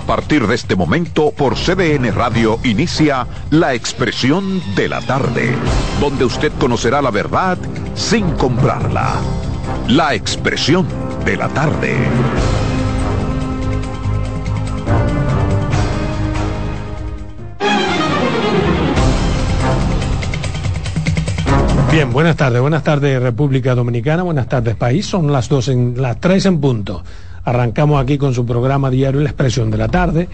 A partir de este momento, por CDN Radio inicia La Expresión de la Tarde, donde usted conocerá la verdad sin comprarla. La Expresión de la Tarde. Bien, buenas tardes, buenas tardes República Dominicana, buenas tardes país, son las dos en las tres en punto. Arrancamos aquí con su programa diario La Expresión de la Tarde,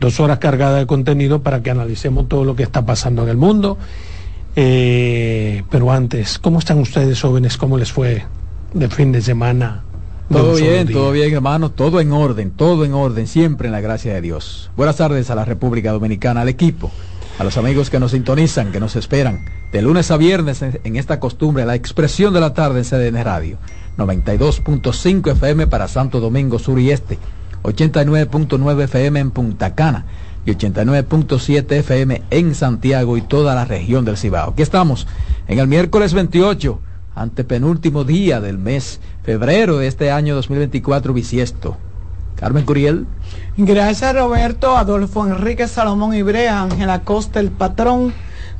dos horas cargadas de contenido para que analicemos todo lo que está pasando en el mundo. Eh, pero antes, ¿cómo están ustedes jóvenes? ¿Cómo les fue de fin de semana? Todo bien, todo bien, hermano, todo en orden, todo en orden, siempre en la gracia de Dios. Buenas tardes a la República Dominicana, al equipo, a los amigos que nos sintonizan, que nos esperan, de lunes a viernes en esta costumbre, la expresión de la tarde en CDN Radio. 92.5 FM para Santo Domingo Sur y Este, 89.9 FM en Punta Cana y 89.7 FM en Santiago y toda la región del Cibao. Aquí estamos en el miércoles 28, antepenúltimo día del mes febrero de este año 2024 bisiesto. Carmen Curiel. Gracias Roberto, Adolfo Enrique Salomón Ibrea, Ángela Costa, el patrón,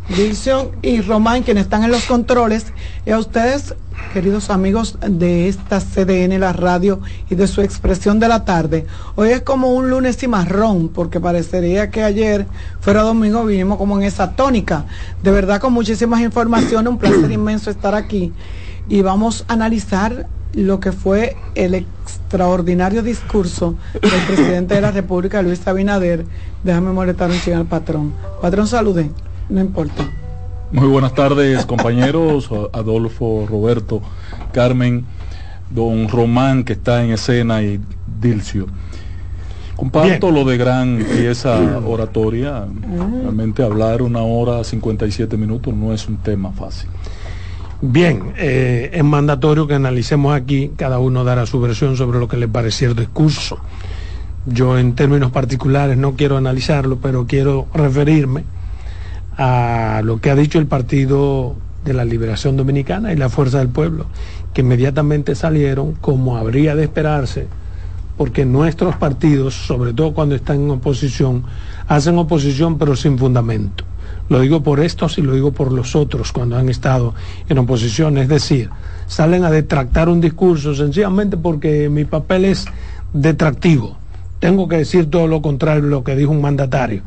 Dilson y Román, quienes están en los controles, y a ustedes queridos amigos de esta CDN, la radio y de su expresión de la tarde. Hoy es como un lunes y marrón, porque parecería que ayer fuera domingo vinimos como en esa tónica. De verdad, con muchísimas informaciones, un placer inmenso estar aquí. Y vamos a analizar lo que fue el extraordinario discurso del presidente de la República, Luis Abinader. Déjame molestar un al patrón. Patrón, salude, no importa. Muy buenas tardes, compañeros, Adolfo, Roberto, Carmen, don Román que está en escena y Dilcio. Comparto lo de gran pieza oratoria. Realmente hablar una hora 57 minutos no es un tema fácil. Bien, eh, es mandatorio que analicemos aquí, cada uno dará su versión sobre lo que le pareció el discurso. Yo en términos particulares no quiero analizarlo, pero quiero referirme a lo que ha dicho el Partido de la Liberación Dominicana y la Fuerza del Pueblo, que inmediatamente salieron, como habría de esperarse, porque nuestros partidos, sobre todo cuando están en oposición, hacen oposición pero sin fundamento. Lo digo por estos y lo digo por los otros cuando han estado en oposición. Es decir, salen a detractar un discurso sencillamente porque mi papel es detractivo. Tengo que decir todo lo contrario de lo que dijo un mandatario.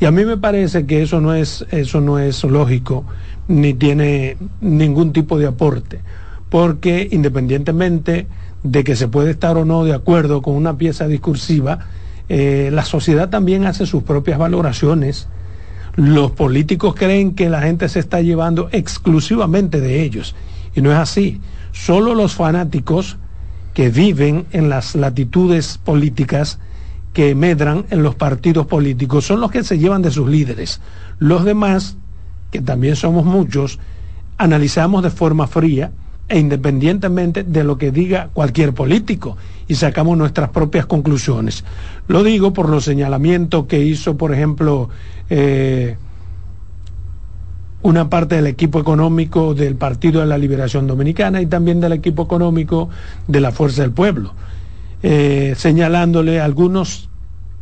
Y a mí me parece que eso no es, eso no es lógico ni tiene ningún tipo de aporte, porque independientemente de que se puede estar o no de acuerdo con una pieza discursiva, eh, la sociedad también hace sus propias valoraciones. Los políticos creen que la gente se está llevando exclusivamente de ellos, y no es así. Solo los fanáticos que viven en las latitudes políticas que medran en los partidos políticos son los que se llevan de sus líderes. Los demás, que también somos muchos, analizamos de forma fría e independientemente de lo que diga cualquier político y sacamos nuestras propias conclusiones. Lo digo por los señalamientos que hizo, por ejemplo, eh, una parte del equipo económico del Partido de la Liberación Dominicana y también del equipo económico de la Fuerza del Pueblo. Eh, señalándole algunos,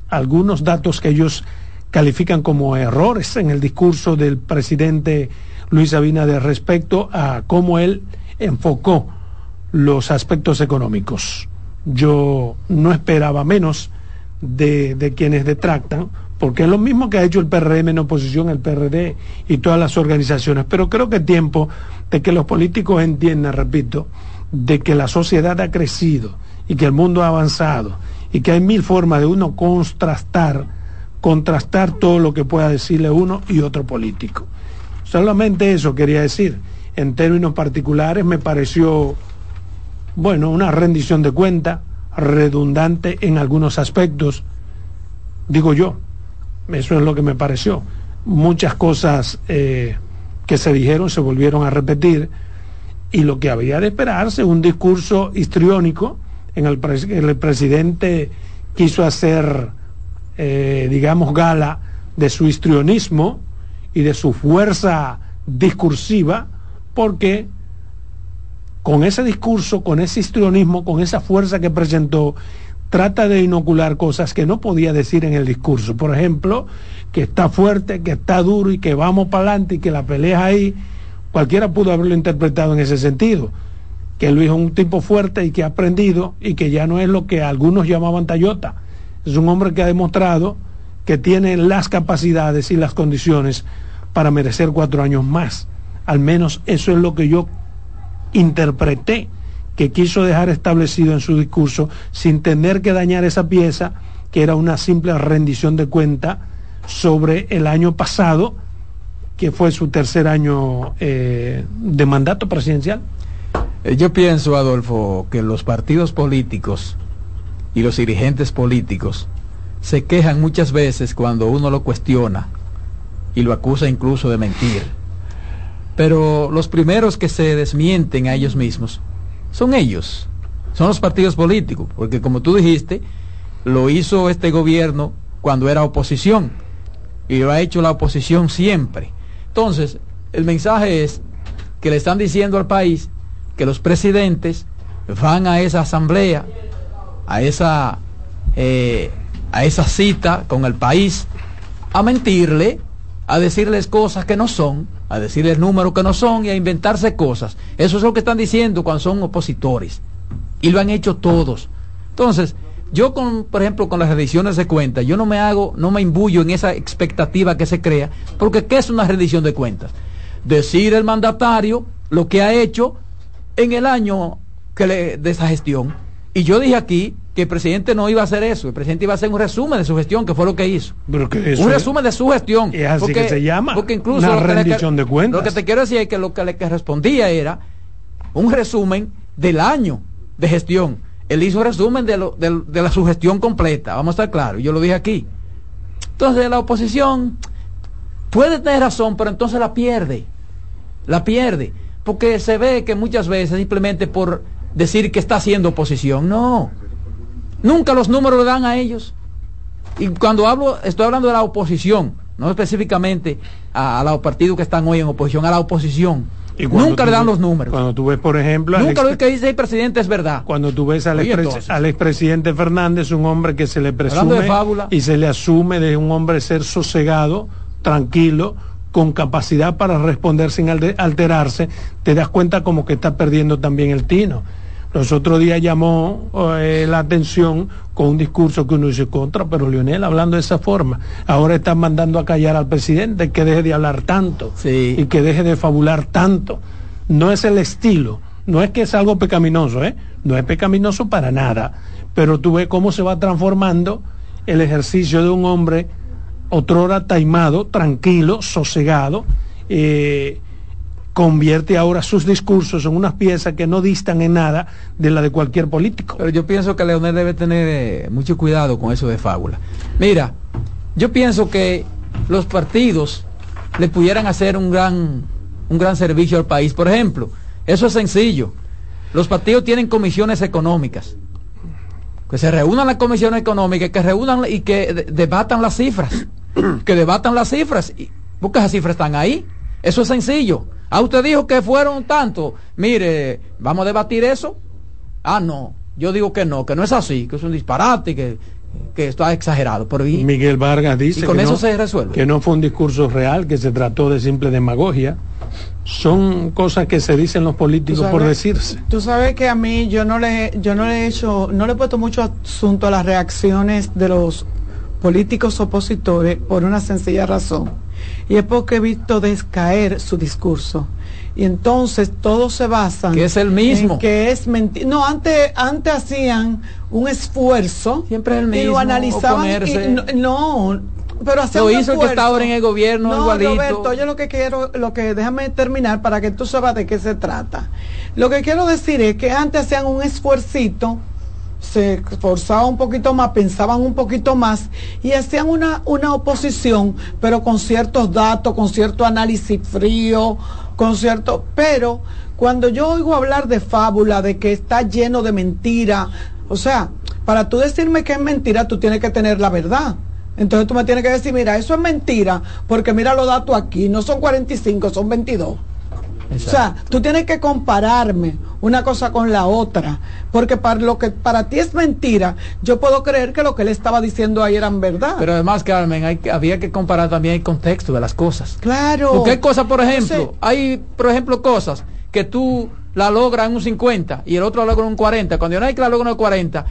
algunos datos que ellos califican como errores en el discurso del presidente Luis Abinader respecto a cómo él enfocó los aspectos económicos. Yo no esperaba menos de, de, quienes detractan, porque es lo mismo que ha hecho el PRM en oposición, el PRD y todas las organizaciones, pero creo que es tiempo de que los políticos entiendan, repito, de que la sociedad ha crecido, y que el mundo ha avanzado y que hay mil formas de uno contrastar, contrastar todo lo que pueda decirle uno y otro político. Solamente eso quería decir. En términos particulares me pareció, bueno, una rendición de cuenta, redundante en algunos aspectos, digo yo, eso es lo que me pareció. muchas cosas eh, que se dijeron se volvieron a repetir y lo que había de esperarse, un discurso histriónico en el, el presidente quiso hacer, eh, digamos, gala de su histrionismo y de su fuerza discursiva, porque con ese discurso, con ese histrionismo, con esa fuerza que presentó, trata de inocular cosas que no podía decir en el discurso. Por ejemplo, que está fuerte, que está duro y que vamos para adelante y que la pelea ahí. Cualquiera pudo haberlo interpretado en ese sentido. Que Luis es un tipo fuerte y que ha aprendido y que ya no es lo que algunos llamaban Tayota. Es un hombre que ha demostrado que tiene las capacidades y las condiciones para merecer cuatro años más. Al menos eso es lo que yo interpreté que quiso dejar establecido en su discurso sin tener que dañar esa pieza que era una simple rendición de cuenta sobre el año pasado, que fue su tercer año eh, de mandato presidencial. Eh, yo pienso, Adolfo, que los partidos políticos y los dirigentes políticos se quejan muchas veces cuando uno lo cuestiona y lo acusa incluso de mentir. Pero los primeros que se desmienten a ellos mismos son ellos, son los partidos políticos, porque como tú dijiste, lo hizo este gobierno cuando era oposición y lo ha hecho la oposición siempre. Entonces, el mensaje es que le están diciendo al país que los presidentes van a esa asamblea, a esa, eh, a esa cita con el país, a mentirle, a decirles cosas que no son, a decirles números que no son y a inventarse cosas. Eso es lo que están diciendo cuando son opositores. Y lo han hecho todos. Entonces, yo con, por ejemplo, con las rendiciones de cuentas, yo no me hago, no me imbuyo en esa expectativa que se crea, porque ¿qué es una rendición de cuentas? Decir el mandatario lo que ha hecho en el año que le, de esa gestión. Y yo dije aquí que el presidente no iba a hacer eso, el presidente iba a hacer un resumen de su gestión, que fue lo que hizo. un resumen de su gestión. Es así que se llama. Porque incluso una rendición de cuentas. Lo que te quiero decir es que lo que le respondía era un resumen del año de gestión él hizo resumen de, lo, de, la sugestión completa, vamos a estar claros, yo lo dije aquí. Entonces la oposición puede tener razón, pero entonces la pierde, la pierde, porque se ve que muchas veces simplemente por decir que está haciendo oposición, no, nunca los números le dan a ellos. Y cuando hablo, estoy hablando de la oposición, no específicamente a, a los partidos que están hoy en oposición, a la oposición Nunca le dan los números. Cuando tú ves, por ejemplo... Nunca lo que dice el presidente es verdad. Cuando tú ves al, expresidente Fernández, un hombre que se le presume y se le asume de un hombre ser sosegado, tranquilo, con capacidad para responder sin alterarse, te das cuenta como que está perdiendo también el tino. Los otros días llamó eh, la atención con un discurso que uno dice contra, pero Leonel hablando de esa forma. Ahora están mandando a callar al presidente que deje de hablar tanto y que deje de fabular tanto. No es el estilo, no es que es algo pecaminoso, ¿eh? no es pecaminoso para nada, pero tú ves cómo se va transformando el ejercicio de un hombre otrora taimado, tranquilo, sosegado, eh, convierte ahora sus discursos en unas piezas que no distan en nada de la de cualquier político. Pero yo pienso que Leonel debe tener eh, mucho cuidado con eso de fábula. Mira, yo pienso que los partidos le pudieran hacer un gran, un gran servicio al país. Por ejemplo, eso es sencillo. Los partidos tienen comisiones económicas. Que se reúnan las comisiones económicas, que reúnan y que debatan las cifras. que debatan las cifras. Porque esas cifras están ahí. Eso es sencillo Ah, usted dijo que fueron tantos. Mire, vamos a debatir eso. Ah, no. Yo digo que no, que no es así, que es un disparate, que, que está exagerado. Pero Miguel Vargas dice con que, eso no, se resuelve. que no fue un discurso real, que se trató de simple demagogia. Son cosas que se dicen los políticos por decirse. Tú sabes que a mí yo no le yo no le he hecho no le he puesto mucho asunto a las reacciones de los políticos opositores por una sencilla razón y es porque he visto descaer su discurso. Y entonces todos se basan que es el mismo que es mentira. No, antes antes hacían un esfuerzo siempre el mismo y lo analizaban no, pero hacía lo hizo el que está ahora en el gobierno no, Roberto, yo lo que quiero, lo que déjame terminar para que tú sepas de qué se trata. Lo que quiero decir es que antes hacían un esfuercito se esforzaban un poquito más, pensaban un poquito más y hacían una, una oposición, pero con ciertos datos, con cierto análisis frío, con cierto... Pero cuando yo oigo hablar de fábula, de que está lleno de mentira, o sea, para tú decirme que es mentira, tú tienes que tener la verdad. Entonces tú me tienes que decir, mira, eso es mentira, porque mira los datos aquí, no son 45, son 22. O sea, tú tienes que compararme una cosa con la otra, porque para lo que para ti es mentira, yo puedo creer que lo que él estaba diciendo ahí eran verdad. Pero además, Carmen, hay, había que comparar también el contexto de las cosas. Claro. Porque hay cosas, por ejemplo, hay, por ejemplo, cosas que tú la logras en un 50 y el otro la logra en un 40. Cuando hay que la logra en un 40,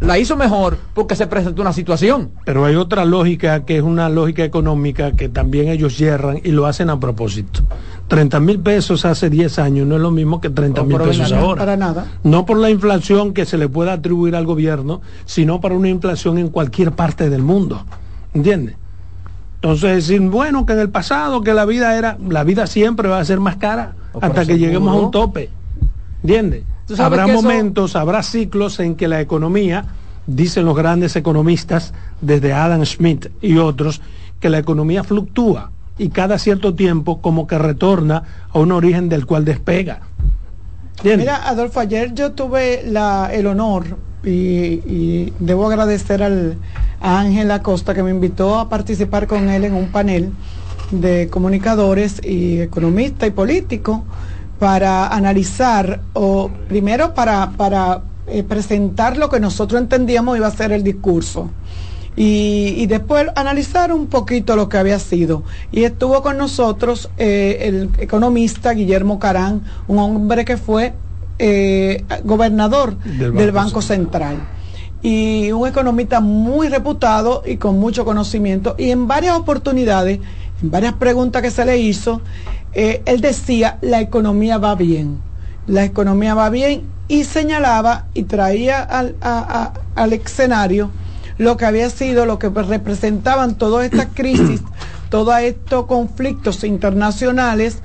la hizo mejor porque se presentó una situación. Pero hay otra lógica que es una lógica económica que también ellos cierran y lo hacen a propósito. 30 mil pesos hace 10 años no es lo mismo que 30 mil pesos ahora. Para nada. No por la inflación que se le pueda atribuir al gobierno, sino para una inflación en cualquier parte del mundo. ¿Entiendes? Entonces decir, bueno, que en el pasado, que la vida era, la vida siempre va a ser más cara hasta que lleguemos a un tope. ¿Entiendes? Habrá momentos, habrá ciclos en que la economía, dicen los grandes economistas, desde Adam Smith y otros, que la economía fluctúa y cada cierto tiempo como que retorna a un origen del cual despega. Mira, Adolfo, ayer yo tuve la, el honor y, debo agradecer al, a Ángel Acosta que me invitó a participar con él en un panel de comunicadores y economistas y políticos para analizar o primero para, para eh, presentar lo que nosotros entendíamos iba a ser el discurso y, después analizar un poquito lo que había sido. Y estuvo con nosotros eh, el economista Guillermo Carán, un hombre que fue eh, gobernador del Banco, Central. Y un economista muy reputado y con mucho conocimiento. Y en varias oportunidades, en varias preguntas que se le hizo, eh, él decía, la economía va bien. La economía va bien y señalaba y traía al, al escenario lo que había sido, lo que representaban todas estas crisis, todos estos conflictos internacionales,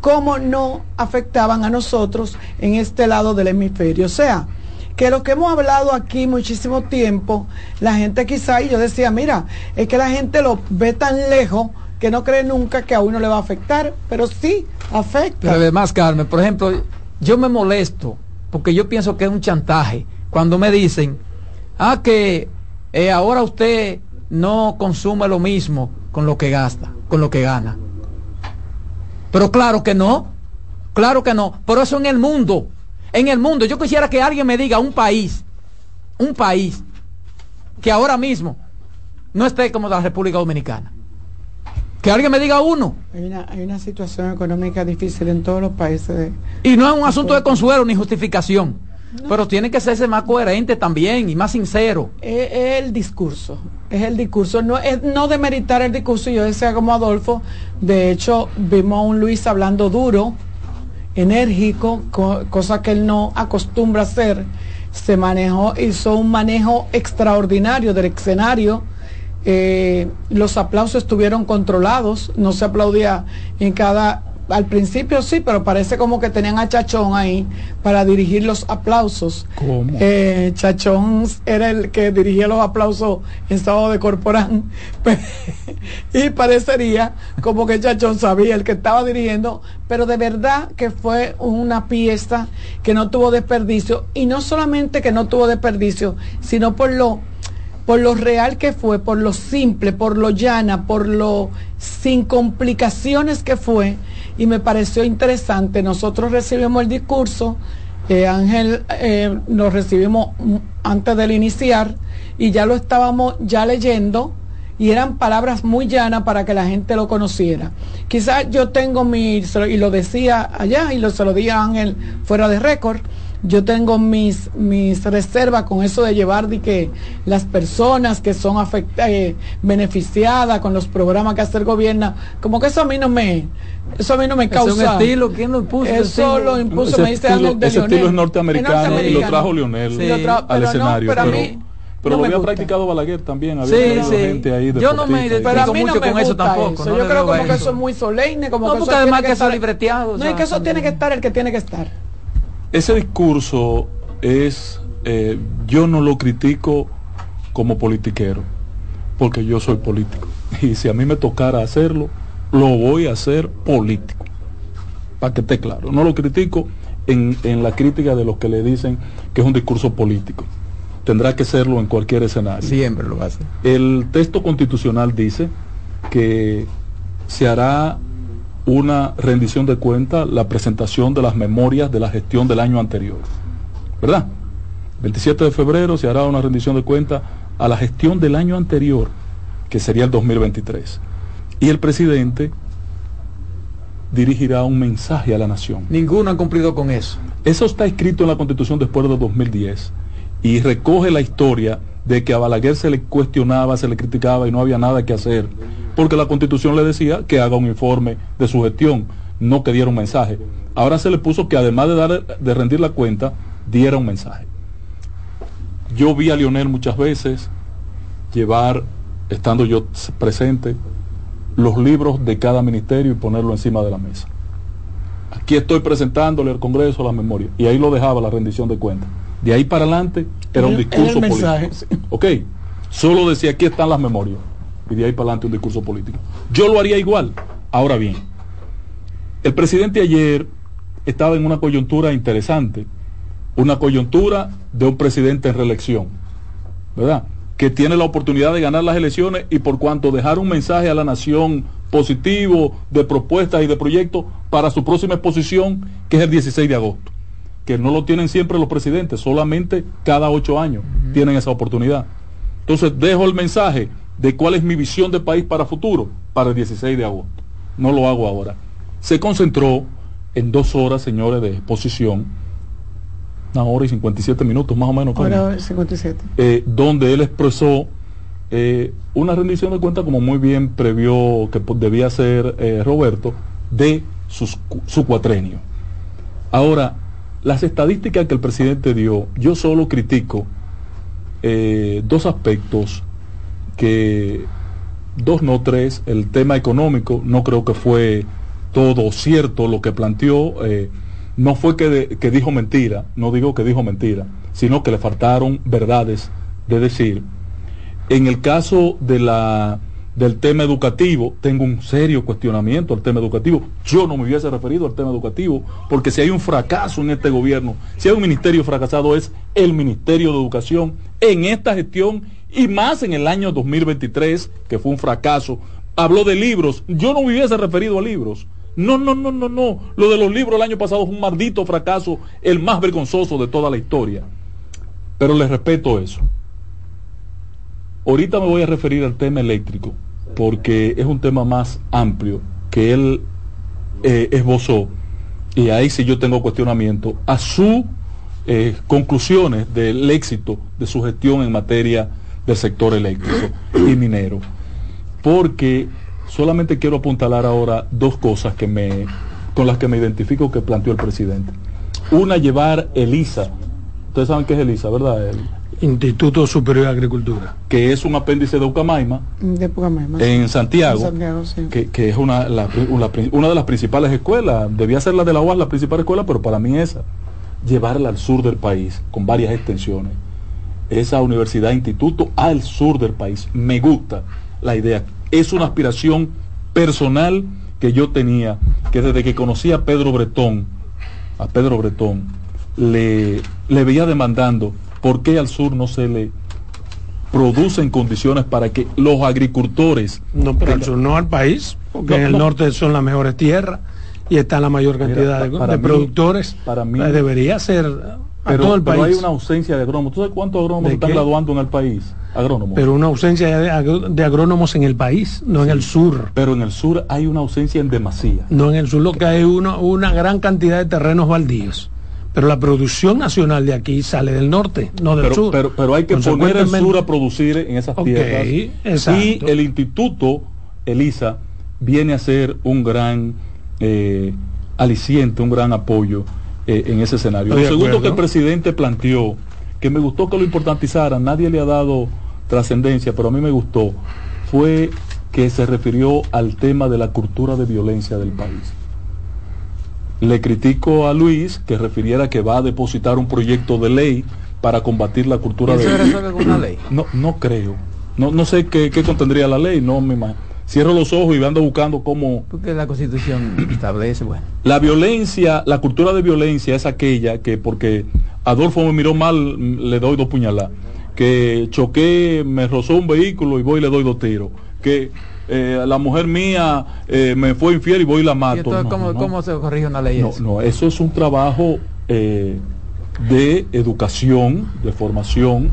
cómo no afectaban a nosotros en este lado del hemisferio. O sea, que lo que hemos hablado aquí muchísimo tiempo, la gente quizá, y yo decía, mira, es que la gente lo ve tan lejos que no cree nunca que a uno le va a afectar, pero sí afecta. Pero además, Carmen, por ejemplo, yo me molesto porque yo pienso que es un chantaje cuando me dicen, ah, que eh, ahora usted no consume lo mismo con lo que gasta, con lo que gana. Pero claro que no, claro que no. Pero eso en el mundo, en el mundo. Yo quisiera que alguien me diga un país, un país, que ahora mismo no esté como la República Dominicana. Que alguien me diga uno. Hay una, situación económica difícil en todos los países. y no es un asunto de consuelo ni justificación. Pero tiene que serse más coherente también y más sincero. Es, el discurso, es el discurso, no es no demeritar el discurso. Yo decía como Adolfo, de hecho vimos a un Luis hablando duro, enérgico, cosa que él no acostumbra a hacer. Se manejó, hizo un manejo extraordinario del escenario. Eh, los aplausos estuvieron controlados, no se aplaudía en cada al principio sí, pero parece como que tenían a Chachón ahí para dirigir los aplausos. ¿Cómo? Eh, Chachón era el que dirigía los aplausos en estado de Corporán. y parecería como que Chachón sabía el que estaba dirigiendo, pero de verdad que fue una pieza que no tuvo desperdicio. Y no solamente que no tuvo desperdicio, sino por lo por lo real que fue, por lo simple, por lo llana, por lo sin complicaciones que fue y me pareció interesante. Nosotros recibimos el discurso, eh, Ángel eh, lo recibimos antes del iniciar y ya lo estábamos ya leyendo y eran palabras muy llanas para que la gente lo conociera. Quizás yo tengo mi, y lo decía allá y lo, se lo di a Ángel fuera de récord, yo tengo mis, mis reservas con eso de llevar de que las personas que son eh, beneficiadas con los programas que hace el gobierno, como que eso a mí no me, eso a mí no me causa. Es un estilo, ¿quién lo impuso? Eso lo impuso, me dice estilo, Ese estilo es norteamericano, y lo trajo Lionel al escenario. pero, pero, lo había practicado Balaguer también. Había sí, sí. gente ahí Yo no me identifico mucho con eso tampoco. Yo creo como que eso es muy solemne. Como no, que porque además que eso libreteado. No, es que eso tiene que estar el que tiene que estar. Ese discurso es eh, yo no lo critico como politiquero, porque yo soy político. Y si a mí me tocara hacerlo, lo voy a hacer político. Para que esté claro. No lo critico en, en la crítica de los que le dicen que es un discurso político. Tendrá que serlo en cualquier escenario. Siempre lo hace. El texto constitucional dice que se hará una rendición de cuenta, la presentación de las memorias de la gestión del año anterior. ¿Verdad? 27 de febrero se hará una rendición de cuenta a la gestión del año anterior, que sería el 2023. Y el presidente dirigirá un mensaje a la nación. Ninguno ha cumplido con eso. Eso está escrito en la Constitución después de 2010 y recoge la historia de que a Balaguer se le cuestionaba, se le criticaba y no había nada que hacer, porque la Constitución le decía que haga un informe de su gestión, no que diera un mensaje. Ahora se le puso que además de, dar, de rendir la cuenta, diera un mensaje. Yo vi a Lionel muchas veces llevar, estando yo presente, los libros de cada ministerio y ponerlo encima de la mesa. Aquí estoy presentándole al Congreso la memoria. Y ahí lo dejaba la rendición de cuentas. De ahí para adelante era un discurso político. Ok, solo decía aquí están las memorias. Y de ahí para adelante un discurso político. Yo lo haría igual. Ahora bien, el presidente ayer estaba en una coyuntura interesante. Una coyuntura de un presidente en reelección. ¿Verdad? que tiene la oportunidad de ganar las elecciones y por cuanto dejar un mensaje a la nación positivo de propuestas y de proyectos para su próxima exposición, que es el 16 de agosto. Que no lo tienen siempre los presidentes, solamente cada ocho años tienen esa oportunidad. Entonces dejo el mensaje de cuál es mi visión de país para futuro para el 16 de agosto. No lo hago ahora. Se concentró en dos horas, señores, de exposición una hora y 57 minutos más o menos. Hora 57. Eh, donde él expresó eh, una rendición de cuentas como muy bien previó que debía ser eh, Roberto de su cuatrenio. Ahora, las estadísticas que el presidente dio, yo solo critico dos aspectos que, dos no tres, el tema económico, no creo que fue todo cierto lo que planteó no fue que, que, dijo mentira, no digo que dijo mentira, sino que le faltaron verdades de decir. En el caso de la, del tema educativo, tengo un serio cuestionamiento al tema educativo. Yo no me hubiese referido al tema educativo, porque si hay un fracaso en este gobierno, si hay un ministerio fracasado es el Ministerio de Educación en esta gestión y más en el año 2023, que fue un fracaso. Habló de libros, yo no me hubiese referido a libros no, no, no, no, no. Lo de los libros el año pasado es un maldito fracaso, el más vergonzoso de toda la historia. Pero les respeto eso. Ahorita me voy a referir al tema eléctrico, porque es un tema más amplio que él eh, esbozó, y ahí sí yo tengo cuestionamiento, a sus eh, conclusiones del éxito de su gestión en materia del sector eléctrico y minero. Porque solamente quiero apuntalar ahora dos cosas que me, con las que me identifico que planteó el presidente. Una, llevar ELISA. Ustedes saben qué es ELISA, ¿verdad? El, Instituto Superior de Agricultura. Que es un apéndice de Ucamaima. De Ucamaima en Santiago. que, que, es una, una, de las principales escuelas. Debía ser la de la UAS la principal escuela, pero para mí esa. Llevarla al sur del país, con varias extensiones. Esa universidad, instituto al sur del país. Me gusta la idea. Es una aspiración personal que yo tenía, que desde que conocí a Pedro Bretón, a Pedro Bretón, le, le veía demandando por qué al sur no se le producen condiciones para que los agricultores... No, pero al sur no al país, porque en el norte son las mejores tierras y está la mayor cantidad de, productores. Para mí pues debería ser pero, todo el país. hay una ausencia de agrónomos. ¿Tú sabes cuántos agrónomos están graduando en el país? Agrónomos. Pero una ausencia de, agrónomos en el país, no en el sur. Pero en el sur hay una ausencia en demasía. No, en el sur lo que hay uno, una gran cantidad de terrenos baldíos. Pero la producción nacional de aquí sale del norte, no del sur. Pero, pero hay que poner el sur a producir en esas tierras. Y el instituto, ELISA, viene a ser un gran eh, aliciente, un gran apoyo eh, en ese escenario. Lo segundo que el presidente planteó, que me gustó que lo importantizara, nadie le ha dado trascendencia, pero a mí me gustó, fue que se refirió al tema de la cultura de violencia del país. Le critico a Luis que refiriera que va a depositar un proyecto de ley para combatir la cultura de... ¿Eso se resuelve con una ley? No, no creo. No, no sé qué, qué contendría la ley, no me imagino cierro los ojos y ando buscando cómo... Porque la constitución establece, bueno. La violencia, la cultura de violencia es aquella que porque Adolfo me miró mal, le doy dos puñaladas. Que choqué, me rozó un vehículo y voy y le doy dos tiros. Que eh, la mujer mía eh, me fue infiel y voy y la mato. ¿cómo, se corrige una ley? No, no, eso es un trabajo eh, de educación, de formación,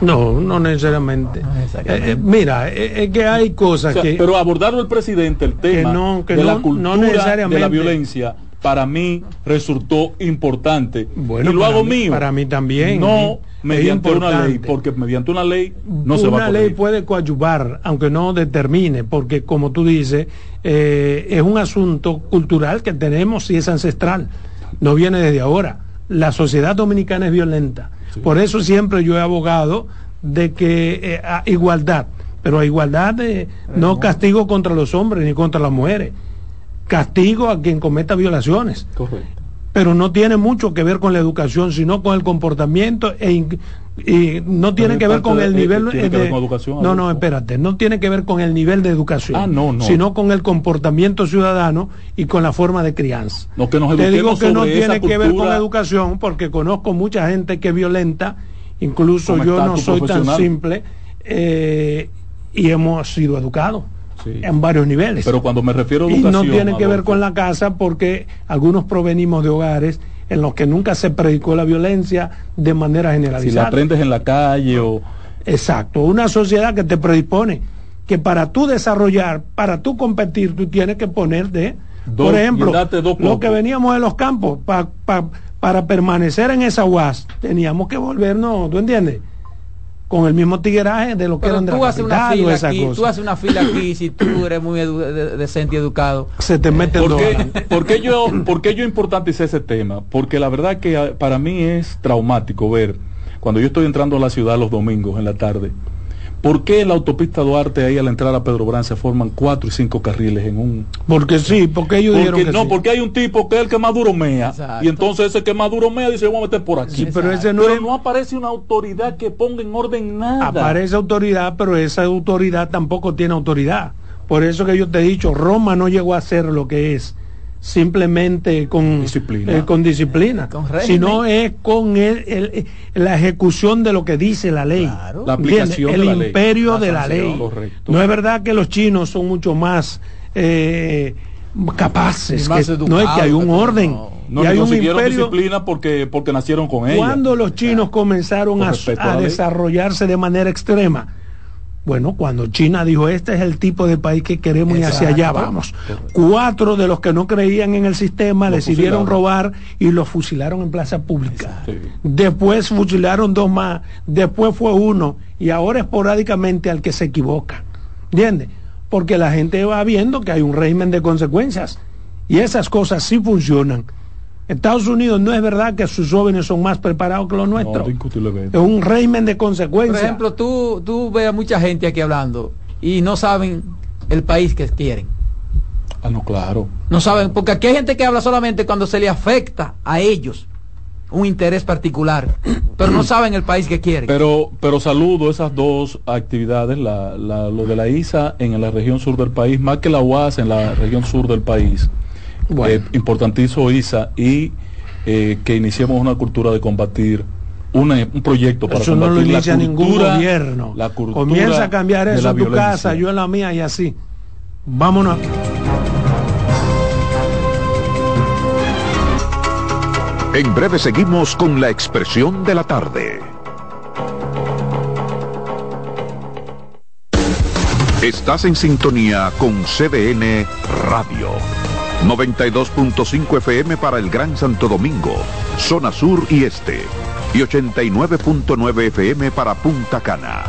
no, no necesariamente. Eh, eh, mira, eh, es que hay cosas que... Pero abordarlo el presidente, el tema de la cultura de la violencia, para mí resultó importante. Bueno, y lo hago mío. Para mí también. No mediante una ley, porque mediante una ley no se va a Una ley puede coadyuvar, aunque no determine, porque como tú dices, es un asunto cultural que tenemos y es ancestral. No viene desde ahora. La sociedad dominicana es violenta por eso siempre yo he abogado de que eh, a igualdad, pero a igualdad de, no castigo contra los hombres ni contra las mujeres, castigo a quien cometa violaciones. Correcto. Pero no tiene mucho que ver con la educación, sino con el comportamiento e y no tiene que ver con el nivel de, no no espérate no tiene que ver con el nivel de educación ah, no, no. sino con el comportamiento ciudadano y con la forma de crianza. No, que nos te digo que no tiene que ver con la educación porque conozco mucha gente que es violenta incluso yo no soy tan simple eh, y hemos sido educados en varios niveles. Pero cuando me refiero a educación y no tiene que ver con la casa porque algunos provenimos de hogares en los que nunca se predicó la violencia de manera generalizada. Si la aprendes en la calle o... Exacto, una sociedad que te predispone que para tú desarrollar, para tú competir, tú tienes que ponerte, por ejemplo, lo que veníamos de los campos, para permanecer en esa UAS, teníamos que volvernos, ¿tú entiendes? Con el mismo tigueraje de lo que eran de tú haces una fila aquí, Tú haces una fila aquí si tú eres muy decente y educado. Se te mete el ¿Por qué, yo, ¿Por qué yo importanticé ese tema? Porque la verdad que ah, para mí es traumático ver cuando yo estoy entrando a la ciudad los domingos en la tarde ¿Por qué en la autopista Duarte ahí a la entrada a Pedro Brán se forman cuatro y cinco carriles en un? Porque sí, porque ellos dijeron que No, porque hay un tipo que es el que más duro mea. Y entonces ese que más duro mea dice, vamos a meter por aquí. pero ese no, no aparece una autoridad que ponga en orden nada. Aparece autoridad, pero esa autoridad tampoco tiene autoridad. Por eso que yo te he dicho, Roma no llegó a ser lo que es simplemente con disciplina, eh, con disciplina sino es con el, la ejecución de lo que dice la ley. La aplicación el imperio de la ley. No es verdad que los chinos son mucho más eh, capaces, no es que hay un orden. No, y hay un imperio, disciplina porque, porque nacieron con ella. Cuando los chinos comenzaron a, a desarrollarse de manera extrema, bueno, cuando China dijo, este es el tipo de país que queremos y hacia allá vamos. Cuatro de los que no creían en el sistema decidieron robar y los fusilaron en plaza pública. Después fusilaron dos más, después fue uno y ahora esporádicamente al que se equivoca. ¿Entiendes? Porque la gente va viendo que hay un régimen de consecuencias y esas cosas sí funcionan. Estados Unidos no es verdad que sus jóvenes son más preparados que los nuestros. es un régimen de consecuencias. Por ejemplo, tú, tú ves a mucha gente aquí hablando y no saben el país que quieren. Ah, no, claro. No saben, porque aquí hay gente que habla solamente cuando se le afecta a ellos un interés particular, pero no saben el país que quieren. Pero, pero saludo esas dos actividades, la, lo de la ISA en la región sur del país, más que la UAS en la región sur del país eh, importantísimo ISA y eh, que iniciemos una cultura de combatir un proyecto para eso no lo inicia ningún gobierno. la comienza a cambiar eso en tu casa yo en la mía y así. Vámonos en breve seguimos con la expresión de la tarde. Estás en sintonía con CDN Radio. 92.5 FM para el Gran Santo Domingo, zona sur y este, y 89.9 FM para Punta Cana.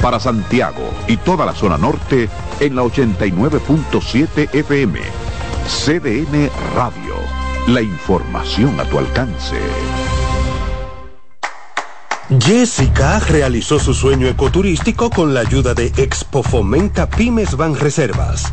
Para Santiago y toda la zona norte en la 89.7 FM. CDN Radio. La información a tu alcance. Jessica realizó su sueño ecoturístico con la ayuda de Expo Fomenta Pymes Van Reservas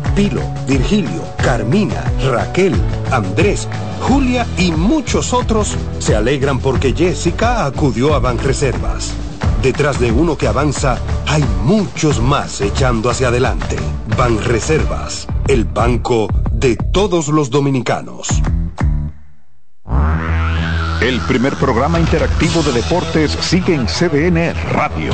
Pilo, Virgilio, Carmina, Raquel, Andrés, Julia y muchos otros se alegran porque Jessica acudió a Banreservas. Detrás de uno que avanza, hay muchos más echando hacia adelante. Banreservas, el banco de todos los dominicanos. El primer programa interactivo de deportes sigue en CDN Radio.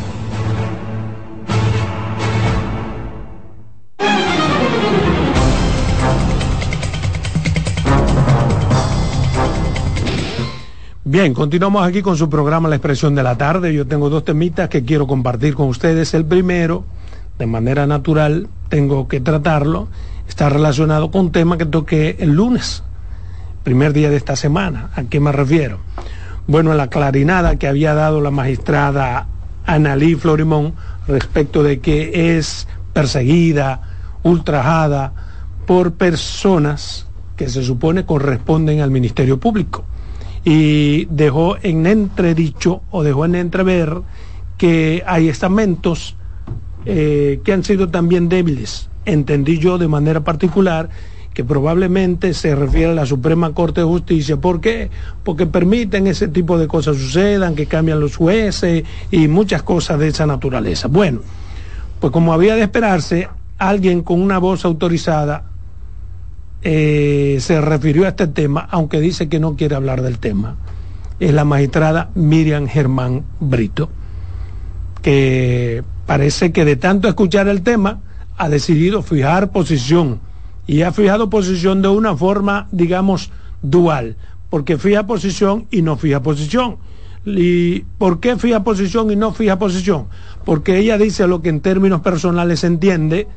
Bien, continuamos aquí con su programa La Expresión de la Tarde. Yo tengo dos temitas que quiero compartir con ustedes. El primero, de manera natural, tengo que tratarlo, está relacionado con un tema que toqué el lunes, primer día de esta semana. ¿A qué me refiero? Bueno, la clarinada que había dado la magistrada Analí Florimón respecto de que es perseguida, ultrajada por personas que se supone corresponden al Ministerio Público y dejó en entredicho o dejó en entrever que hay estamentos eh, que han sido también débiles. Entendí yo de manera particular que probablemente se refiere a la Suprema Corte de Justicia. ¿Por qué? Porque permiten ese tipo de cosas sucedan, que cambian los jueces y muchas cosas de esa naturaleza. Bueno, pues como había de esperarse, alguien con una voz autorizada eh, se refirió a este tema, aunque dice que no quiere hablar del tema, es la magistrada Miriam Germán Brito, que parece que de tanto escuchar el tema ha decidido fijar posición y ha fijado posición de una forma, digamos, dual, porque fija posición y no fija posición. ¿Y por qué fija posición y no fija posición? Porque ella dice lo que en términos personales entiende,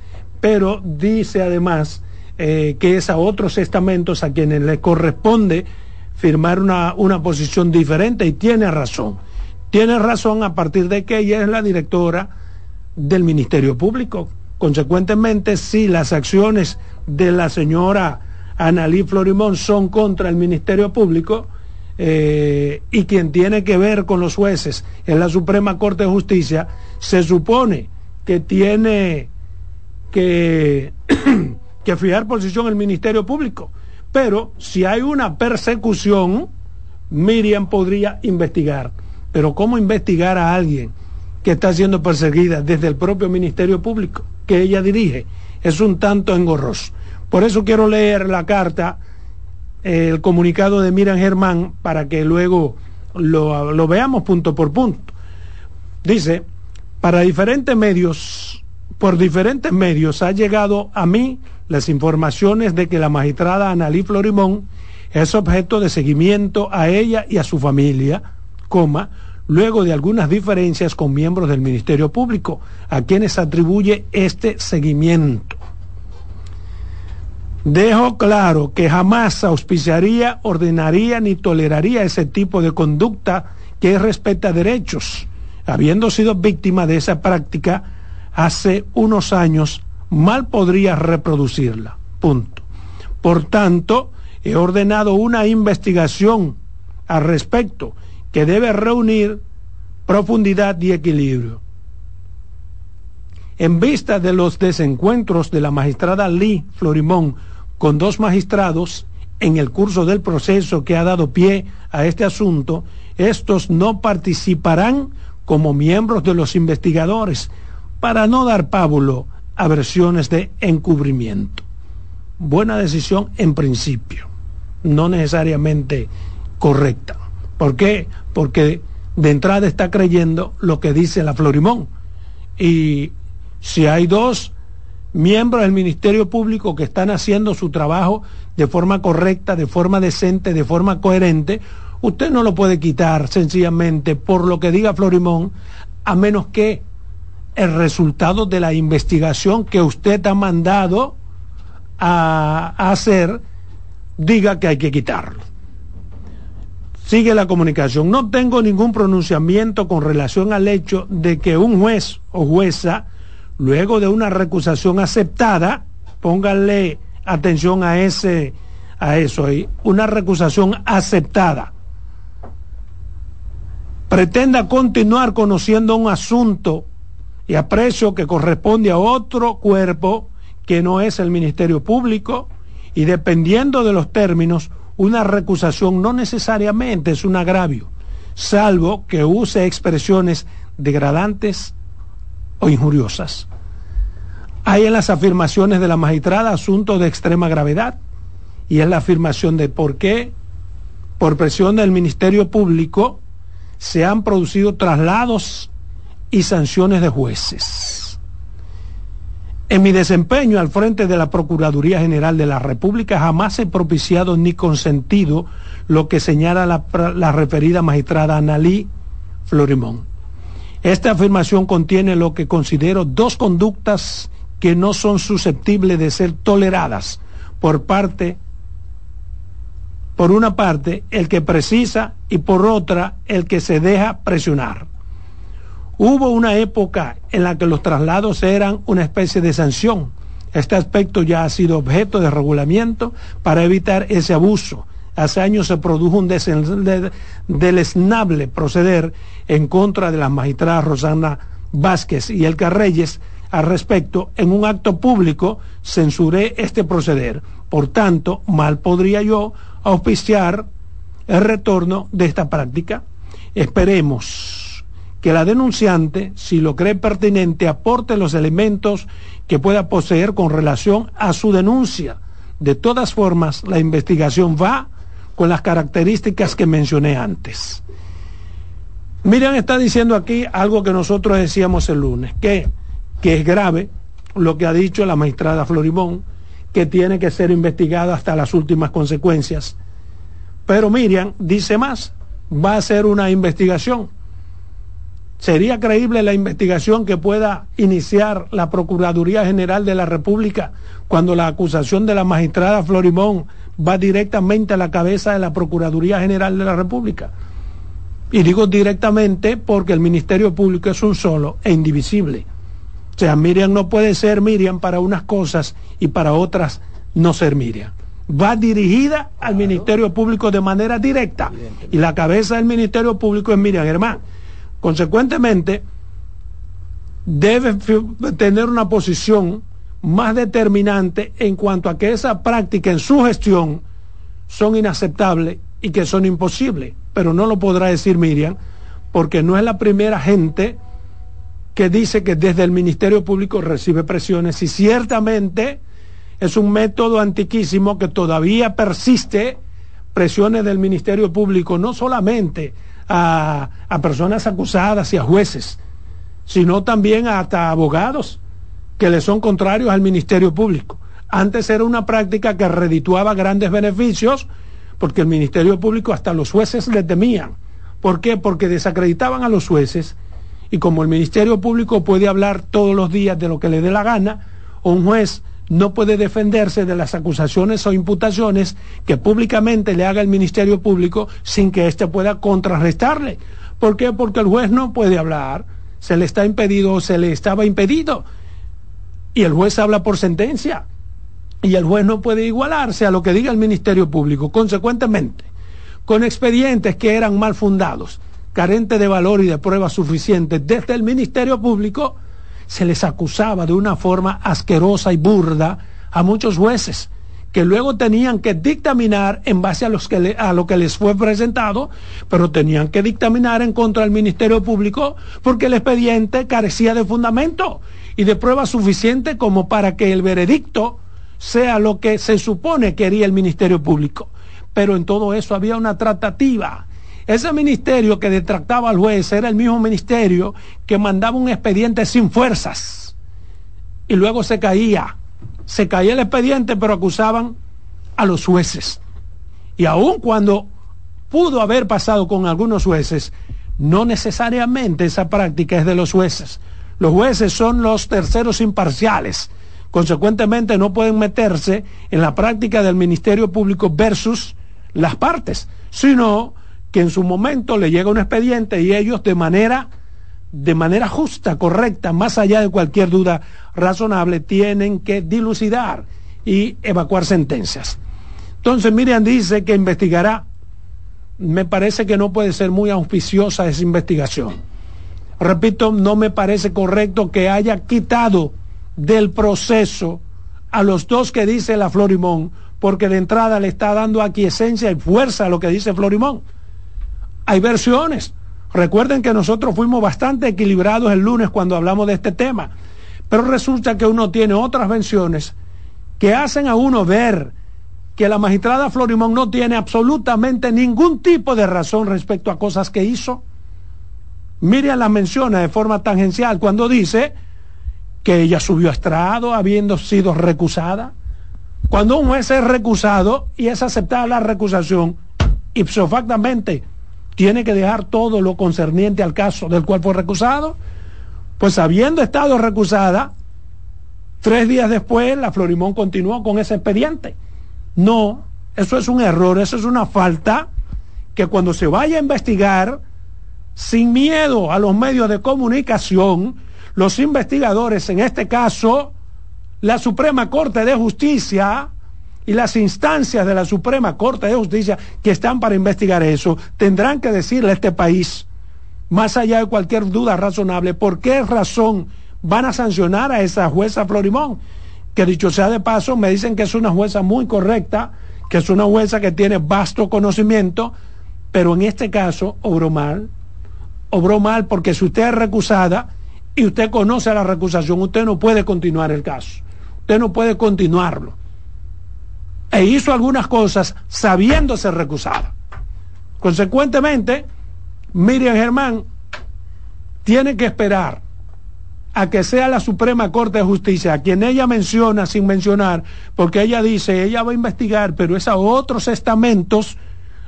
pero dice además eh, que es a otros estamentos a quienes les corresponde firmar una, una posición diferente y tiene razón. Tiene razón a partir de que ella es la directora del Ministerio Público. Consecuentemente, si las acciones de la señora Analí Florimón son contra el Ministerio Público, eh, y quien tiene que ver con los jueces en la Suprema Corte de Justicia, se supone que tiene que que fijar posición el Ministerio Público. Pero si hay una persecución, Miriam podría investigar. Pero ¿cómo investigar a alguien que está siendo perseguida desde el propio Ministerio Público que ella dirige? Es un tanto engorroso. Por eso quiero leer la carta, el comunicado de Miriam Germán, para que luego lo, lo veamos punto por punto. Dice, para diferentes medios, por diferentes medios ha llegado a mí las informaciones de que la magistrada Analí Florimón es objeto de seguimiento a ella y a su familia, coma, luego de algunas diferencias con miembros del Ministerio Público, a quienes atribuye este seguimiento. Dejo claro que jamás auspiciaría, ordenaría ni toleraría ese tipo de conducta que respeta derechos. Habiendo sido víctima de esa práctica hace unos años, mal podría reproducirla. Punto. Por tanto, he ordenado una investigación al respecto que debe reunir profundidad y equilibrio. En vista de los desencuentros de la magistrada Lee Florimón con dos magistrados en el curso del proceso que ha dado pie a este asunto, estos no participarán como miembros de los investigadores para no dar pábulo a versiones de encubrimiento. Buena decisión en principio, no necesariamente correcta. ¿Por qué? Porque de entrada está creyendo lo que dice la Florimón. Y si hay dos miembros del Ministerio Público que están haciendo su trabajo de forma correcta, de forma decente, de forma coherente, usted no lo puede quitar sencillamente por lo que diga Florimón, a menos que el resultado de la investigación que usted ha mandado a, hacer diga que hay que quitarlo. Sigue la comunicación. No tengo ningún pronunciamiento con relación al hecho de que un juez o jueza luego de una recusación aceptada, pónganle atención a ese a eso ahí, una recusación aceptada. Pretenda continuar conociendo un asunto y aprecio que corresponde a otro cuerpo que no es el Ministerio Público y dependiendo de los términos, una recusación no necesariamente es un agravio, salvo que use expresiones degradantes o injuriosas. Hay en las afirmaciones de la magistrada asuntos de extrema gravedad y es la afirmación de por qué, por presión del Ministerio Público, se han producido traslados y sanciones de jueces. En mi desempeño al frente de la Procuraduría General de la República jamás he propiciado ni consentido lo que señala la, referida magistrada Analí Florimón. Esta afirmación contiene lo que considero dos conductas que no son susceptibles de ser toleradas por parte, por una parte, el que precisa y por otra, el que se deja presionar. Hubo una época en la que los traslados eran una especie de sanción. Este aspecto ya ha sido objeto de regulamiento para evitar ese abuso hace años se produjo un deleznable proceder en contra de la magistrada Rosana Vázquez y Elka Reyes al respecto, en un acto público censuré este proceder. Por tanto, mal podría yo auspiciar el retorno de esta práctica. Esperemos que la denunciante, si lo cree pertinente, aporte los elementos que pueda poseer con relación a su denuncia. De todas formas, la investigación va con las características que mencioné antes. Miriam está diciendo aquí algo que nosotros decíamos el lunes, que, que es grave lo que ha dicho la magistrada Florimón, que tiene que ser investigada hasta las últimas consecuencias. Pero Miriam dice más, va a ser una investigación. ¿Sería creíble la investigación que pueda iniciar la Procuraduría General de la República cuando la acusación de la magistrada Florimón va directamente a la cabeza de la Procuraduría General de la República. Y digo directamente porque el Ministerio Público es un solo e indivisible. O sea, Miriam no puede ser Miriam para unas cosas y para otras no ser Miriam. Va dirigida al Ministerio Público de manera directa y la cabeza del Ministerio Público es Miriam Germán. Consecuentemente, debe tener una posición más determinante en cuanto a que esa práctica en su gestión son inaceptables y que son imposibles. Pero no lo podrá decir Miriam, porque no es la primera gente que dice que desde el Ministerio Público recibe presiones y ciertamente es un método antiquísimo que todavía persiste presiones del Ministerio Público, no solamente a, a personas acusadas y a jueces, sino también hasta abogados que le son contrarios al Ministerio Público. Antes era una práctica que redituaba grandes beneficios porque el Ministerio Público hasta los jueces le temían. ¿Por qué? Porque desacreditaban a los jueces y como el Ministerio Público puede hablar todos los días de lo que le dé la gana, un juez no puede defenderse de las acusaciones o imputaciones que públicamente le haga el Ministerio Público sin que éste pueda contrarrestarle. ¿Por qué? Porque el juez no puede hablar, se le está impedido o se le estaba impedido y el juez habla por sentencia y el juez no puede igualarse a lo que diga el Ministerio Público. Consecuentemente, con expedientes que eran mal fundados, carentes de valor y de pruebas suficientes, desde el Ministerio Público se les acusaba de una forma asquerosa y burda a muchos jueces que luego tenían que dictaminar en base a, lo que les fue presentado, pero tenían que dictaminar en contra del Ministerio Público porque el expediente carecía de fundamento y de pruebas suficientes como para que el veredicto sea lo que se supone quería el Ministerio Público. Pero en todo eso había una tratativa. Ese ministerio que detractaba al juez era el mismo ministerio que mandaba un expediente sin fuerzas y luego se caía se caía el expediente, pero acusaban a los jueces. Y aun cuando pudo haber pasado con algunos jueces, no necesariamente esa práctica es de los jueces. Los jueces son los terceros imparciales. Consecuentemente no pueden meterse en la práctica del Ministerio Público versus las partes, sino que en su momento le llega un expediente y ellos de manera de manera justa, correcta, más allá de cualquier duda razonable, tienen que dilucidar y evacuar sentencias. Entonces Miriam dice que investigará. Me parece que no puede ser muy auspiciosa esa investigación. Repito, no me parece correcto que haya quitado del proceso a los dos que dice la Florimón, porque de entrada le está dando aquiescencia y fuerza a lo que dice Florimón. Hay versiones Recuerden que nosotros fuimos bastante equilibrados el lunes cuando hablamos de este tema, pero resulta que uno tiene otras versiones que hacen a uno ver que la magistrada Florimón no tiene absolutamente ningún tipo de razón respecto a cosas que hizo. Miriam la menciona de forma tangencial cuando dice que ella subió a estrado habiendo sido recusada. Cuando un juez es recusado y es aceptada la recusación, ipso factamente tiene que dejar todo lo concerniente al caso del cual fue recusado, pues habiendo estado recusada, tres días después la Florimón continuó con ese expediente. No, eso es un error, eso es una falta que cuando se vaya a investigar, sin miedo a los medios de comunicación, los investigadores, en este caso, la Suprema Corte de Justicia, y las instancias de la Suprema Corte de Justicia que están para investigar eso tendrán que decirle a este país, más allá de cualquier duda razonable, por qué razón van a sancionar a esa jueza Florimón, que dicho sea de paso, me dicen que es una jueza muy correcta, que es una jueza que tiene vasto conocimiento, pero en este caso obró mal, obró mal porque si usted es recusada y usted conoce la recusación, usted no puede continuar el caso, usted no puede continuarlo e hizo algunas cosas sabiéndose recusada. Consecuentemente, Miriam Germán tiene que esperar a que sea la Suprema Corte de Justicia, a quien ella menciona sin mencionar, porque ella dice, ella va a investigar, pero es a otros estamentos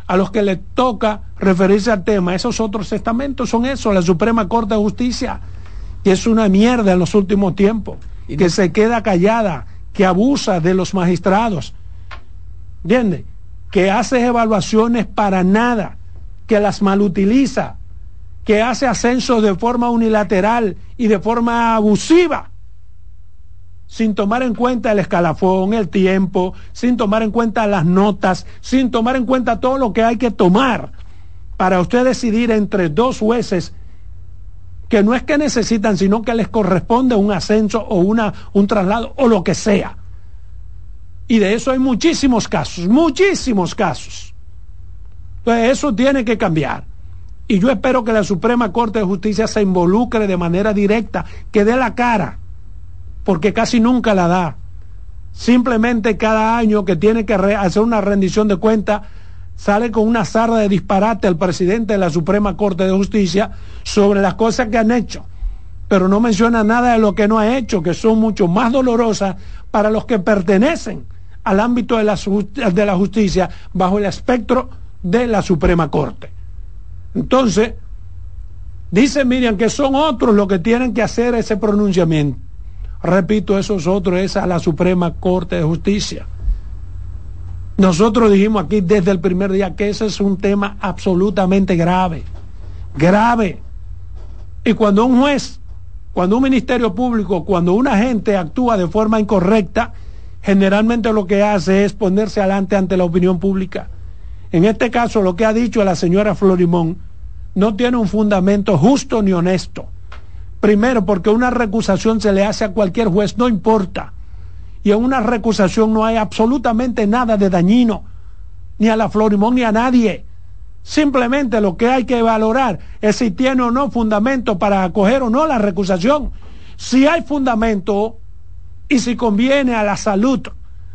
a los que le toca referirse al tema. Esos otros estamentos son eso, la Suprema Corte de Justicia, que es una mierda en los últimos tiempos, que se queda callada, que abusa de los magistrados ¿Entiendes? Que hace evaluaciones para nada, que las malutiliza, que hace ascensos de forma unilateral y de forma abusiva, sin tomar en cuenta el escalafón, el tiempo, sin tomar en cuenta las notas, sin tomar en cuenta todo lo que hay que tomar para usted decidir entre dos jueces que no es que necesitan, sino que les corresponde un ascenso o una, un traslado o lo que sea. Y de eso hay muchísimos casos, muchísimos casos. Entonces eso tiene que cambiar. Y yo espero que la Suprema Corte de Justicia se involucre de manera directa, que dé la cara, porque casi nunca la da. Simplemente cada año que tiene que hacer una rendición de cuentas, sale con una sarda de disparate el presidente de la Suprema Corte de Justicia sobre las cosas que han hecho, pero no menciona nada de lo que no ha hecho, que son mucho más dolorosas para los que pertenecen al ámbito de la, de la justicia bajo el espectro de la Suprema Corte. Entonces, dice Miriam que son otros los que tienen que hacer ese pronunciamiento. Repito, esos otros es a la Suprema Corte de Justicia. Nosotros dijimos aquí desde el primer día que ese es un tema absolutamente grave, grave. Y cuando un juez, cuando un ministerio público, cuando una gente actúa de forma incorrecta, generalmente lo que hace es ponerse adelante ante la opinión pública. En este caso, lo que ha dicho la señora Florimón no tiene un fundamento justo ni honesto. Primero, porque una recusación se le hace a cualquier juez, no importa. y en una recusación no hay absolutamente nada de dañino, ni a la Florimón ni a nadie. Simplemente lo que hay que valorar es si tiene o no fundamento para acoger o no la recusación. Si hay fundamento y si conviene a la salud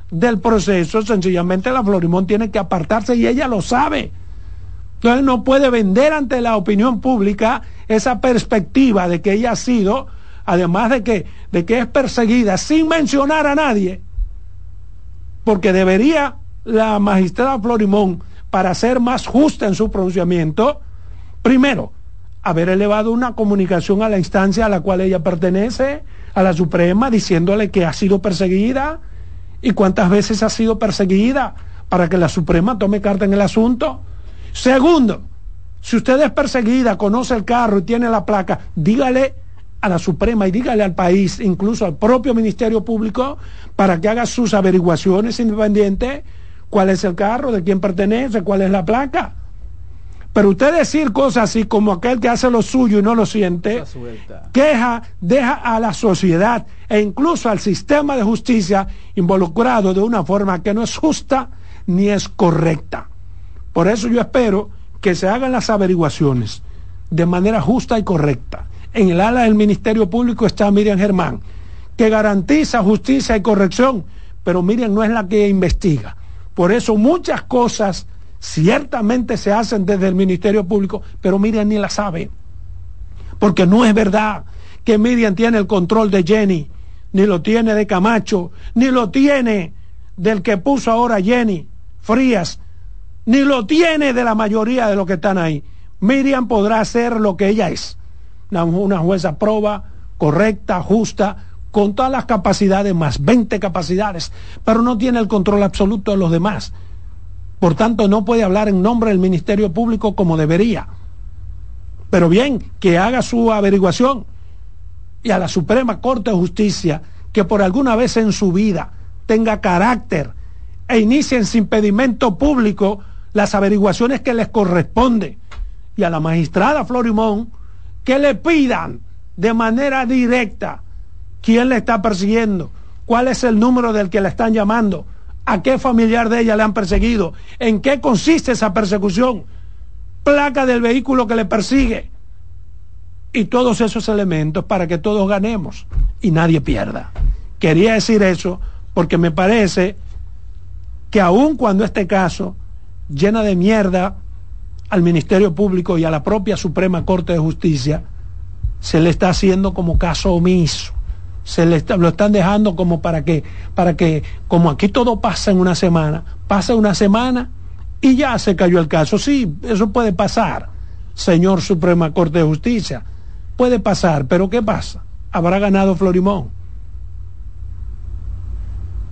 del proceso, sencillamente la Florimón tiene que apartarse y ella lo sabe. Entonces no puede vender ante la opinión pública esa perspectiva de que ella ha sido, además de que, de que es perseguida sin mencionar a nadie, porque debería la magistrada Florimón, para ser más justa en su pronunciamiento, primero, haber elevado una comunicación a la instancia a la cual ella pertenece, a la Suprema, diciéndole que ha sido perseguida y cuántas veces ha sido perseguida para que la Suprema tome carta en el asunto. Segundo, si usted es perseguida, conoce el carro y tiene la placa, dígale a la Suprema y dígale al país, incluso al propio Ministerio Público, para que haga sus averiguaciones independientes, cuál es el carro, de quién pertenece, cuál es la placa. Pero usted decir cosas así como aquel que hace lo suyo y no lo siente, queja, deja a la sociedad e incluso al sistema de justicia involucrado de una forma que no es justa ni es correcta. Por eso yo espero que se hagan las averiguaciones de manera justa y correcta. En el ala del Ministerio Público está Miriam Germán, que garantiza justicia y corrección, pero Miriam no es la que investiga. Por eso muchas cosas ciertamente se hacen desde el Ministerio Público, pero Miriam ni la sabe. Porque no es verdad que Miriam tiene el control de Jenny, ni lo tiene de Camacho, ni lo tiene del que puso ahora Jenny Frías, ni lo tiene de la mayoría de los que están ahí. Miriam podrá hacer lo que ella es, una, jueza proba, correcta, justa, con todas las capacidades, más 20 capacidades, pero no tiene el control absoluto de los demás. Por tanto, no puede hablar en nombre del Ministerio Público como debería. Pero bien, que haga su averiguación y a la Suprema Corte de Justicia, que por alguna vez en su vida tenga carácter e inicien sin pedimento público las averiguaciones que les corresponde y a la magistrada Florimón que le pidan de manera directa quién le está persiguiendo, cuál es el número del que le están llamando, a qué familiar de ella le han perseguido, en qué consiste esa persecución, placa del vehículo que le persigue y todos esos elementos para que todos ganemos y nadie pierda. Quería decir eso porque me parece que aun cuando este caso llena de mierda al Ministerio Público y a la propia Suprema Corte de Justicia, se le está haciendo como caso omiso. Se le lo están dejando como para que, para que, como aquí todo pasa en una semana, pasa una semana y ya se cayó el caso. Sí, eso puede pasar, señor Suprema Corte de Justicia. Puede pasar, pero ¿qué pasa? ¿Habrá ganado Florimón?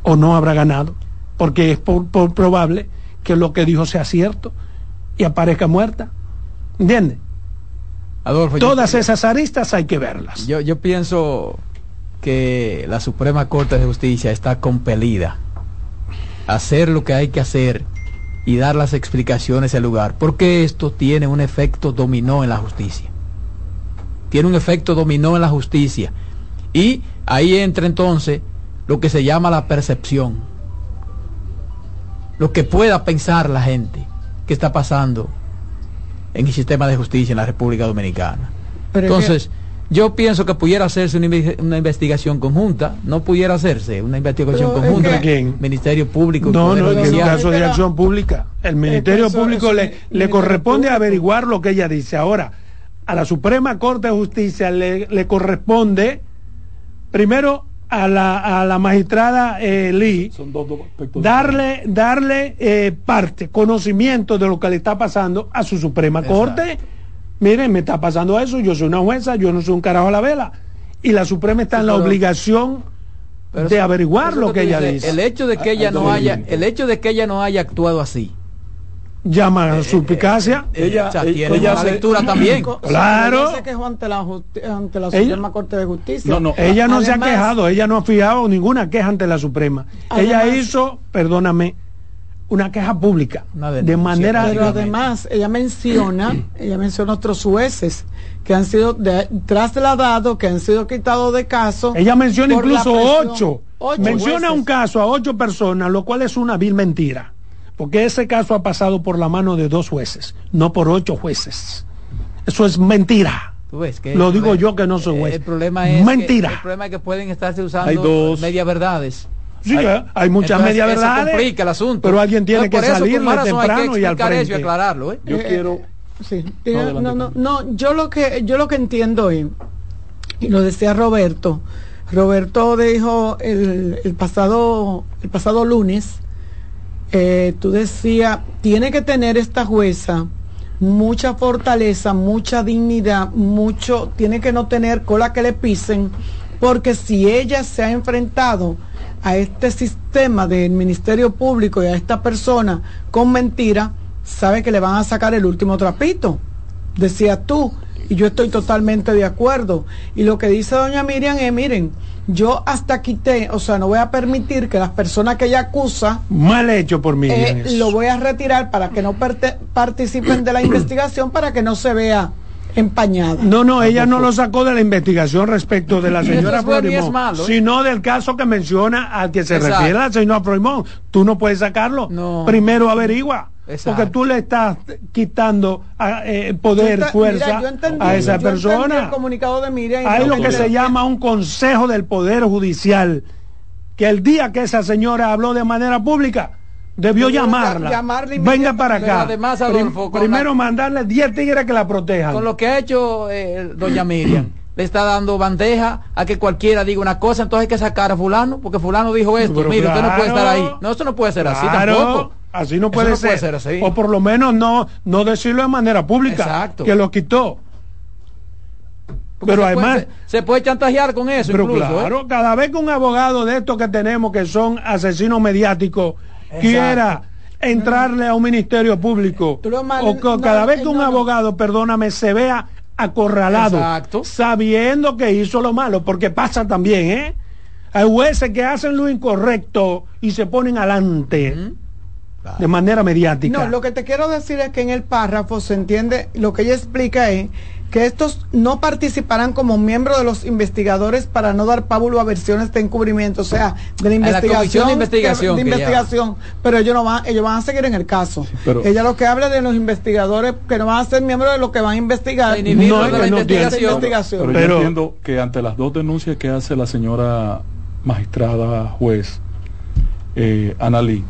¿O no habrá ganado? Porque es probable que lo que dijo sea cierto y aparezca muerta. ¿Entiendes? Todas esas aristas hay que verlas. Yo, yo pienso que la Suprema Corte de Justicia está compelida a hacer lo que hay que hacer y dar las explicaciones al lugar, porque esto tiene un efecto dominó en la justicia. Tiene un efecto dominó en la justicia. Y ahí entra entonces lo que se llama la percepción lo que pueda pensar la gente que está pasando en el sistema de justicia en la República Dominicana. Entonces, yo pienso que pudiera hacerse una, investigación conjunta, no pudiera hacerse una investigación conjunta. ¿Quién? Ministerio Público. No, no, en el caso de acción pública. El Ministerio Público le, le corresponde averiguar lo que ella dice. Ahora, a la Suprema Corte de Justicia le, le corresponde, primero, a la, a la magistrada eh, Lee darle, darle eh, parte, conocimiento de lo que le está pasando a su Suprema Corte. Miren, me está pasando eso, yo soy una jueza, yo no soy un carajo a la vela. Y la Suprema está en la obligación de averiguar lo que ella dice. El hecho de que ella no haya, el hecho de que ella no haya actuado así llama a suplicacia. Eh, ella, tiene ella lectura también. Claro. Se quejó ante la, ante la Suprema Corte de Justicia. No, no, ella no se ha quejado, ella no ha fijado ninguna queja ante la Suprema. ella hizo, perdóname, una queja pública de manera pero además ella menciona ella menciona otros jueces que han sido trasladados que han sido quitados de caso ella menciona incluso ocho, menciona un caso a ocho personas lo cual es una vil mentira porque ese caso ha pasado por la mano de dos jueces no por ocho jueces. Eso es mentira. Lo digo yo que no soy juez el problema es mentira. el problema es que pueden estarse usando media verdades Sí, hay, muchas media verdades. complica el asunto. Pero alguien tiene que salir temprano y al frente. Eso y aclararlo, ¿eh? Yo eh, quiero sí. no, no, no, yo lo que yo lo que entiendo y, y lo decía Roberto. Roberto dijo el, el pasado el pasado lunes eh, tú decías, tiene que tener esta jueza mucha fortaleza, mucha dignidad, mucho, tiene que no tener cola que le pisen, porque si ella se ha enfrentado a este sistema del Ministerio Público y a esta persona con mentira, sabe que le van a sacar el último trapito. Decía tú, y yo estoy totalmente de acuerdo. Y lo que dice doña Miriam es, miren, yo hasta quité, o sea, no voy a permitir que las personas que ella acusa... Mal hecho por mí. Eh, lo voy a retirar para que no participen de la investigación, para que no se vea empañada. No, no, ella no lo sacó de la investigación respecto de la señora Florimón, ¿eh? sino del caso que menciona al que se refiere la señora Florimón. Tú no puedes sacarlo. Primero averigua. Porque tú le estás quitando eh, poder, fuerza a esa persona. Hay lo que se llama un consejo del Poder Judicial, que el día que esa señora habló de manera pública, debió llamarla. Venga para acá. Además, Adolfo, primero mandarle 10 tigres que la protejan. Con lo que ha hecho eh, doña Miriam, le está dando bandeja a que cualquiera diga una cosa, entonces hay que sacar a fulano, porque fulano dijo esto. Mire, usted no puede estar ahí. No, eso no puede ser así tampoco. Así no puede, ser. así. O por lo menos no, no decirlo de manera pública. Exacto. Que lo quitó. pero además se puede chantajear con eso pero ¿eh? claro cada vez que un abogado de estos que tenemos que son asesinos mediáticos quiera entrarle a un ministerio público o cada vez que un abogado, perdóname, se vea acorralado, sabiendo que hizo lo malo, porque pasa también, ¿eh? Hay jueces que hacen lo incorrecto y se ponen adelante. De manera mediática. No, lo que te quiero decir es que en el párrafo se entiende, lo que ella explica es que estos no participarán como miembros de los investigadores para no dar pábulo a versiones de encubrimiento, o sea, de la investigación. de investigación. De, investigación pero ellos no van, ellos van a seguir en el caso. Ella lo que habla de los investigadores que no van a ser miembros de lo que van a investigar. No, de la investigación. Pero, yo entiendo que ante las dos denuncias que hace la señora magistrada juez eh, Analí,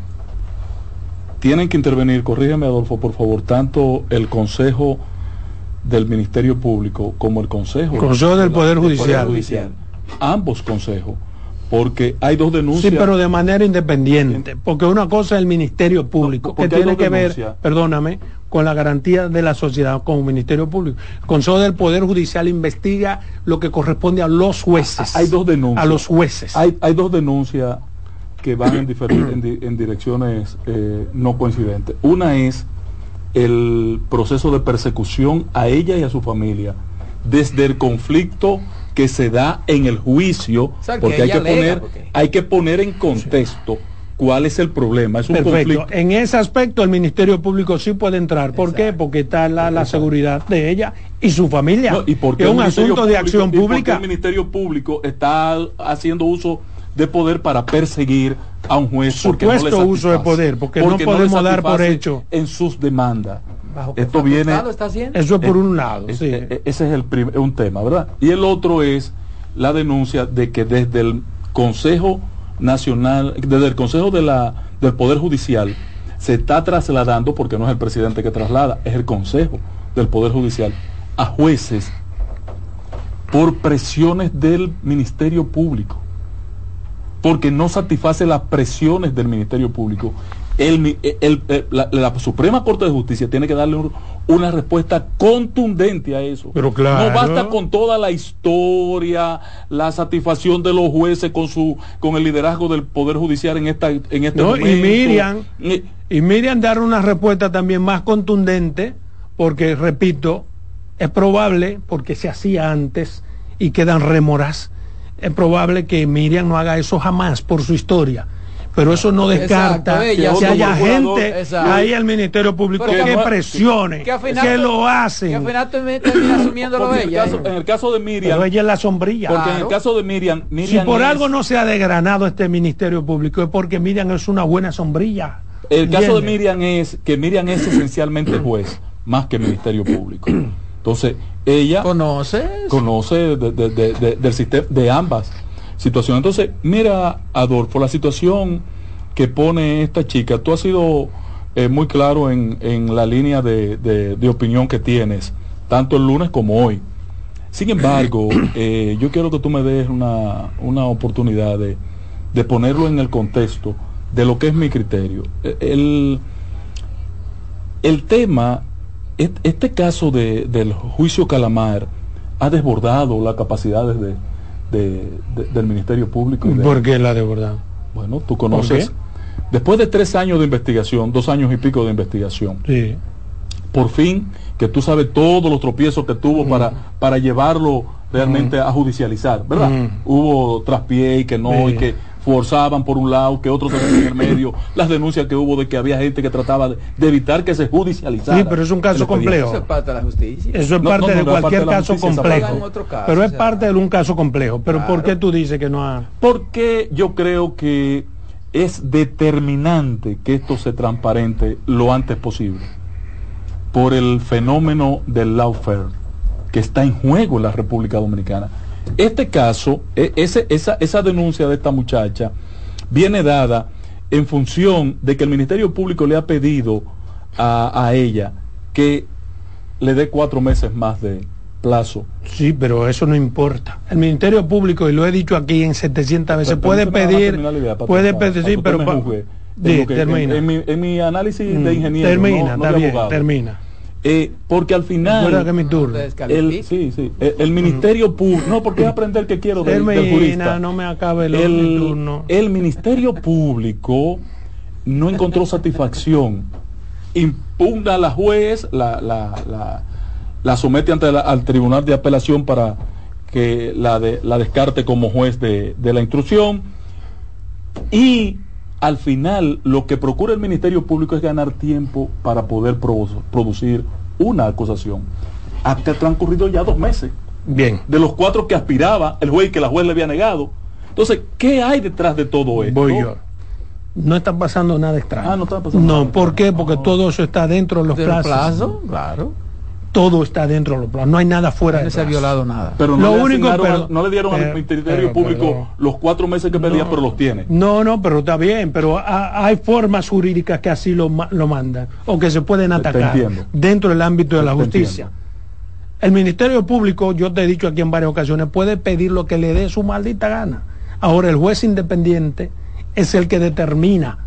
tienen que intervenir, corrígeme Adolfo, por favor, tanto el Consejo del Ministerio Público como el Consejo, Consejo del, Poder, Judicial. Ambos consejos. Porque hay dos denuncias. Sí, pero de manera independiente. Porque una cosa es el Ministerio Público, que tiene que ver, perdóname, con la garantía de la sociedad el Ministerio Público. El Consejo del Poder Judicial investiga lo que corresponde a los jueces. Hay dos denuncias. A los jueces. Hay, hay dos denuncias que van en, en, direcciones eh, no coincidentes. Una es el proceso de persecución a ella y a su familia desde el conflicto que se da en el juicio, porque, hay, que poner, hay que poner en contexto cuál es el problema. Es un Perfecto. En ese aspecto el Ministerio Público sí puede entrar. ¿Por qué? Porque está la, la, seguridad de ella y su familia. y porque es un asunto de acción pública. el Ministerio Público está haciendo uso de poder para perseguir a un juez no uso de poder porque, no podemos dar por hecho. en sus demandas. Esto viene eso es por un lado ese es el un tema verdad y el otro es la denuncia de que desde el Consejo Nacional desde el Consejo de la del Poder Judicial se está trasladando porque no es el presidente que traslada es el Consejo del Poder Judicial a jueces por presiones del Ministerio Público porque no satisface las presiones del Ministerio Público. El, la, Suprema Corte de Justicia tiene que darle una respuesta contundente a eso. Pero claro. No basta con toda la historia, la satisfacción de los jueces con su con el liderazgo del Poder Judicial en esta en este momento. Y Miriam, y Miriam dar una respuesta también más contundente, porque repito, es probable, porque se hacía antes y quedan remoras es probable que Miriam no haga eso jamás por su historia. pero eso no descarta que haya gente ahí al Ministerio Público que, presione, que, lo hacen. Que al termina asumiéndolo ella. En el, caso, de Miriam. Pero ella es la sombrilla. Porque en el caso de Miriam. si por algo no se ha desgranado este Ministerio Público es porque Miriam es una buena sombrilla. El caso de Miriam es que Miriam es esencialmente juez, más que Ministerio Público. Entonces, ella conoce conoce del sistema de ambas situaciones. Entonces, mira, Adolfo, la situación que pone esta chica, tú has sido eh, muy claro en, en la línea de, opinión que tienes, tanto el lunes como hoy. Sin embargo, eh, yo quiero que tú me des una, una oportunidad de, de, ponerlo en el contexto de lo que es mi criterio. E, el, el tema, este caso de, del juicio Calamar ha desbordado las capacidades de, del Ministerio Público. ¿Por qué la ha desbordado? Bueno, tú conoces Después de tres años de investigación, dos años y pico de investigación, por fin que tú sabes todos los tropiezos que tuvo para, para llevarlo realmente a judicializar, ¿verdad? Hubo traspié y que no, y que forzaban por un lado, que otros en el medio, las denuncias que hubo de que había gente que trataba de, evitar que se judicializara. Sí, pero es un caso complejo. Eso es parte de la justicia. Eso es parte de cualquier caso complejo. pero es parte de un caso complejo. Pero ¿por qué tú dices que no ha...? Porque yo creo que es determinante que esto se transparente lo antes posible por el fenómeno del lawfare que está en juego en la República Dominicana. Este caso, e, ese, esa, esa denuncia de esta muchacha viene dada en función de que el Ministerio Público le ha pedido a, a ella que le dé cuatro meses más de, plazo. Sí, pero eso no importa. El Ministerio Público, y lo he dicho aquí en 700 veces, puede pedir, puede pedir, sí, pero... termina. En, mi, análisis de mm, ingeniero, termina, está bien, termina. Eh, porque al final que mi turno. El, sí, sí, el, ministerio público no porque aprender que quiero del, jurista. no me acabe el, turno. el ministerio público no encontró satisfacción. Impugna a la juez la, la, la la somete ante al tribunal de apelación para que la, de, la descarte como juez de, la instrucción. Y al final lo que procura el Ministerio Público es ganar tiempo para poder producir una acusación. Hasta transcurrido ya dos meses. Bien. De los cuatro que aspiraba el juez que la juez le había negado. Entonces, ¿qué hay detrás de todo esto? Voy yo. No está pasando nada extraño. Ah, no está pasando No, ¿por qué? Porque todo eso está dentro de los plazos. Claro todo está dentro de los planos, no hay nada fuera no se ha violado nada. Pero no, le, único, no le dieron al Ministerio Público los cuatro meses que pedía, pero los tiene. No, no, pero está bien, pero hay formas jurídicas que así lo, lo mandan o que se pueden atacar dentro del ámbito de la justicia. El Ministerio Público, yo te he dicho aquí en varias ocasiones, puede pedir lo que le dé su maldita gana. Ahora el juez independiente es el que determina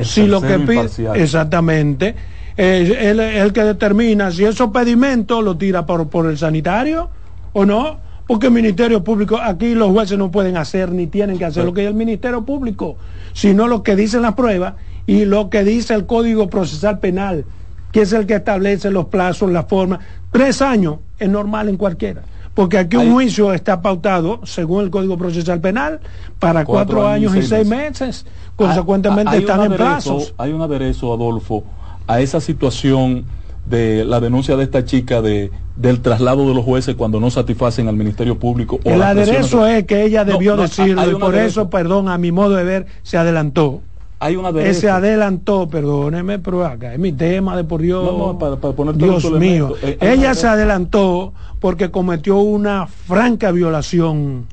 si lo que pide exactamente es el, que determina si esos pedimentos lo tira por, por el sanitario o no. Porque el Ministerio Público, aquí los jueces no pueden hacer ni tienen que hacer lo que es el Ministerio Público, sino lo que dicen las pruebas y lo que dice el Código Procesal Penal, que es el que establece los plazos, la forma. Tres años es normal en cualquiera. Porque aquí un juicio está pautado, según el Código Procesal Penal, para cuatro, años, y seis meses. Consecuentemente están en plazos. Hay un aderezo, Adolfo, a esa situación de la denuncia de esta chica de del traslado de los jueces cuando no satisfacen al Ministerio Público. O el aderezo es que ella debió decirlo y por eso, perdón, a mi modo de ver, se adelantó. Hay una Se adelantó, perdóneme, pero acá es mi tema de por Dios. No, para, para Dios mío. Eh, ella se adelantó porque cometió una franca violación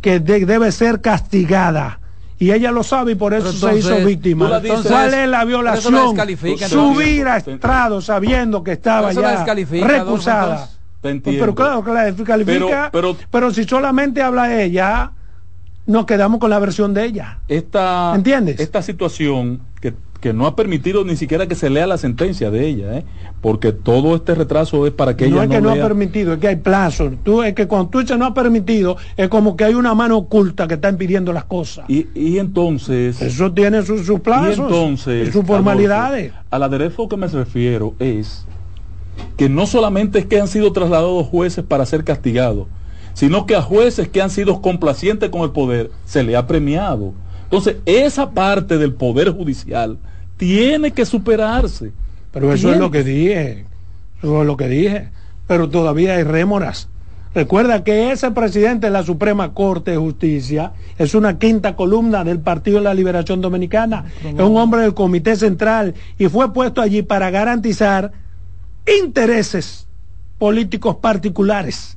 que debe ser castigada y ella lo sabe y por eso se hizo víctima. ¿Cuál es la violación? Subir a estrado sabiendo que estaba ya recusada. Pero claro que la descalifica. Pero, si solamente habla ella, nos quedamos con la versión de ella. Esta, ¿Entiendes? Esta situación que que no ha permitido ni siquiera que se lea la sentencia de ella, ¿eh? porque todo este retraso es para que ella no es que no ha permitido, es que hay plazo. Tú, es que cuando tú dices no ha permitido, es como que hay una mano oculta que está impidiendo las cosas. Y, entonces... Eso tiene sus su plazos y entonces, sus formalidades. al aderezo que me refiero es que no solamente es que han sido trasladados jueces para ser castigados, sino que a jueces que han sido complacientes con el poder se le ha premiado Entonces, esa parte del Poder Judicial tiene que superarse. Pero eso es lo que dije, eso es lo que dije. Pero todavía hay rémoras. Recuerda que ese presidente de la Suprema Corte de Justicia es una quinta columna del Partido de la Liberación Dominicana. Es un hombre del Comité Central y fue puesto allí para garantizar intereses políticos particulares.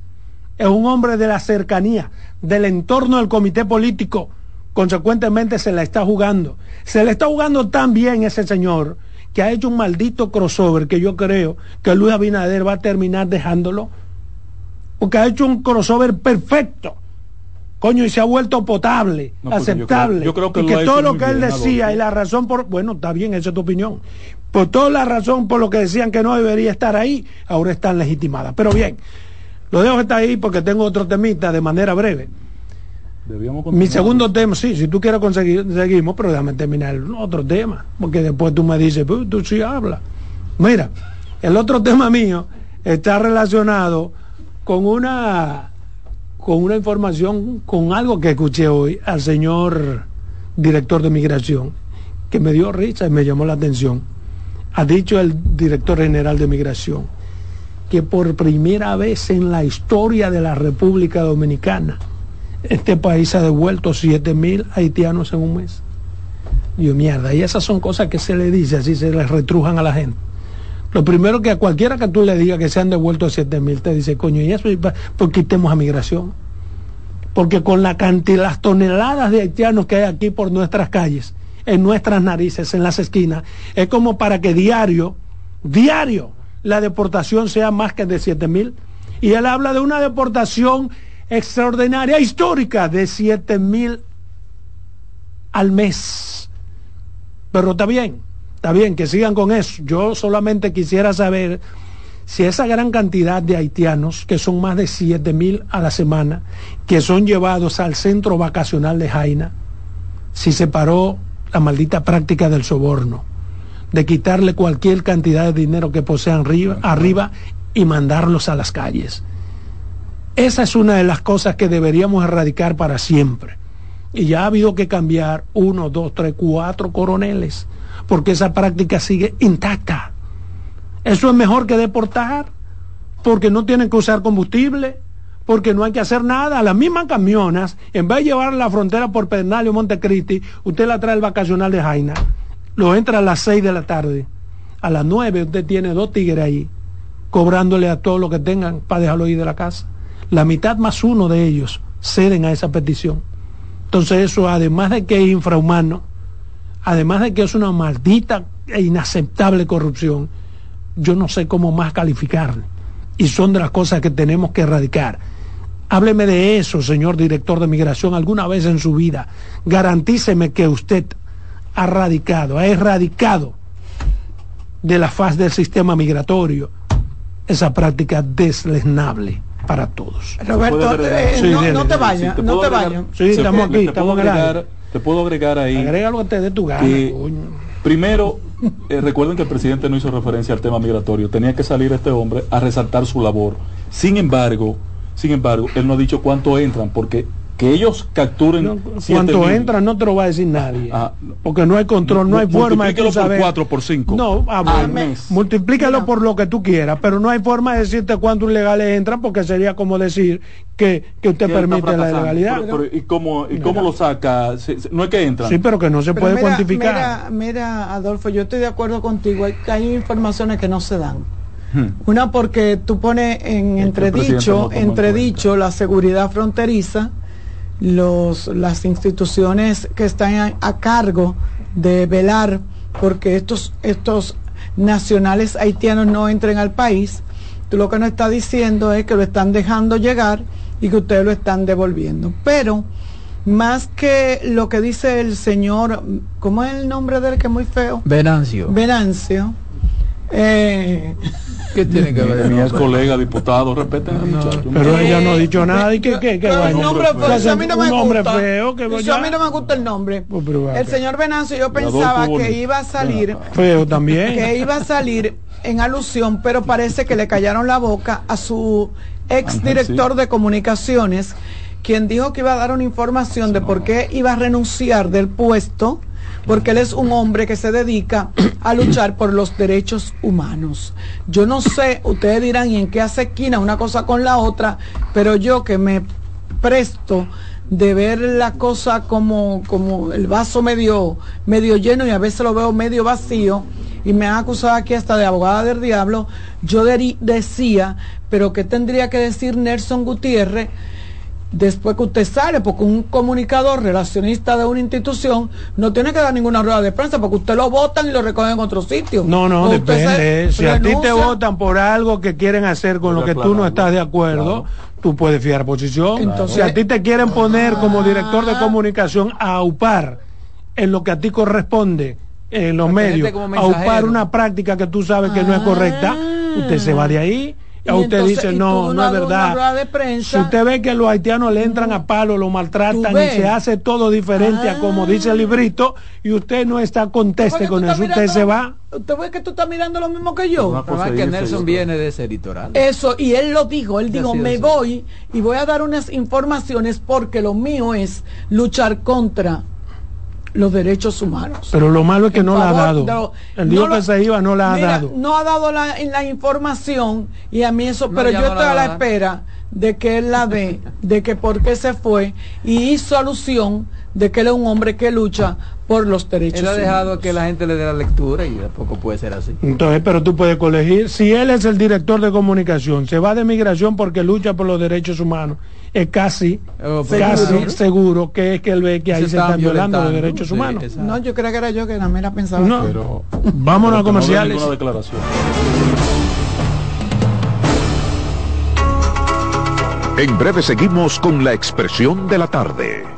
Es un hombre de la cercanía, del entorno del comité político. Consecuentemente se la está jugando. Se le está jugando tan bien ese señor que ha hecho un maldito crossover que yo creo que Luis Abinader va a terminar dejándolo porque ha hecho un crossover perfecto. Coño, y se ha vuelto potable, aceptable. Yo creo, que, y que todo lo que él decía y la razón por. Bueno, está bien, esa es tu opinión. Por toda la razón por lo que decían que no debería estar ahí, ahora están legitimadas. Pero bien, lo dejo estar ahí porque tengo otro temita de manera breve. Mi segundo tema, sí, si tú quieres conseguir, seguimos, pero déjame terminar otro tema, porque después tú me dices, tú sí hablas. Mira, el otro tema mío está relacionado con una con una información, con algo que escuché hoy al señor director de migración, que me dio risa y me llamó la atención. Ha dicho el director general de migración que por primera vez en la historia de la República Dominicana, este país ha devuelto 7 mil haitianos en un mes. Dios mierda, y esas son cosas que se le dice, así se les retrujan a la gente. Lo primero que a cualquiera que tú le digas que se han devuelto 7 mil, te dice, coño, y eso, pues quitemos a migración. Porque con la cantidad, las toneladas de haitianos que hay aquí por nuestras calles, en nuestras narices, en las esquinas, es como para que diario, diario, la deportación sea más que de 7 mil. Y él habla de una deportación extraordinaria, histórica, de 7 mil al mes. Pero está bien, Está bien, que sigan con eso. Yo solamente quisiera saber si esa gran cantidad de haitianos, que son más de 7 mil a la semana, que son llevados al centro vacacional de Jaina, si se paró la maldita práctica del soborno, de quitarle cualquier cantidad de dinero que posean arriba, arriba y mandarlos a las calles. Esa es una de las cosas que deberíamos erradicar para siempre. Y ya ha habido que cambiar uno, dos, tres, cuatro coroneles porque esa práctica sigue intacta. Eso es mejor que deportar, porque no tienen que usar combustible, porque no hay que hacer nada. Las mismas camionas, en vez de llevar la frontera por Pedernal o Montecristi, usted la trae el vacacional de Jaina, lo entra a las 6 de la tarde. A las 9 usted tiene dos tigres ahí, cobrándole a todo lo que tengan para dejarlo ir de la casa. La mitad más uno de ellos ceden a esa petición. Entonces eso, además de que es infrahumano, además de que es una maldita e inaceptable corrupción, yo no sé cómo más calificarle. Y son de las cosas que tenemos que erradicar. Hábleme de eso, señor director de migración, alguna vez en su vida. Garantíceme que usted ha radicado, ha erradicado de la faz del sistema migratorio esa práctica deslesnable para todos. Roberto, eh, no, te vayas, no te vayas. Sí, estamos aquí, estamos en el te puedo agregar ahí. Agrégalo te de tu gana. primero, eh, recuerden que el presidente no hizo referencia al tema migratorio. Tenía que salir este hombre a resaltar su labor. Sin embargo, sin embargo, él no ha dicho cuánto entran, porque que ellos capturen no, cuánto entran no te lo va a decir nadie ah, porque no hay control no, hay forma de tú saber. por 4 por 5 no ah, multiplícalo por lo que tú quieras pero no hay forma de decirte cuántos ilegales entran porque sería como decir que, que usted permite la ilegalidad y cómo y cómo lo saca no es que entran. Sí pero que no se puede cuantificar. mira, mira Adolfo yo estoy de acuerdo contigo. Hay, hay informaciones que no se dan. Hmm. una porque tú pones en entredicho, entredicho la seguridad fronteriza los, las instituciones que están a, cargo de velar porque estos, estos nacionales haitianos no entren al país, lo que nos está diciendo es que lo están dejando llegar y que ustedes lo están devolviendo. Pero más que lo que dice el señor, ¿cómo es el nombre de él que es muy feo? Venancio. Venancio. Eh, ¿Qué tiene que ver? Mi colega diputado, respeten al muchacho. Pero ella no ha dicho nada. ¿Y qué, qué, qué un nombre feo, a mí no me gusta. Feo, que a mí no me gusta el nombre. Pues, el señor Venancio, yo pensaba que iba a salir. Feo también. Que iba a salir en alusión, pero parece que le callaron la boca a su ex director de comunicaciones quien dijo que iba a dar una información de por qué iba a renunciar del puesto porque él es un hombre que se dedica a luchar por los derechos humanos. Yo no sé, ustedes dirán, ¿y en qué hace esquina una cosa con la otra? Pero yo que me presto de ver la cosa como, como el vaso medio, medio lleno y a veces lo veo medio vacío, y me han acusado aquí hasta de abogada del diablo, yo decía, pero ¿qué tendría que decir Nelson Gutiérrez? Después que usted sale, porque un comunicador relacionista de una institución no tiene que dar ninguna rueda de prensa, porque usted lo votan y lo recogen en otro sitio. No, no, depende. si a ti te votan por algo que quieren hacer con lo que tú no estás de acuerdo, tú puedes fiar posición. Entonces, si a ti te quieren poner como director de comunicación a UPAR en lo que a ti corresponde en los medios, a UPAR una práctica que tú sabes que no es correcta, usted se va de ahí usted dice, no, no es verdad. si usted ve que los haitianos le entran a palo, lo maltratan y se hace todo diferente a como dice el librito, y usted no está conteste con eso, usted se va. Usted ve que tú estás mirando lo mismo que yo. que Nelson viene de ese editorial. Eso, y él lo dijo, él dijo, me voy y voy a dar unas informaciones porque lo mío es luchar contra los derechos humanos. Pero lo malo es que no la ha dado. el día que se iba no la ha dado. No ha dado la, la, información y a mí eso, pero yo estoy a la espera de que él la dé, de que por qué se fue y hizo alusión de que él es un hombre que lucha por los derechos. Él ha dejado que la gente le dé la lectura y tampoco puede ser así. Entonces, pero tú puedes colegir, si él es el director de comunicación, se va de migración porque lucha por los derechos humanos es casi, oh, casi seguro. que es que él ve que ahí se, están violando los derechos humanos. No, yo creo que era yo que la mera pensaba. No, pero, vámonos a comerciales. en breve seguimos con la expresión de la tarde.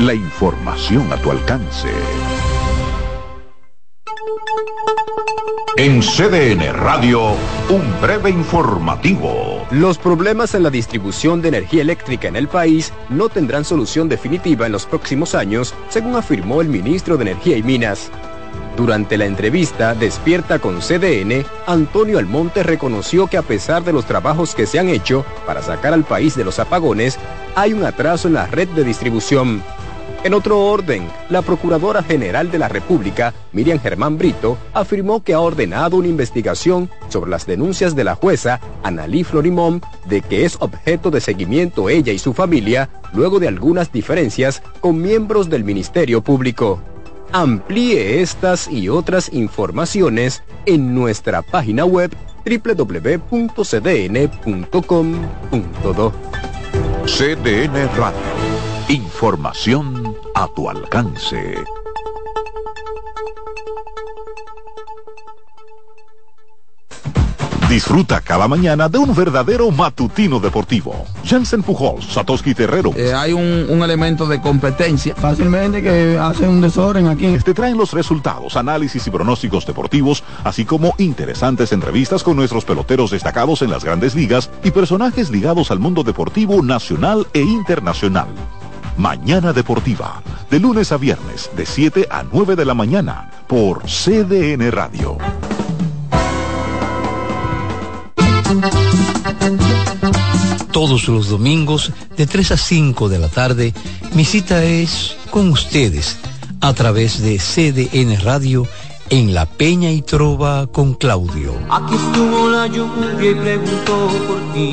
La información a tu alcance. En CDN Radio, un breve informativo. Los problemas en la distribución de energía eléctrica en el país no tendrán solución definitiva en los próximos años, según afirmó el ministro de Energía y Minas. Durante la entrevista Despierta con CDN, Antonio Almonte reconoció que a pesar de los trabajos que se han hecho para sacar al país de los apagones, hay un atraso en la red de distribución. En otro orden, la Procuradora General de la República, Miriam Germán Brito, afirmó que ha ordenado una investigación sobre las denuncias de la jueza Analí Florimón de que es objeto de seguimiento ella y su familia luego de algunas diferencias con miembros del Ministerio Público. Amplíe estas y otras informaciones en nuestra página web www.cdn.com.do. CDN Radio Información a tu alcance. Disfruta cada mañana de un verdadero matutino deportivo. Jansen Pujols, Satoshi Terrero. Eh, hay un, elemento de competencia. Fácilmente que hace un desorden aquí. Te traen los resultados, análisis y pronósticos deportivos, así como interesantes entrevistas con nuestros peloteros destacados en las grandes ligas y personajes ligados al mundo deportivo nacional e internacional. Mañana Deportiva, de lunes a viernes, de 7 a 9 de la mañana, por CDN Radio. Todos los domingos, de 3 a 5 de la tarde, mi cita es con ustedes, a través de CDN Radio, en La Peña y Trova con Claudio. Aquí estuvo la lluvia y preguntó por ti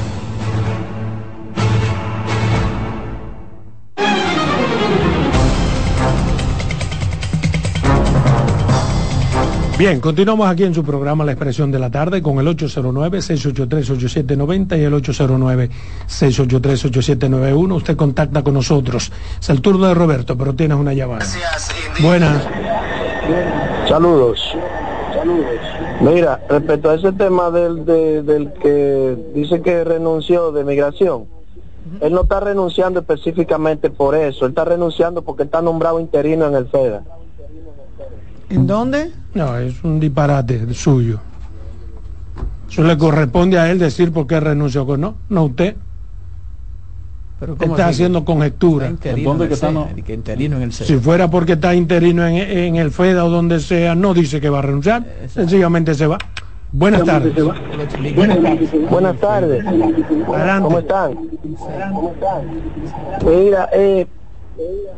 Bien, continuamos aquí en su programa La Expresión de la Tarde con el 809-683-8790 y el 809-683-8791. Usted contacta con nosotros. Es el turno de Roberto, pero tienes una llamada. Buenas. Saludos. Mira, respecto a ese tema del, del que dice que renunció de migración, él no está renunciando específicamente por eso, él está renunciando porque está nombrado interino en el FEDA. ¿En dónde? No, es un disparate suyo. Eso le corresponde a él decir por qué renunció con no, no usted. Pero está haciendo conjetura. Si fuera porque está interino en, el FEDA o donde sea, no dice que va a renunciar, sencillamente se va. Buenas tardes. Buenas tardes. ¿Cómo están? Mira, eh,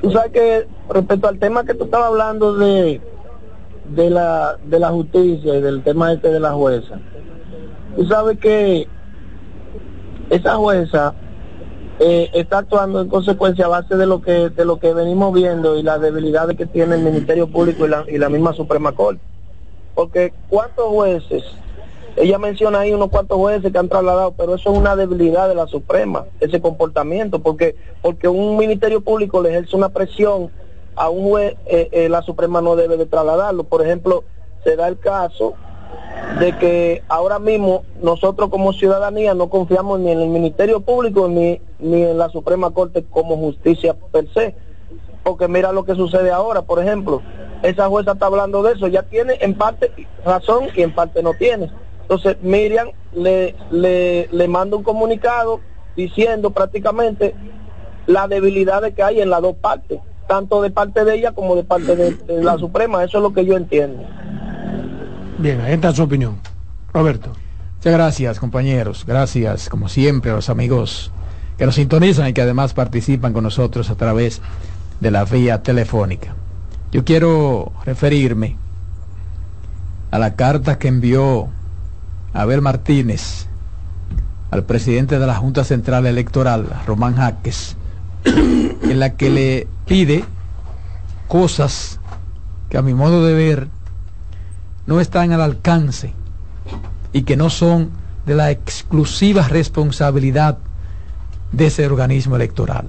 tú sabes que respecto al tema que tú estabas hablando de de la, de la justicia y del tema este de la jueza. Tú sabes que esa jueza eh, está actuando en consecuencia a base de lo que de lo que venimos viendo y las debilidades que tiene el Ministerio Público y la, y la misma Suprema Corte. Porque cuántos jueces, ella menciona ahí unos cuantos jueces que han trasladado, pero eso es una debilidad de la Suprema, ese comportamiento, porque porque un Ministerio Público le ejerce una presión a un juez eh, eh, la Suprema no debe de trasladarlo. Por ejemplo, se da el caso de que ahora mismo nosotros como ciudadanía no confiamos ni en el Ministerio Público ni, ni en la Suprema Corte como justicia per se. Porque mira lo que sucede ahora, por ejemplo, esa jueza está hablando de eso, ya tiene en parte razón y en parte no tiene. Entonces Miriam le, le, le manda un comunicado diciendo prácticamente la debilidad que hay en las dos partes tanto de parte de ella como de parte de, la Suprema. Eso es lo que yo entiendo. Bien, ahí está su opinión. Roberto. Muchas gracias, compañeros. Gracias, como siempre, a los amigos que nos sintonizan y que además participan con nosotros a través de la vía telefónica. Yo quiero referirme a la carta que envió Abel Martínez al presidente de la Junta Central Electoral, Román Jaques, en la que le pide cosas que a mi modo de ver no están al alcance y que no son de la exclusiva responsabilidad de ese organismo electoral.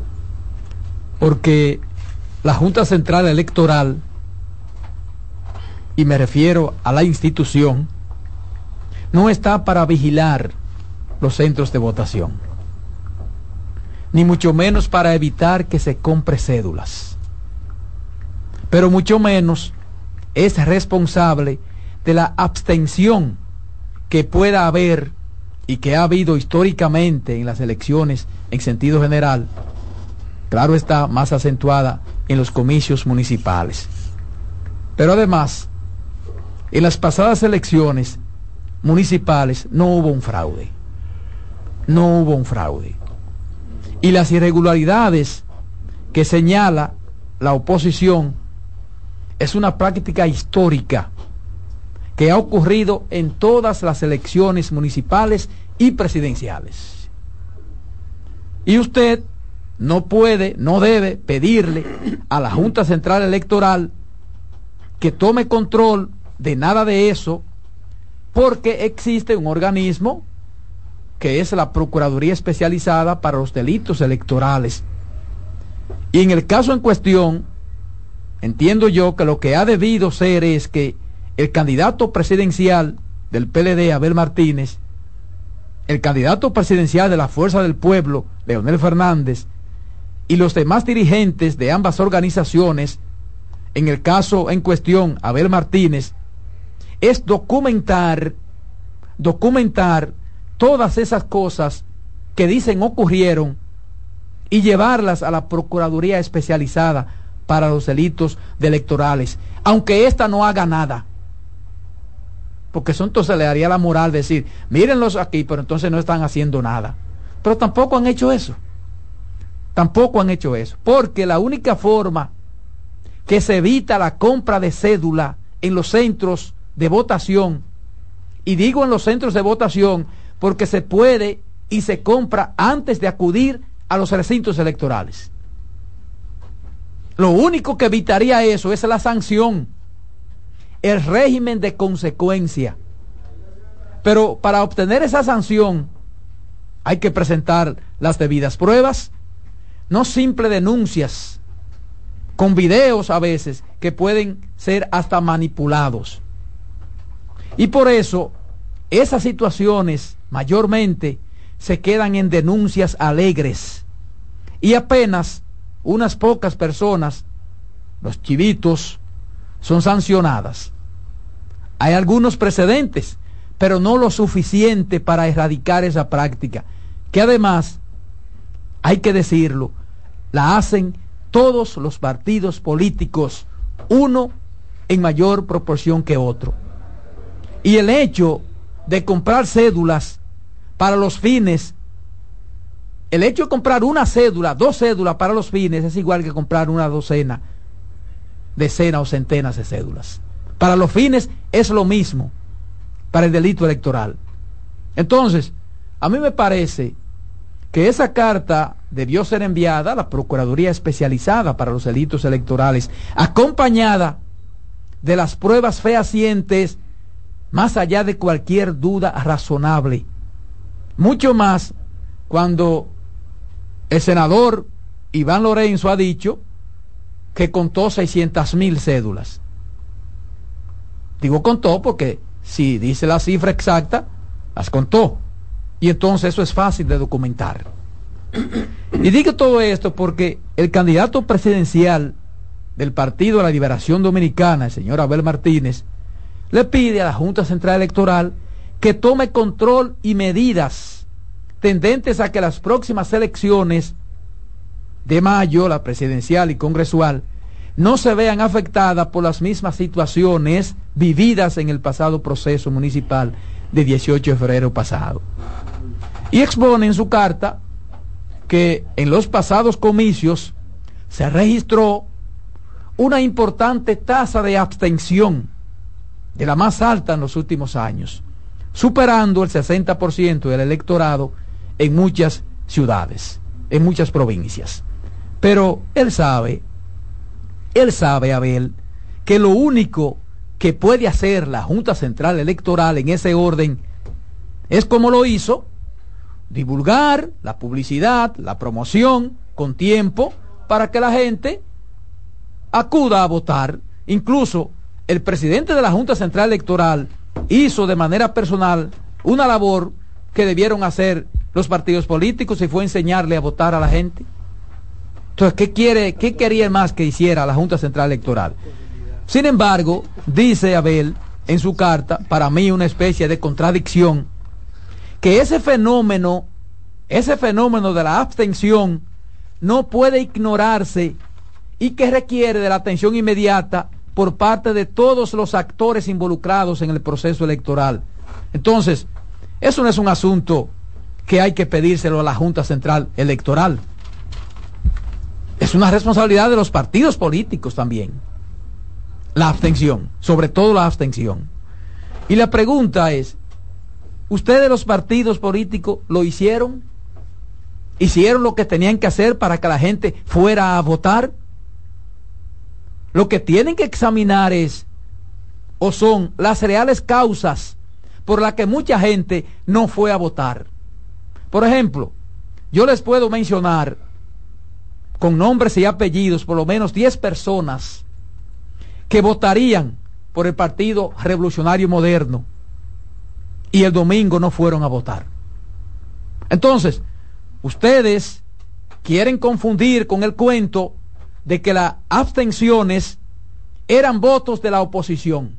Porque la Junta Central Electoral, y me refiero a la institución, no está para vigilar los centros de votación ni mucho menos para evitar que se compre cédulas. Pero mucho menos es responsable de la abstención que pueda haber y que ha habido históricamente en las elecciones en sentido general, claro está, más acentuada en los comicios municipales. Pero además, en las pasadas elecciones municipales no hubo un fraude. No hubo un fraude y las irregularidades que señala la oposición es una práctica histórica que ha ocurrido en todas las elecciones municipales y presidenciales. Y usted no puede, no debe pedirle a la Junta Central Electoral que tome control de nada de eso porque existe un organismo que es la Procuraduría Especializada para los Delitos Electorales. Y en el caso en cuestión, entiendo yo que lo que ha debido ser es que el candidato presidencial del PLD, Abel Martínez, el candidato presidencial de la Fuerza del Pueblo, Leonel Fernández, y los demás dirigentes de ambas organizaciones, en el caso en cuestión, Abel Martínez, es documentar, documentar todas esas cosas que dicen ocurrieron y llevarlas a la Procuraduría Especializada para los delitos de electorales, aunque ésta no haga nada. Porque eso entonces le daría la moral decir, mírenlos aquí, pero entonces no están haciendo nada. Pero tampoco han hecho eso. Tampoco han hecho eso. Porque la única forma que se evita la compra de cédula en los centros de votación, y digo en los centros de votación porque se puede y se compra antes de acudir a los recintos electorales. Lo único que evitaría eso es la sanción. el régimen de consecuencia. Pero para obtener esa sanción hay que presentar las debidas pruebas, no simple denuncias, con videos a veces que pueden ser hasta manipulados. Y por eso esas situaciones mayormente se quedan en denuncias alegres y apenas unas pocas personas, los chivitos, son sancionadas. Hay algunos precedentes, pero no lo suficiente para erradicar esa práctica, que además, hay que decirlo, la hacen todos los partidos políticos, uno en mayor proporción que otro. Y el hecho de comprar cédulas para los fines, el hecho de comprar una cédula, dos cédulas para los fines es igual que comprar una docena, decenas o centenas de cédulas. Para los fines es lo mismo, para el delito electoral. Entonces, a mí me parece que esa carta debió ser enviada a la Procuraduría Especializada para los Delitos Electorales, acompañada de las pruebas fehacientes más allá de cualquier duda razonable. Mucho más cuando el senador Iván Lorenzo ha dicho que contó 600 mil cédulas. Digo contó porque si dice la cifra exacta, las contó. Y entonces eso es fácil de documentar. Y digo todo esto porque el candidato presidencial del Partido de la Liberación Dominicana, el señor Abel Martínez, le pide a la Junta Central Electoral que tome control y medidas tendentes a que las próximas elecciones de mayo, la presidencial y congresual, no se vean afectadas por las mismas situaciones vividas en el pasado proceso municipal de 18 de febrero pasado. Y expone en su carta que en los pasados comicios se registró una importante tasa de abstención de la más alta en los últimos años, superando el 60% del electorado en muchas ciudades, en muchas provincias. Pero él sabe, él sabe, Abel, que lo único que puede hacer la Junta Central Electoral en ese orden es como lo hizo, divulgar la publicidad, la promoción con tiempo para que la gente acuda a votar, incluso el presidente de la Junta Central Electoral hizo de manera personal una labor que debieron hacer los partidos políticos y fue enseñarle a votar a la gente. Entonces, ¿qué quiere, qué quería más que hiciera la Junta Central Electoral? Sin embargo, dice Abel en su carta, para mí una especie de contradicción, que ese fenómeno, ese fenómeno de la abstención no puede ignorarse y que requiere de la atención inmediata por parte de todos los actores involucrados en el proceso electoral. Entonces, eso no es un asunto que hay que pedírselo a la Junta Central Electoral. Es una responsabilidad de los partidos políticos también. La abstención, sobre todo la abstención. Y la pregunta es, ¿ustedes los partidos políticos lo hicieron? ¿Hicieron lo que tenían que hacer para que la gente fuera a votar? Lo que tienen que examinar es o son las reales causas por las que mucha gente no fue a votar. Por ejemplo, yo les puedo mencionar con nombres y apellidos por lo menos 10 personas que votarían por el Partido Revolucionario Moderno y el domingo no fueron a votar. Entonces, ustedes quieren confundir con el cuento de que las abstenciones eran votos de la oposición.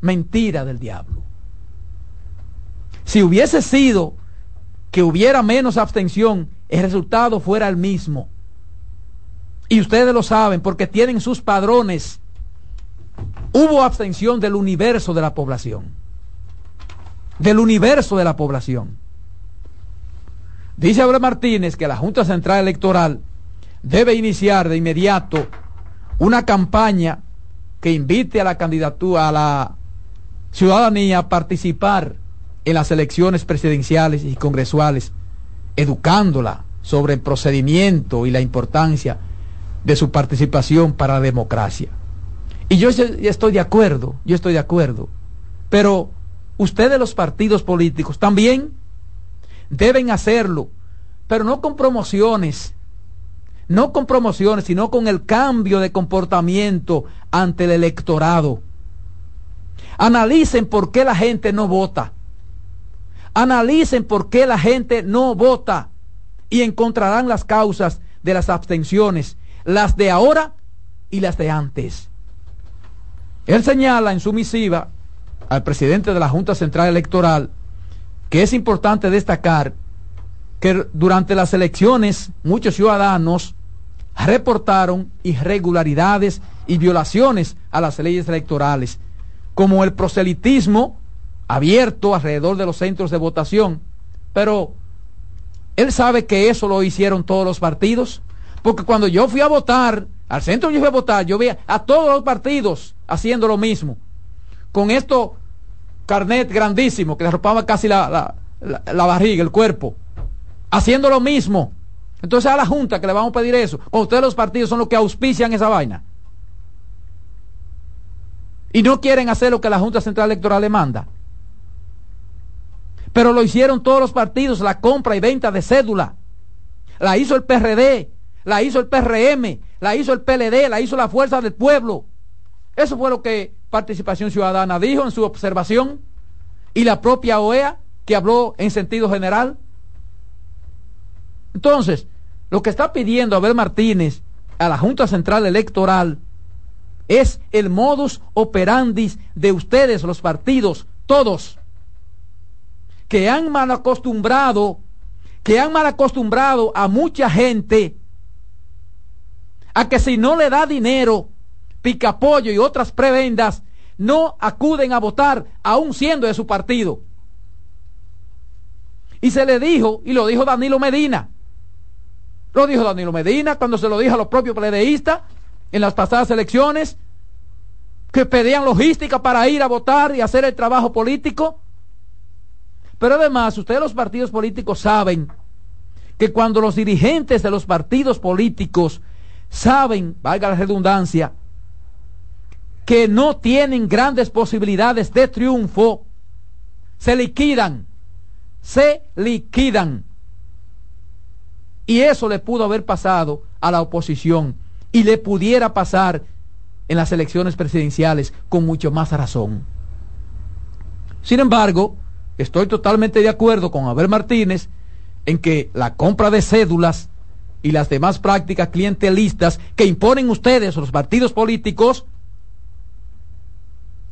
Mentira del diablo. Si hubiese sido que hubiera menos abstención, el resultado fuera el mismo. Y ustedes lo saben porque tienen sus padrones. Hubo abstención del universo de la población. Del universo de la población. Dice Abraham Martínez que la Junta Central Electoral debe iniciar de inmediato una campaña que invite a la candidatura, a la ciudadanía a participar en las elecciones presidenciales y congresuales, educándola sobre el procedimiento y la importancia de su participación para la democracia. Y yo estoy de acuerdo, yo estoy de acuerdo. Pero ustedes los partidos políticos también deben hacerlo, pero no con promociones, no con promociones, sino con el cambio de comportamiento ante el electorado. Analicen por qué la gente no vota. Analicen por qué la gente no vota y encontrarán las causas de las abstenciones, las de ahora y las de antes. Él señala en su misiva al presidente de la Junta Central Electoral que es importante destacar que durante las elecciones muchos ciudadanos reportaron irregularidades y violaciones a las leyes electorales, como el proselitismo abierto alrededor de los centros de votación. Pero él sabe que eso lo hicieron todos los partidos, porque cuando yo fui a votar, al centro yo fui a votar, yo vi a todos los partidos haciendo lo mismo, con esto carnet grandísimo que le rompaba casi la, la barriga, el cuerpo, haciendo lo mismo. Entonces a la Junta que le vamos a pedir eso. O ustedes los partidos son los que auspician esa vaina. Y no quieren hacer lo que la Junta Central Electoral le manda. Pero lo hicieron todos los partidos, la compra y venta de cédula. La hizo el PRD, la hizo el PRM, la hizo el PLD, la hizo la Fuerza del Pueblo. Eso fue lo que Participación Ciudadana dijo en su observación. Y la propia OEA, que habló en sentido general. Entonces, lo que está pidiendo Abel Martínez a la Junta Central Electoral es el modus operandi de ustedes, los partidos, todos, que han mal acostumbrado, que han mal acostumbrado a mucha gente a que si no le da dinero, picapollo y otras prebendas, no acuden a votar, aún siendo de su partido. Y se le dijo, y lo dijo Danilo Medina, lo dijo Danilo Medina cuando se lo dijo a los propios pledeístas en las pasadas elecciones, que pedían logística para ir a votar y hacer el trabajo político. Pero además, ustedes los partidos políticos saben que cuando los dirigentes de los partidos políticos saben, valga la redundancia, que no tienen grandes posibilidades de triunfo, se liquidan, se liquidan. Y eso le pudo haber pasado a la oposición y le pudiera pasar en las elecciones presidenciales con mucho más razón. Sin embargo, estoy totalmente de acuerdo con Abel Martínez en que la compra de cédulas y las demás prácticas clientelistas que imponen ustedes, los partidos políticos,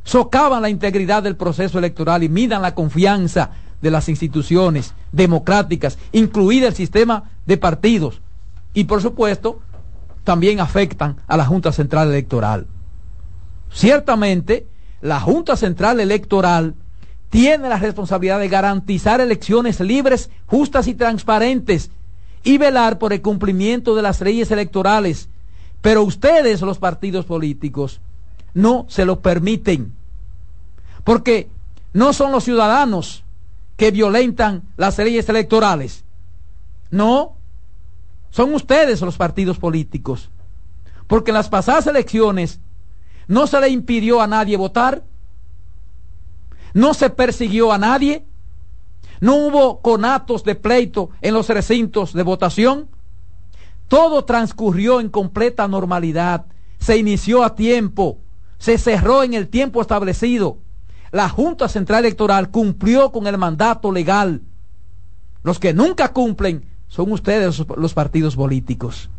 socavan la integridad del proceso electoral y midan la confianza de las instituciones democráticas, incluida el sistema de partidos. Y por supuesto, también afectan a la Junta Central Electoral. Ciertamente, la Junta Central Electoral tiene la responsabilidad de garantizar elecciones libres, justas y transparentes y velar por el cumplimiento de las leyes electorales. Pero ustedes, los partidos políticos, no se lo permiten. Porque no son los ciudadanos que violentan las leyes electorales. No, son ustedes los partidos políticos. Porque en las pasadas elecciones no se le impidió a nadie votar, no se persiguió a nadie, no hubo conatos de pleito en los recintos de votación. Todo transcurrió en completa normalidad, se inició a tiempo, se cerró en el tiempo establecido la Junta Central Electoral cumplió con el mandato legal. Los que nunca cumplen son ustedes los partidos políticos.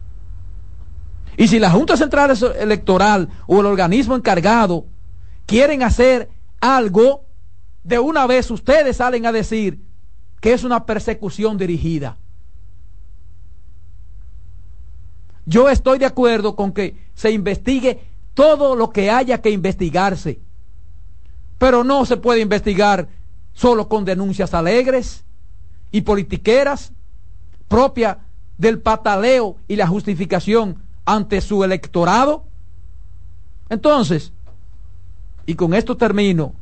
Y si la Junta Central Electoral o el organismo encargado quieren hacer algo, de una vez ustedes salen a decir que es una persecución dirigida. Yo estoy de acuerdo con que se investigue todo lo que haya que investigarse pero no se puede investigar solo con denuncias alegres y politiqueras propia del pataleo y la justificación ante su electorado. Entonces, y con esto termino,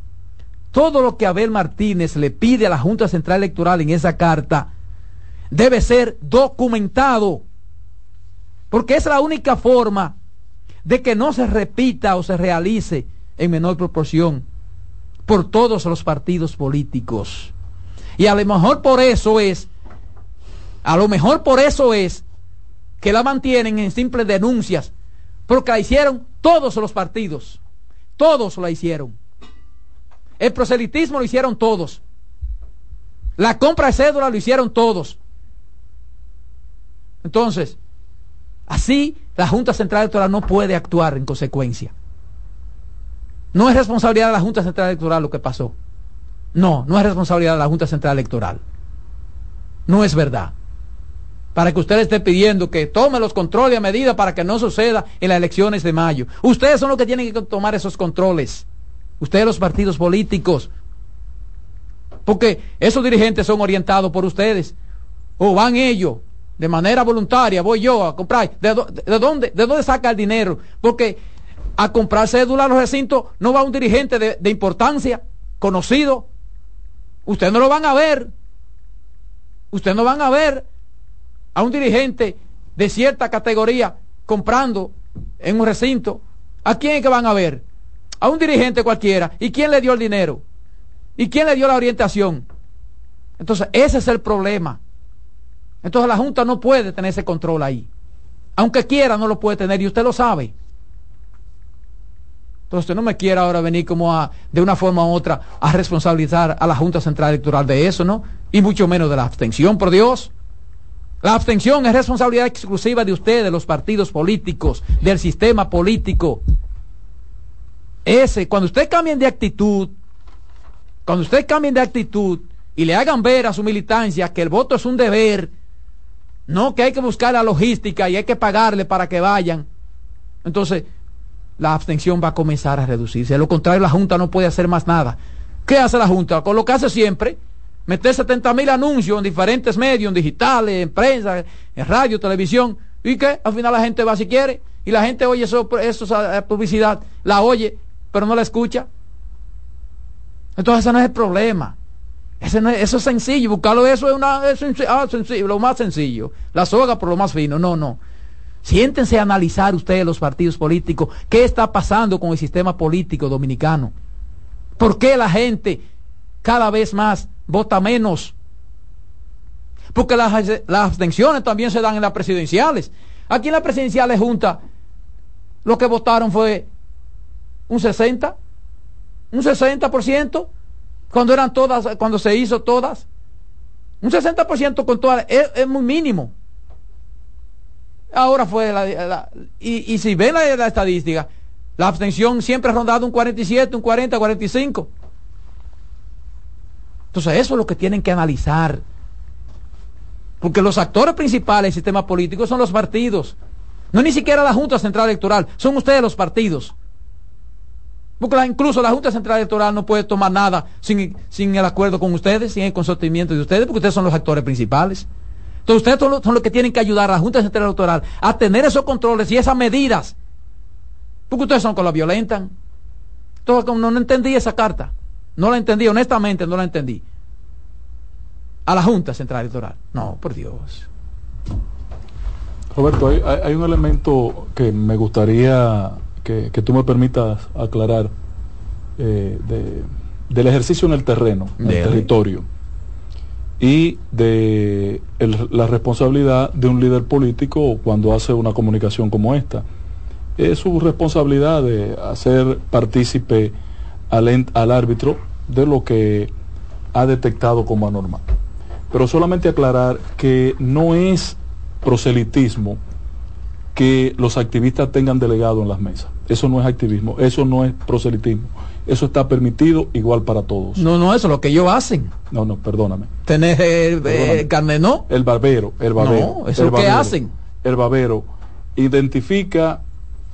todo lo que Abel Martínez le pide a la Junta Central Electoral en esa carta debe ser documentado, porque es la única forma de que no se repita o se realice en menor proporción por todos los partidos políticos. Y a lo mejor por eso es, a lo mejor por eso es que la mantienen en simples denuncias, porque la hicieron todos los partidos, todos la hicieron. El proselitismo lo hicieron todos. La compra de cédula lo hicieron todos. Entonces, así la Junta Central Electoral no puede actuar en consecuencia. No es responsabilidad de la Junta Central Electoral lo que pasó. No, no es responsabilidad de la Junta Central Electoral. No es verdad. Para que usted esté pidiendo que tome los controles a medida para que no suceda en las elecciones de mayo. Ustedes son los que tienen que tomar esos controles. Ustedes los partidos políticos. Porque esos dirigentes son orientados por ustedes. O van ellos de manera voluntaria, voy yo a comprar. ¿De, dónde, ¿De dónde saca el dinero? Porque a comprar cédula a los recintos no va un dirigente de, de importancia, conocido. Ustedes no lo van a ver. Ustedes no van a ver a un dirigente de cierta categoría comprando en un recinto. ¿A quién es que van a ver? A un dirigente cualquiera. ¿Y quién le dio el dinero? ¿Y quién le dio la orientación? Entonces, ese es el problema. Entonces la Junta no puede tener ese control ahí. Aunque quiera, no lo puede tener y usted lo sabe. Entonces usted no me quiere ahora venir como a, de una forma u otra, a responsabilizar a la Junta Central Electoral de eso, ¿no? Y mucho menos de la abstención, por Dios. La abstención es responsabilidad exclusiva de ustedes, de los partidos políticos, del sistema político. Ese, cuando usted cambien de actitud, cuando usted cambien de actitud y le hagan ver a su militancia que el voto es un deber, no que hay que buscar la logística y hay que pagarle para que vayan. Entonces, la abstención va a comenzar a reducirse. De lo contrario, la Junta no puede hacer más nada. ¿Qué hace la Junta? Con lo que hace siempre, meter 70 mil anuncios en diferentes medios, en digitales, en prensa, en radio, televisión. ¿Y qué? Al final la gente va si quiere. Y la gente oye eso, esa publicidad, la oye, pero no la escucha. Entonces ese no es el problema eso es sencillo, buscarlo eso es, una, ah, sencillo, lo más sencillo. La soga por lo más fino. No, no. Siéntense a analizar ustedes los partidos políticos. ¿Qué está pasando con el sistema político dominicano? ¿Por qué la gente cada vez más vota menos? Porque las, abstenciones también se dan en las presidenciales. Aquí en las presidenciales junta, lo que votaron fue un 60, un 60%. Cuando eran todas, cuando se hizo todas. Un 60% con todas, es, muy mínimo. Ahora fue la, y, si ven la, estadística, la abstención siempre ha rondado un 47, un 40, 45. Entonces eso es lo que tienen que analizar. Porque los actores principales del sistema político son los partidos. No ni siquiera la Junta Central Electoral, son ustedes los partidos. Porque incluso la Junta Central Electoral no puede tomar nada sin, sin el acuerdo con ustedes, sin el consentimiento de ustedes, porque ustedes son los actores principales. Entonces ustedes son los, que tienen que ayudar a la Junta Central Electoral a tener esos controles y esas medidas. Porque ustedes son con la violentan. Entonces no, no entendí esa carta. No la entendí, honestamente no la entendí. A la Junta Central Electoral. No, por Dios. Roberto, hay un elemento que me gustaría que, tú me permitas aclarar eh, del ejercicio en el terreno, en el territorio, y de la responsabilidad de un líder político cuando hace una comunicación como esta. Es su responsabilidad de hacer partícipe al, al árbitro de lo que ha detectado como anormal. Pero solamente aclarar que no es proselitismo que los activistas tengan delegado en las mesas. Eso no es activismo, eso no es proselitismo. Eso está permitido igual para todos. No, no, eso es lo que ellos hacen. No, no, perdóname. ¿Tenés el, carne, no? El barbero, el barbero. No, eso es lo que hacen. El barbero identifica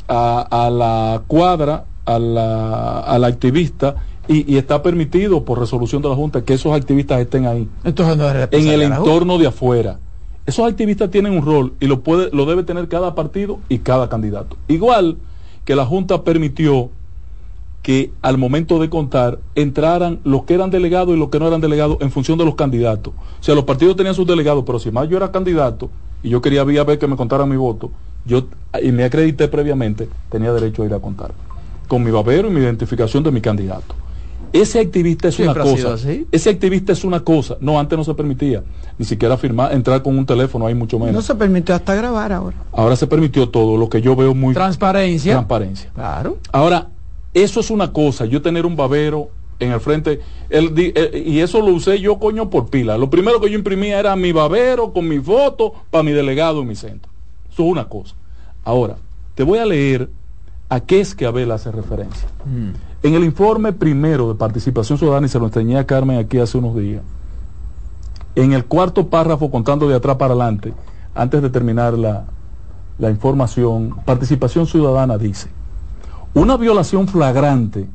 a, la cuadra, a la, al activista y, está permitido por resolución de la Junta que esos activistas estén ahí. Entonces no es en el entorno de afuera. Esos activistas tienen un rol y lo, puede, lo debe tener cada partido y cada candidato. Igual que la Junta permitió que al momento de contar entraran los que eran delegados y los que no eran delegados en función de los candidatos. O sea, los partidos tenían sus delegados, pero si más yo era candidato y yo quería ver que me contaran mi voto, yo y me acredité previamente, tenía derecho a ir a contar. Con mi babero y mi identificación de mi candidato. Ese activista es una cosa. Ese activista es una cosa. No, antes no se permitía. Ni siquiera firmar, entrar con un teléfono, hay mucho menos. No se permitió hasta grabar ahora. Ahora se permitió todo, lo que yo veo muy... Transparencia. Transparencia. Claro. Ahora, eso es una cosa, yo tener un babero en el frente, el, eh, y eso lo usé yo, coño, por pila. Lo primero que yo imprimía era mi babero con mi foto para mi delegado en mi centro. Eso es una cosa. Ahora, te voy a leer a qué es que Abel hace referencia. Mm. En el informe primero de participación ciudadana, y se lo enseñé a Carmen aquí hace unos días, en el cuarto párrafo, contando de atrás para adelante, antes de terminar la, la información, participación ciudadana dice, una violación flagrante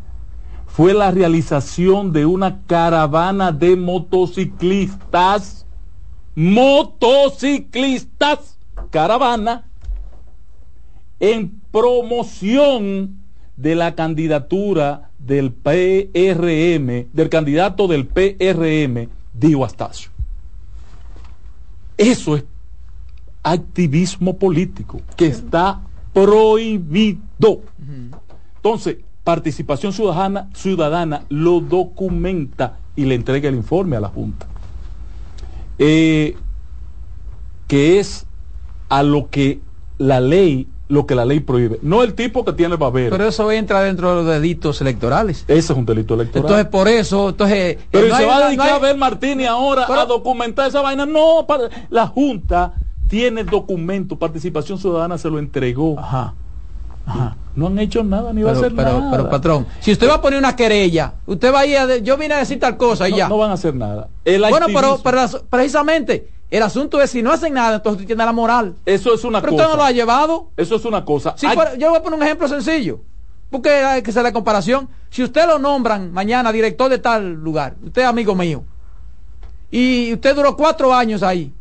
fue la realización de una caravana de motociclistas, motociclistas, caravana, en promoción de la candidatura del PRM, del candidato del PRM, Dio Astacio. Eso es activismo político que está prohibido. Entonces, participación ciudadana, ciudadana lo documenta y le entrega el informe a la Junta. Eh, que es a lo que la ley lo que la ley prohíbe. No el tipo que tiene el babero. Pero eso entra dentro de los delitos electorales. Ese es un delito electoral. Entonces, por eso, entonces... Pero se va a dedicar a ver Martínez ahora a documentar esa vaina. No, la Junta tiene documento, participación ciudadana se lo entregó. Ajá. Ajá. No han hecho nada ni va a hacer nada. Pero patrón, si usted va a poner una querella, usted va a ir a, yo vine a decir tal cosa y ya. No van a hacer nada. bueno, pero, pero precisamente el asunto es si no hacen nada, entonces tiene la moral. Eso es una Pero cosa. usted no lo ha llevado. Eso es una cosa. yo voy a poner un ejemplo sencillo. Porque hay que hacer la comparación. Si usted lo nombran mañana director de tal lugar, usted es amigo mío, y usted duró cuatro años ahí,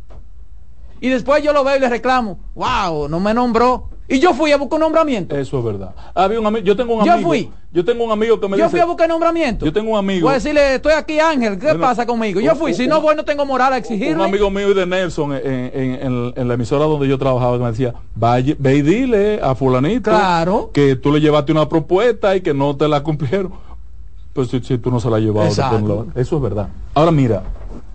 y después yo lo veo y le reclamo, wow, no me nombró. Y yo fui a buscar un nombramiento. Eso es verdad. Había un yo tengo un amigo. Yo fui. Yo tengo un amigo que me yo dice. fui a buscar nombramiento. Yo tengo un amigo. Voy a decirle, estoy aquí Ángel, ¿qué pasa conmigo? Yo fui, si no voy no tengo moral a exigirle. Un amigo mío de Nelson en, en, en, la emisora donde yo trabajaba me decía, vaya, ve y dile a fulanito claro. que tú le llevaste una propuesta y que no te la cumplieron. Pues si, si tú no se la has llevado. Eso es verdad. Ahora mira,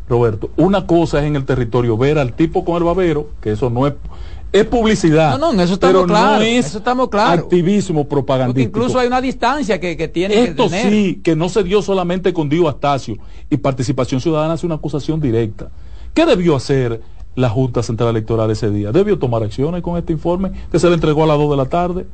Roberto, una cosa es en el territorio ver al tipo con el babero, que eso no es es publicidad. No, no, eso estamos claro. No es eso estamos claro. activismo propagandístico. Porque incluso hay una distancia que, que tiene Esto que tener. sí, que no se dio solamente con Dio Astacio y Participación Ciudadana hace una acusación directa. ¿Qué debió hacer la Junta Central Electoral ese día? ¿Debió tomar acciones con este informe que se le entregó a las 2 de la tarde?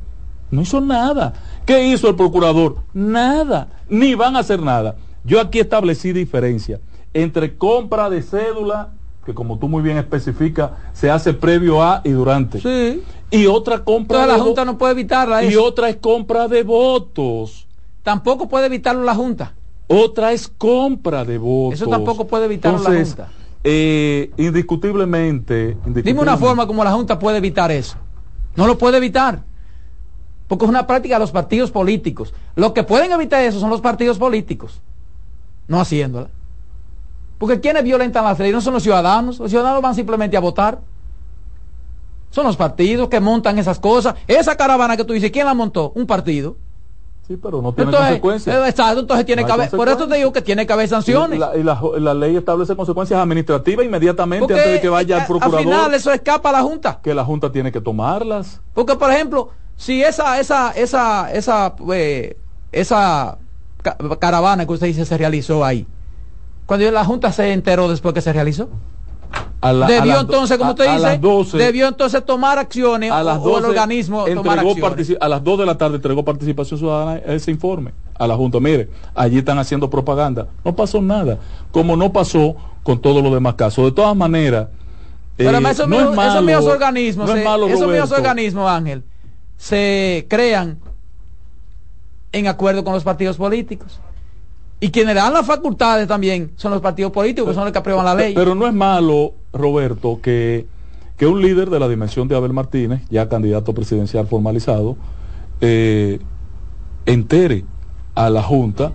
No hizo nada. ¿Qué hizo el procurador? Nada. Ni van a hacer nada. Yo aquí establecí diferencia entre compra de cédula que como tú muy bien especificas, se hace previo a y durante. Sí. Y otra compra la Junta no puede evitarla. Y otra es compra de votos. Tampoco puede evitarlo la Junta. Otra es compra de votos. Eso tampoco puede evitarlo la Junta. Eh, indiscutiblemente, indiscutiblemente. Dime una forma como la Junta puede evitar eso. No lo puede evitar. Porque es una práctica de los partidos políticos. Los que pueden evitar eso son los partidos políticos. No haciéndola. Porque quienes violentan las leyes no son los ciudadanos, los ciudadanos van simplemente a votar. Son los partidos que montan esas cosas. Esa caravana que tú dices, ¿quién la montó? Un partido. Sí, pero no tiene consecuencias. Eh, exacto, entonces tiene que haber, por eso te digo que tiene que haber sanciones. Y la, la, ley establece consecuencias administrativas inmediatamente antes de que vaya al procurador. Al final eso escapa a la Junta. Que la Junta tiene que tomarlas. Porque, por ejemplo, si esa, esa, esa, esa, eh, esa caravana que usted dice se realizó ahí, cuando la Junta se enteró después que se realizó. debió entonces, como usted dice, debió entonces tomar acciones a las 12, o el organismo tomar acciones. A las 2 de la tarde entregó participación ciudadana ese informe a la Junta. Mire, allí están haciendo propaganda. No pasó nada, como no pasó con todos los demás casos. De todas maneras, Pero eh, esos, no míos, esos míos organismos, no se, malo, esos míos organismos, Ángel, se crean en acuerdo con los partidos políticos. Y quienes le dan las facultades también son los partidos políticos, que son los que aprueban la ley. Pero no es malo, Roberto, que, que un líder de la dimensión de Abel Martínez, ya candidato presidencial formalizado, eh, entere a la Junta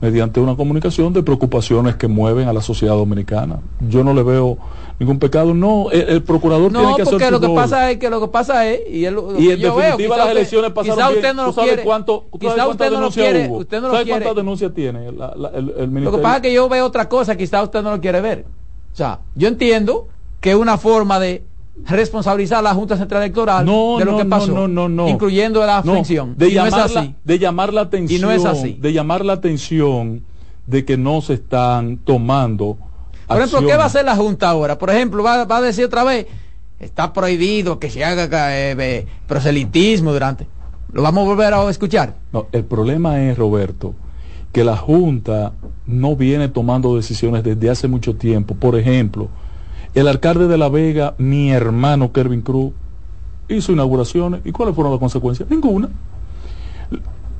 mediante una comunicación de preocupaciones que mueven a la sociedad dominicana. Yo no le veo ningún pecado. No, el, procurador tiene que hacer porque lo que pasa es que lo que pasa es y, en definitiva las elecciones pasaron quizá usted no lo quiere, cuánto, quizá usted no lo quiere, usted no lo ¿Sabe cuántas denuncias tiene el, ministerio? Lo que pasa es que yo veo otra cosa, quizá usted no lo quiere ver. O sea, yo entiendo que es una forma de responsabilizar a la Junta Central Electoral de lo que pasó, incluyendo la abstención. de, llamarla, de llamar la atención, y no es así. de llamar la atención de que no se están tomando. Por ejemplo, ¿qué va a hacer la Junta ahora? Por ejemplo, va, a decir otra vez, está prohibido que se haga eh, proselitismo durante. ¿Lo vamos a volver a escuchar? No, el problema es, Roberto, que la Junta no viene tomando decisiones desde hace mucho tiempo. Por ejemplo, el alcalde de La Vega, mi hermano Kervin Cruz, hizo inauguraciones. ¿Y cuáles fueron las consecuencias? Ninguna.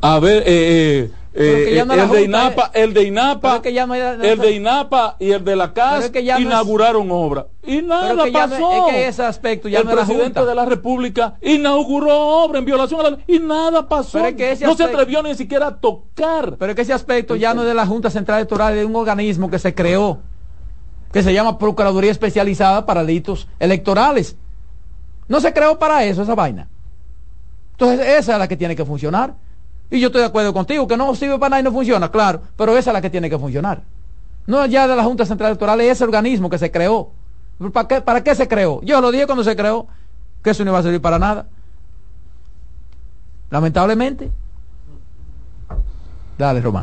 A ver, eh, eh, el, de INAPA, el de INAPA, el de INAPA y el de la casa inauguraron obra y nada pasó. ese aspecto el presidente de la República inauguró obra en violación a la y nada pasó. no se atrevió ni siquiera a tocar. Pero que ese aspecto ya no es de la Junta Central Electoral, es de un organismo que se creó que se llama Procuraduría Especializada para Delitos Electorales. No se creó para eso esa vaina. Entonces esa es la que tiene que funcionar. Y yo estoy de acuerdo contigo, que no sirve para nada y no funciona, claro, pero esa es la que tiene que funcionar. No ya de la Junta Central Electoral, es ese organismo que se creó. ¿Para qué, ¿Para qué se creó? Yo lo dije cuando se creó, que eso no iba a servir para nada. Lamentablemente. Dale, Román.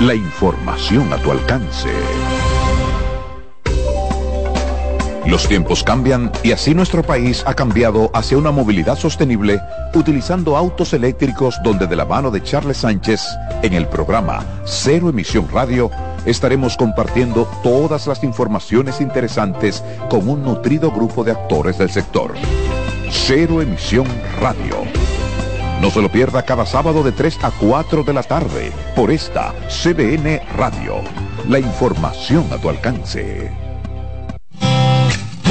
la información a tu alcance. Los tiempos cambian y así nuestro país ha cambiado hacia una movilidad sostenible utilizando autos eléctricos donde de la mano de Charles Sánchez en el programa Cero Emisión Radio estaremos compartiendo todas las informaciones interesantes con un nutrido grupo de actores del sector. Cero Emisión Radio no se lo pierda cada sábado de 3 a 4 de la tarde por esta CBN Radio. La información a tu alcance.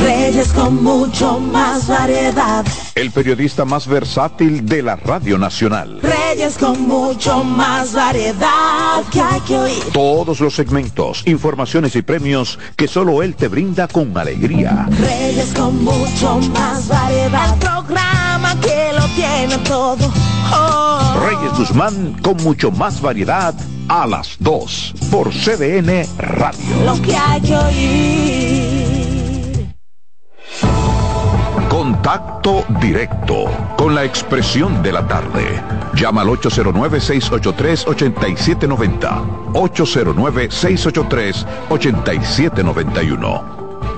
Reyes con mucho más variedad. El periodista más versátil de la Radio Nacional. Reyes con mucho más variedad que hay que oír. Todos los segmentos, informaciones y premios que solo él te brinda con alegría. Reyes con mucho más variedad. El programa que lo tiene todo. Oh. Reyes Guzmán con mucho más variedad a las 2 por CDN Radio. Lo que hay que oír. Contacto directo con la expresión de la tarde. Llama al 809-683-8790. 809-683-8791.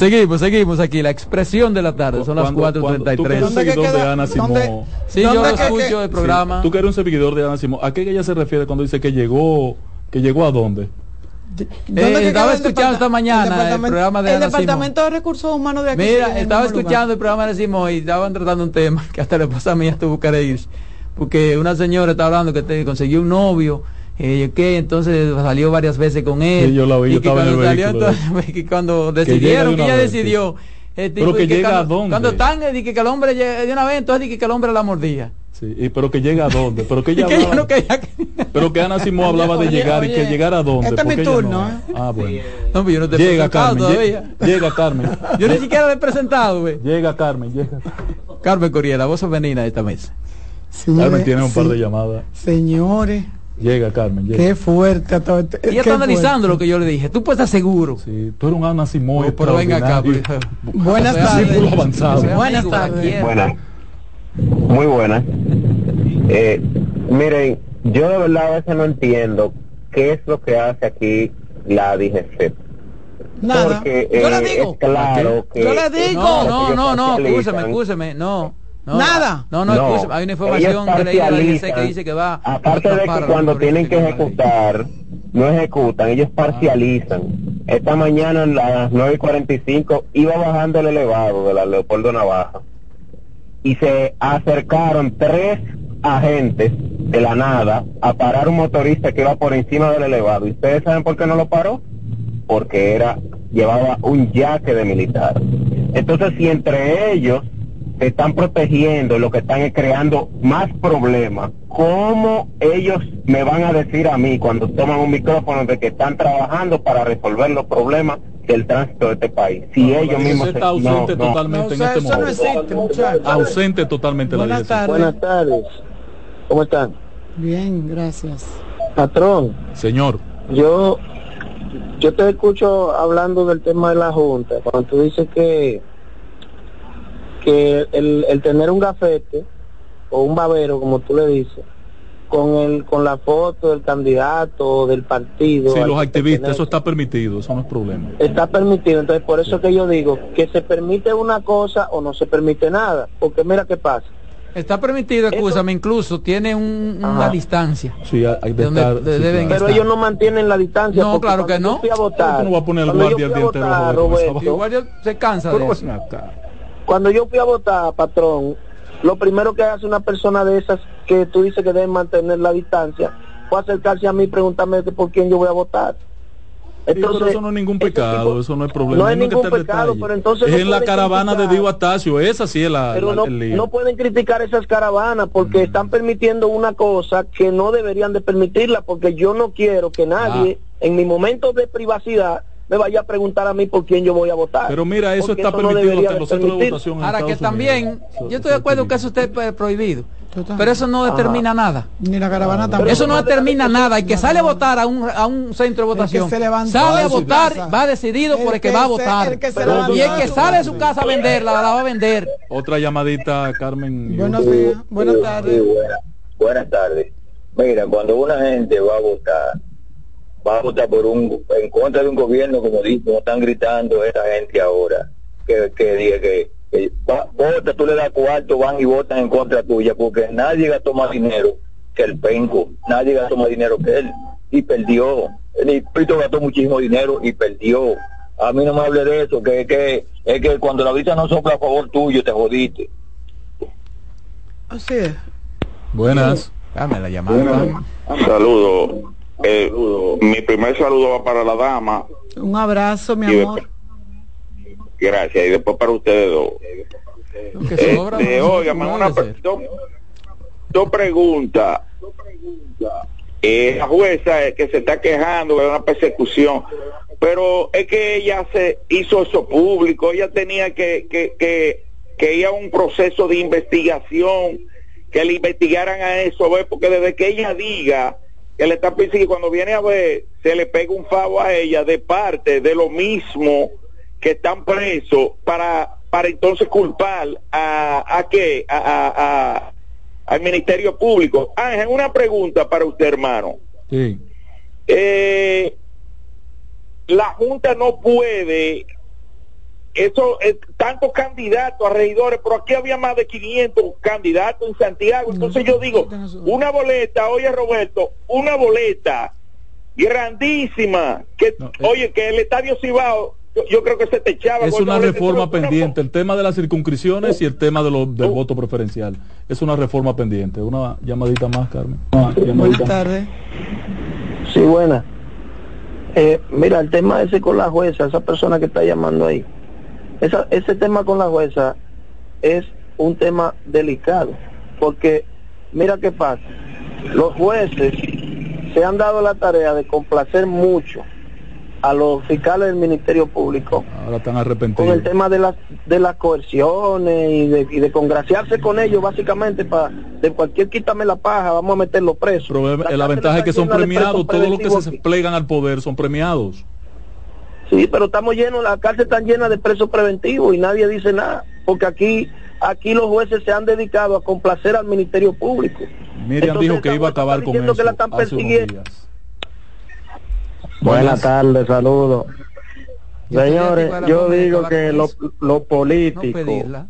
Seguimos, seguimos aquí, la expresión de la tarde, son las 4.33. ¿Tú eres un seguidor de Ana Simón? Sí, yo lo escucho el programa. Tú que eres un seguidor de Ana Simón, ¿a qué ella se refiere cuando dice que llegó, que llegó a dónde? Eh, estaba escuchando esta mañana el, programa de el Departamento de Recursos Humanos de aquí. Mira, estaba escuchando el programa de Simón y estaban tratando un tema que hasta le pasa a mí hasta buscar ir porque una señora está hablando que te consiguió un novio eh, que entonces salió varias veces con él. Sí, yo la vi, y yo que estaba en cuando el salió, vehículo. entonces, que cuando Que decidieron, que ella vez, decidió. eh, Pero que llega cuando, a dónde. Cuando están, eh, que, que el hombre llega de una vez, entonces que, que el hombre la mordía. Sí, y pero que llega a dónde, pero que ella que ella hablaba- no quería pero que Ana Simón hablaba de Oye, llegar y que oye, llegara a dónde. este es mi turno, no- ¿eh? Ah, bueno. No, pero yo no te he llega presentado Carmen, todavía. lle- llega Carmen. Yo ni siquiera le he presentado, güey. Llega Carmen, llega. Carmen Coriela, voz femenina de esta mesa. Carmen tiene un par de sí. llamadas. Señores, Llega Carmen, llega. qué fuerte. Ella está analizando fuerte. lo que yo le dije. Tú puedes estar seguro. Sí, tú eres un Ana Simón. Oh, pero venga acá, pues. extraordinario. Buenas tardes. Avanzado. Buenas tardes. Buenas. Muy buenas. Eh, miren, yo de verdad a veces no entiendo qué es lo que hace aquí la DGC. Nada. Porque Yo eh, le digo. es claro que... Yo le digo. No, no, no, no, parcializan. escúcheme, escúcheme, no. No Nada. No, no, No. Hay una información ellos que leí de la DGC que parcializan. dice que va. Aparte a de que cuando tienen que ejecutar, no ejecutan, ellos parcializan. Esta mañana a las 9 y 45 iba bajando el elevado de la Leopoldo Navaja y se acercaron tres agentes de la nada a parar un motorista que iba por encima del elevado. ¿Y ustedes saben por qué no lo paró? Porque era llevaba un yaque de militar. Entonces, si entre ellos se están protegiendo, lo que están es creando más problemas, ¿cómo ellos me van a decir a mí cuando toman un micrófono de que están trabajando para resolver los problemas del tránsito de este país? Si ellos mismos está ausente no, no. totalmente No, en este eso no momento. existe, muchachos. Ausente totalmente la Buenas DGC. tardes. Buenas tardes. ¿Cómo están? Bien, gracias. Patrón, Señor, yo yo te escucho hablando del tema de la Junta, cuando tú dices que que el, el tener un gafete o un babero, como tú le dices, con el con la foto del candidato o del partido. sí, los activistas, eso está permitido, eso no es problema. está permitido. Entonces, por eso que yo digo que se permite una cosa o no se permite nada. Porque mira qué pasa. Está permitido, escúchame, incluso tiene un- una distancia. Sí, hay de ¿De dónde estar. de- sí, deben claro. Pero ellos no mantienen la distancia. No, claro que yo no. fui a votar, no vas a poner el guardia el a día entero, votar, Roberto, Roberto, Igual yo- se cansa de eso. Cuando yo fui a votar, patrón, lo primero que hace una persona de esas que tú dices que deben mantener la distancia fue acercarse a mí y preguntarme por quién yo voy a votar. Sí, pero eso no es ningún pecado, eso no es problema. No es que ningún pecado, pero entonces es no en la caravana de. Diego Astacio, esa sí es la, Pero la- no, el lío. no pueden criticar esas caravanas porque están permitiendo una cosa que no deberían de permitirla porque yo no quiero que nadie en mi momento de privacidad me vaya a preguntar a mí por quién yo voy a votar. Pero mira, eso Porque está no permitido debería hasta los centros de votación. en Ahora que Estados también, Unidos. Yo estoy de acuerdo que eso esté eh, prohibido, pero eso no Ajá. determina nada. Ni la caravana tampoco. Eso no determina nada. El que sale a votar a un, a un centro de votación, se levantó sale a votar, casa. va decidido El por el que que va a votar. el que se Pero- levantó y el que sale de su casa a venderla, la va a vender. Otra llamadita, Carmen. Buenos días, buenas Sí, tardes. buena- buenas tardes. Mira, cuando una gente va a votar, va a votar por un en contra de un gobierno, como dicen, como están gritando esta gente ahora, que, que diga que, que va- vota, tú le das cuarto, van y votan en contra tuya, porque nadie gastó más dinero que el penco, nadie gastó más dinero que él, y perdió. El Pito gastó muchísimo dinero y perdió. A mí no me hable de eso, que, que es que cuando la vista no sopla a favor tuyo, te jodiste. Así es. Buenas. Dame la llamada. Saludo. Eh, mi primer saludo va para la dama. Un abrazo, mi Y amor. Gracias. Y después para ustedes dos. Este, no una dos, dos preguntas. Eh, la jueza es que se está quejando de una persecución, pero es que ella se hizo eso público, ella tenía que, que, que, que ir a un proceso de investigación, que le investigaran a eso, ¿ves? porque desde que ella diga que le está persiguiendo, cuando viene a ver, se le pega un favo a ella de parte de lo mismo que están presos para, para entonces culpar a, a qué, a, a- a- al Ministerio Público. Ángel, una pregunta para usted, hermano. Sí. Eh, la Junta no puede, eso, eh, tantos candidatos a regidores, pero aquí había más de 500 candidatos en Santiago. Entonces yo digo, una boleta, oye Roberto, una boleta grandísima, que, oye, que el Estadio Cibao yo, creo que se te echaba. Es una reforma pendiente, el tema de las circunscripciones y el tema de lo, del voto preferencial. Es una reforma pendiente. Una llamadita más, Carmen. Buenas tardes. Sí, buena. Eh, mira, el tema ese con la jueza, esa persona que está llamando ahí, esa, ese tema con la jueza es un tema delicado, porque mira qué pasa, los jueces se han dado la tarea de complacer mucho a los fiscales del Ministerio Público. Ahora están arrepentidos. Con el tema de las de las coerciones y de, y de congraciarse con ellos, básicamente, para de cualquier quítame la paja, vamos a meterlo preso. la, la ventaja es que son premiados, todos los que se plegan al poder son premiados. Sí, pero estamos llenos, la cárcel está llena de presos preventivos y nadie dice nada, porque aquí aquí los jueces se han dedicado a complacer al Ministerio Público. Miriam dijo que iba a acabar con eso. Que la están persiguiendo. Buenas tardes, saludos. Señores, yo digo que los lo políticos,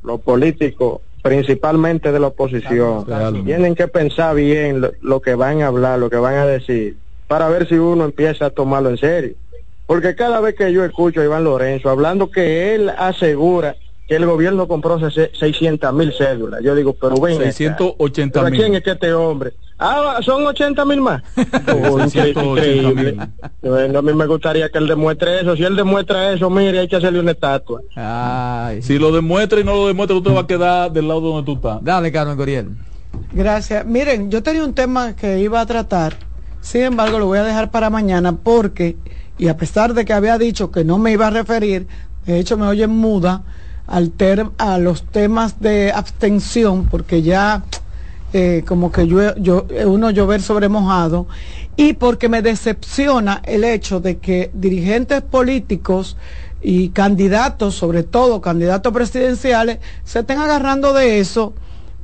los políticos, principalmente de la oposición, tienen que pensar bien lo, que van a hablar, lo que van a decir, para ver si uno empieza a tomarlo en serio. Porque cada vez que yo escucho a Iván Lorenzo hablando que él asegura que el gobierno compró 600 mil cédulas. Yo digo, pero ven. 680 mil. quién es que este hombre? Ah, son 80 mil más. increíble. Bueno, a mí me gustaría que él demuestre eso. Si él demuestra eso, mire, hay que hacerle una estatua. Si lo demuestra y no lo demuestra, usted va a quedar del lado donde tú estás. Dale, Carmen Goriel. Gracias. Miren, yo tenía un tema que iba a tratar. Sin embargo, lo voy a dejar para mañana porque, y a pesar de que había dicho que no me iba a referir, de hecho me oyen muda, al a los temas de abstención, porque ya eh, como que yo, yo, uno llover sobre mojado, y porque me decepciona el hecho de que dirigentes políticos y candidatos, sobre todo candidatos presidenciales, se estén agarrando de eso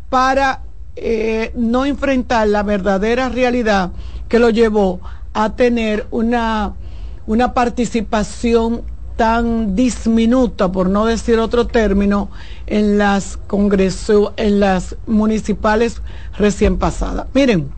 para eh, no enfrentar la verdadera realidad que lo llevó a tener una, una participación tan disminuta, por no decir otro término, en las congresos, en las municipales recién pasadas. Miren,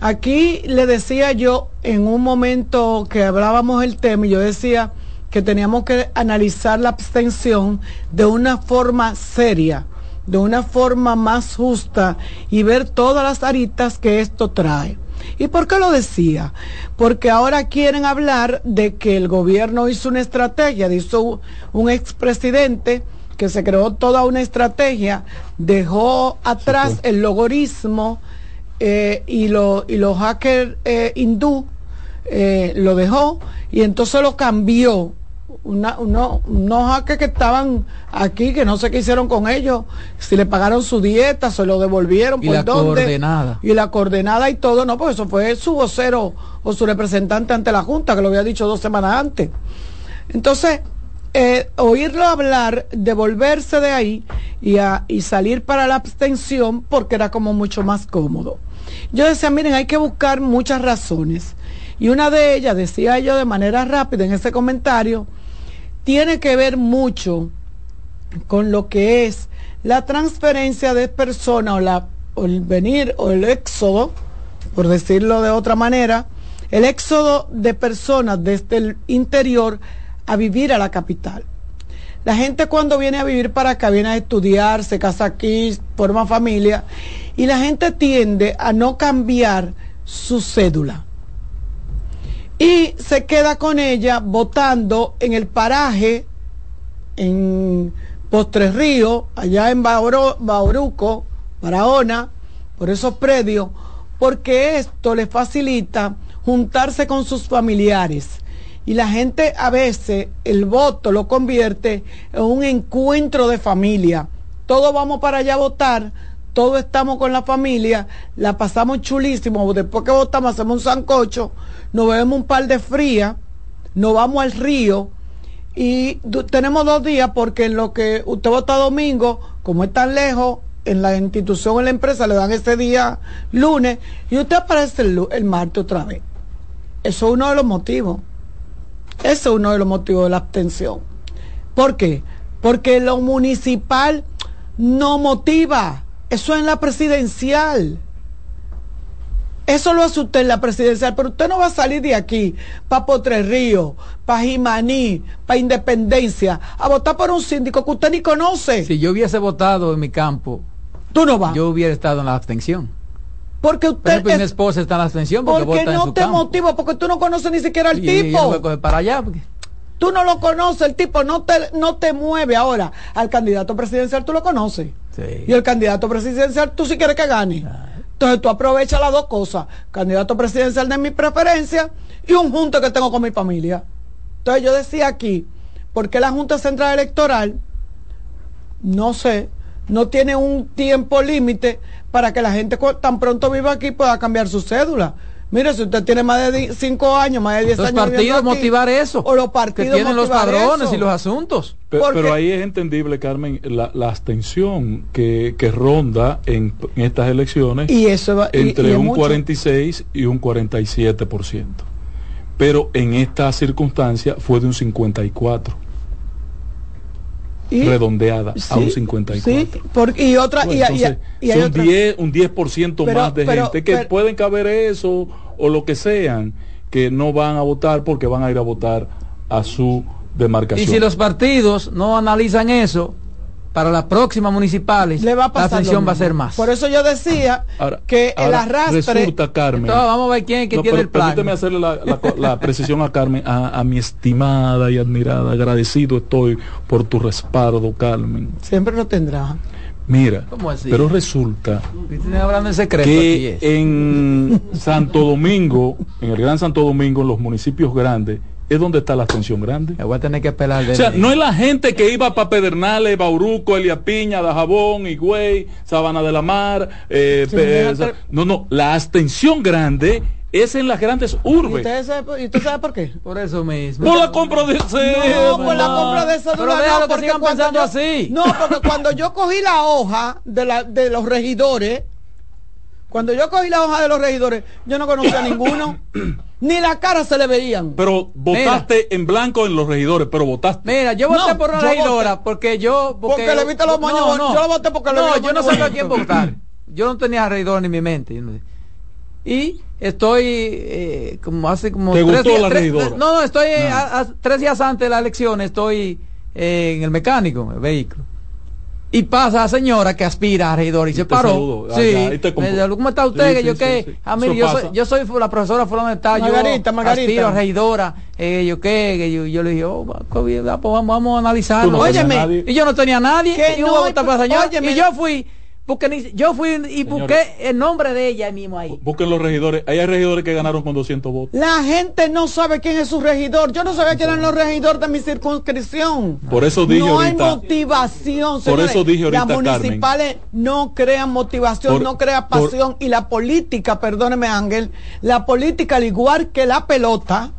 aquí le decía yo en un momento que hablábamos el tema, yo decía que teníamos que analizar la abstención de una forma seria, de una forma más justa y ver todas las aritas que esto trae. ¿Y por qué lo decía? Porque ahora quieren hablar de que el gobierno hizo una estrategia, hizo un expresidente que se creó toda una estrategia, dejó atrás el logorismo eh, y, lo, y los hackers eh, hindú, eh, lo dejó y entonces lo cambió una, uno, unos hackers que estaban aquí, que no sé qué hicieron con ellos, si le pagaron su dieta, se lo devolvieron, y la coordenada. Y la coordenada y todo, no, pues eso fue su vocero o su representante ante la Junta, que lo había dicho dos semanas antes. Entonces, eh, oírlo hablar, devolverse de ahí y, y salir para la abstención porque era como mucho más cómodo. Yo decía, miren, hay que buscar muchas razones. Y una de ellas, decía yo de manera rápida en ese comentario, tiene que ver mucho con lo que es la transferencia de personas o, la, el venir o el éxodo, por decirlo de otra manera, el éxodo de personas desde el interior a vivir a la capital. La gente cuando viene a vivir para acá, viene a estudiar, se casa aquí, forma familia, y la gente tiende a no cambiar su cédula y se queda con ella votando en el paraje en Postres Río, allá en Bauruco, Barahona, por esos predios, porque esto le facilita juntarse con sus familiares. Y la gente a veces el voto lo convierte en un encuentro de familia. Todos vamos para allá a votar, todos estamos con la familia, la pasamos chulísimo, después que votamos hacemos un sancocho, nos bebemos un par de frías, nos vamos al río y tenemos dos días porque en lo que usted vota domingo, como es tan lejos, en la institución, en la empresa, le dan ese día lunes y usted aparece el, el martes otra vez. Eso es uno de los motivos. Ese es uno de los motivos de la abstención. ¿Por qué? Porque lo municipal no motiva. Eso es en la presidencial. Eso lo hace usted en la presidencial, pero usted no va a salir de aquí para Potre Río, para Jimaní, para Independencia, a votar por un síndico que usted ni conoce. Si yo hubiese votado en mi campo, tú no vas. Yo hubiera estado en la abstención. Porque usted. Pero mi esposa está en la abstención porque, porque vota no en su te campo. motiva, porque tú no conoces ni siquiera al Y- y tipo. yo voy a coger para allá. porque- Tú no lo conoces, el tipo no te, no te mueve ahora. Al candidato presidencial tú lo conoces. Y el candidato presidencial tú sí quieres que gane. Entonces tú aprovechas las dos cosas. Candidato presidencial de mi preferencia y un junto que tengo con mi familia. Entonces yo decía aquí, ¿por qué la Junta Central Electoral, no sé, no tiene un tiempo límite para que la gente tan pronto viva aquí pueda cambiar su cédula? Mire, si usted tiene más de 5 años, más de 10 Los años. viviendo partidos aquí, motivar eso. O los Que tienen los motivar padrones eso. y los asuntos. Pe- Porque- Pero ahí es entendible, Carmen, la, la abstención que, que ronda en, en estas elecciones Y eso va- entre y un mucho. 46 y un 47%. Pero en esta circunstancia fue de un 54, Y- redondeada a un 54. Sí, porque, y otra, y, y- Entonces, y hay son otra- 10, un 10% Pero- más de pero- gente que pero- pueden caber eso o lo que sean, que no van a votar porque van a ir a votar a su Y demarcación. si los partidos no analizan eso, para las próximas municipales, le va a la pasar abstención va a ser más. Por eso yo decía Ahora- que el arrastre. Resulta, Carmen. Entonces, vamos a ver quién es que No, tiene pero el plan. Permíteme hacerle la, la co- la precisión a Carmen, a, a mi estimada y admirada, agradecido estoy por tu respaldo, Carmen. Siempre lo tendrá. Mira, ¿Cómo así? pero resulta Estoy hablando en secreto aquí, que es. en Santo Domingo, en el Gran Santo Domingo, en los municipios grandes, es donde está la abstención grande. Me voy a tener que esperar de O sea, no es la gente que iba para Pedernales, Bauruco, Elia Piña, Dajabón, Higüey, Sabana de la Mar. eh, pe- no, no, la abstención grande es en las grandes ¿Y urbes. usted, sabe, por- ¿Y usted sabe por qué? Por eso mismo. Por la compra de No, por la compra de cédula Pero no, que porque sigan cuando pensando yo- así. No, porque cuando yo cogí la hoja de, la, de los regidores, cuando yo cogí la hoja de los regidores, yo no conocía a ninguno, ni la cara se le veían. Pero votaste en blanco en los regidores, pero votaste. Mira, yo voté No, por una regidora porque yo. Porque le viste los moños bonitos. Yo lo voté porque le vi No, los yo no sabía a quién votar. Yo no tenía regidor en mi mente. no. Y estoy eh, como hace como ¿Te tres gustó días. la tres- regidora? no, no, estoy a- a- tres días antes de la elección, estoy eh, en el mecánico, en el vehículo. Y pasa la señora que aspira a regidor y, se paró. sí, y te me dijo, ¿cómo está usted? Sí, que sí, yo ah, mire, Eso yo soy, yo soy la profesora fulana de tal, Margarita, yo Margarita. aspiro a regidora, eh, yo qué, que yo, yo le dije, oh, pues, va, vamos, vamos a analizarlo. No Óyeme, nadie. y yo no tenía nadie, Que y no, a y yo fui, porque ni- yo fui y busqué el nombre de ella mismo ahí. Busquen los regidores. Hay regidores que ganaron con 200 votos. La gente no sabe quién es su regidor. Yo no sabía quién eran los regidores de mi circunscripción. Por eso dije no ahorita- hay motivación. Por señores. eso dije ahorita, Las Carmen. municipales no crean motivación, Por- no crean por- pasión. y la política, perdóneme Ángel, la política, al igual que la pelota,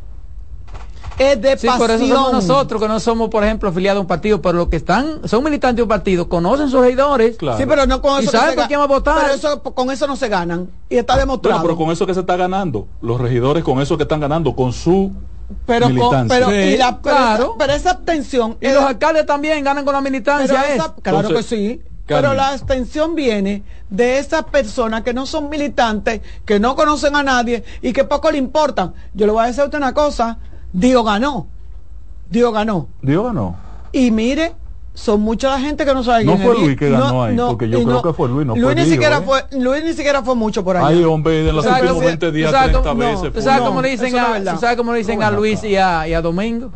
es de Sí, pasión. por eso somos nosotros que no somos, por ejemplo, afiliados a un partido, pero los que están, son militantes de un partido, conocen sus regidores. Claro. Sí, pero no con Y eso. que saben por quién va a votar. Pero eso, con eso no se ganan. Y está demostrado. Bueno, pero con eso que se está ganando, los regidores con eso que están ganando, con su pero, con- pero, Sí, y la, pero claro. esa- pero esa abstención. Y es- los alcaldes también ganan con la militancia. pero es. esa- claro Entonces, que sí. Carmen. Pero la abstención viene de esas personas que no son militantes, que no conocen a nadie y que poco le importan. Yo le voy a decir a usted una cosa. Dios ganó. Dios ganó. Dios ganó. Y mire, son mucha la gente que no sabe No quién fue. Luis que ganó ahí, porque yo creo que fue Luis, no Luis fue ni Dios, siquiera ¿eh? fue, Luis ni siquiera fue mucho por allá. Ay, hombre, de los ¿Tú sabes últimos cómo- 20 tú días, sabes 30 cómo- veces. ¿Tú fue. sabes No, cómo le dicen no a, verdad. ¿tú sabes cómo le dicen a Luis y a, y a Domingo?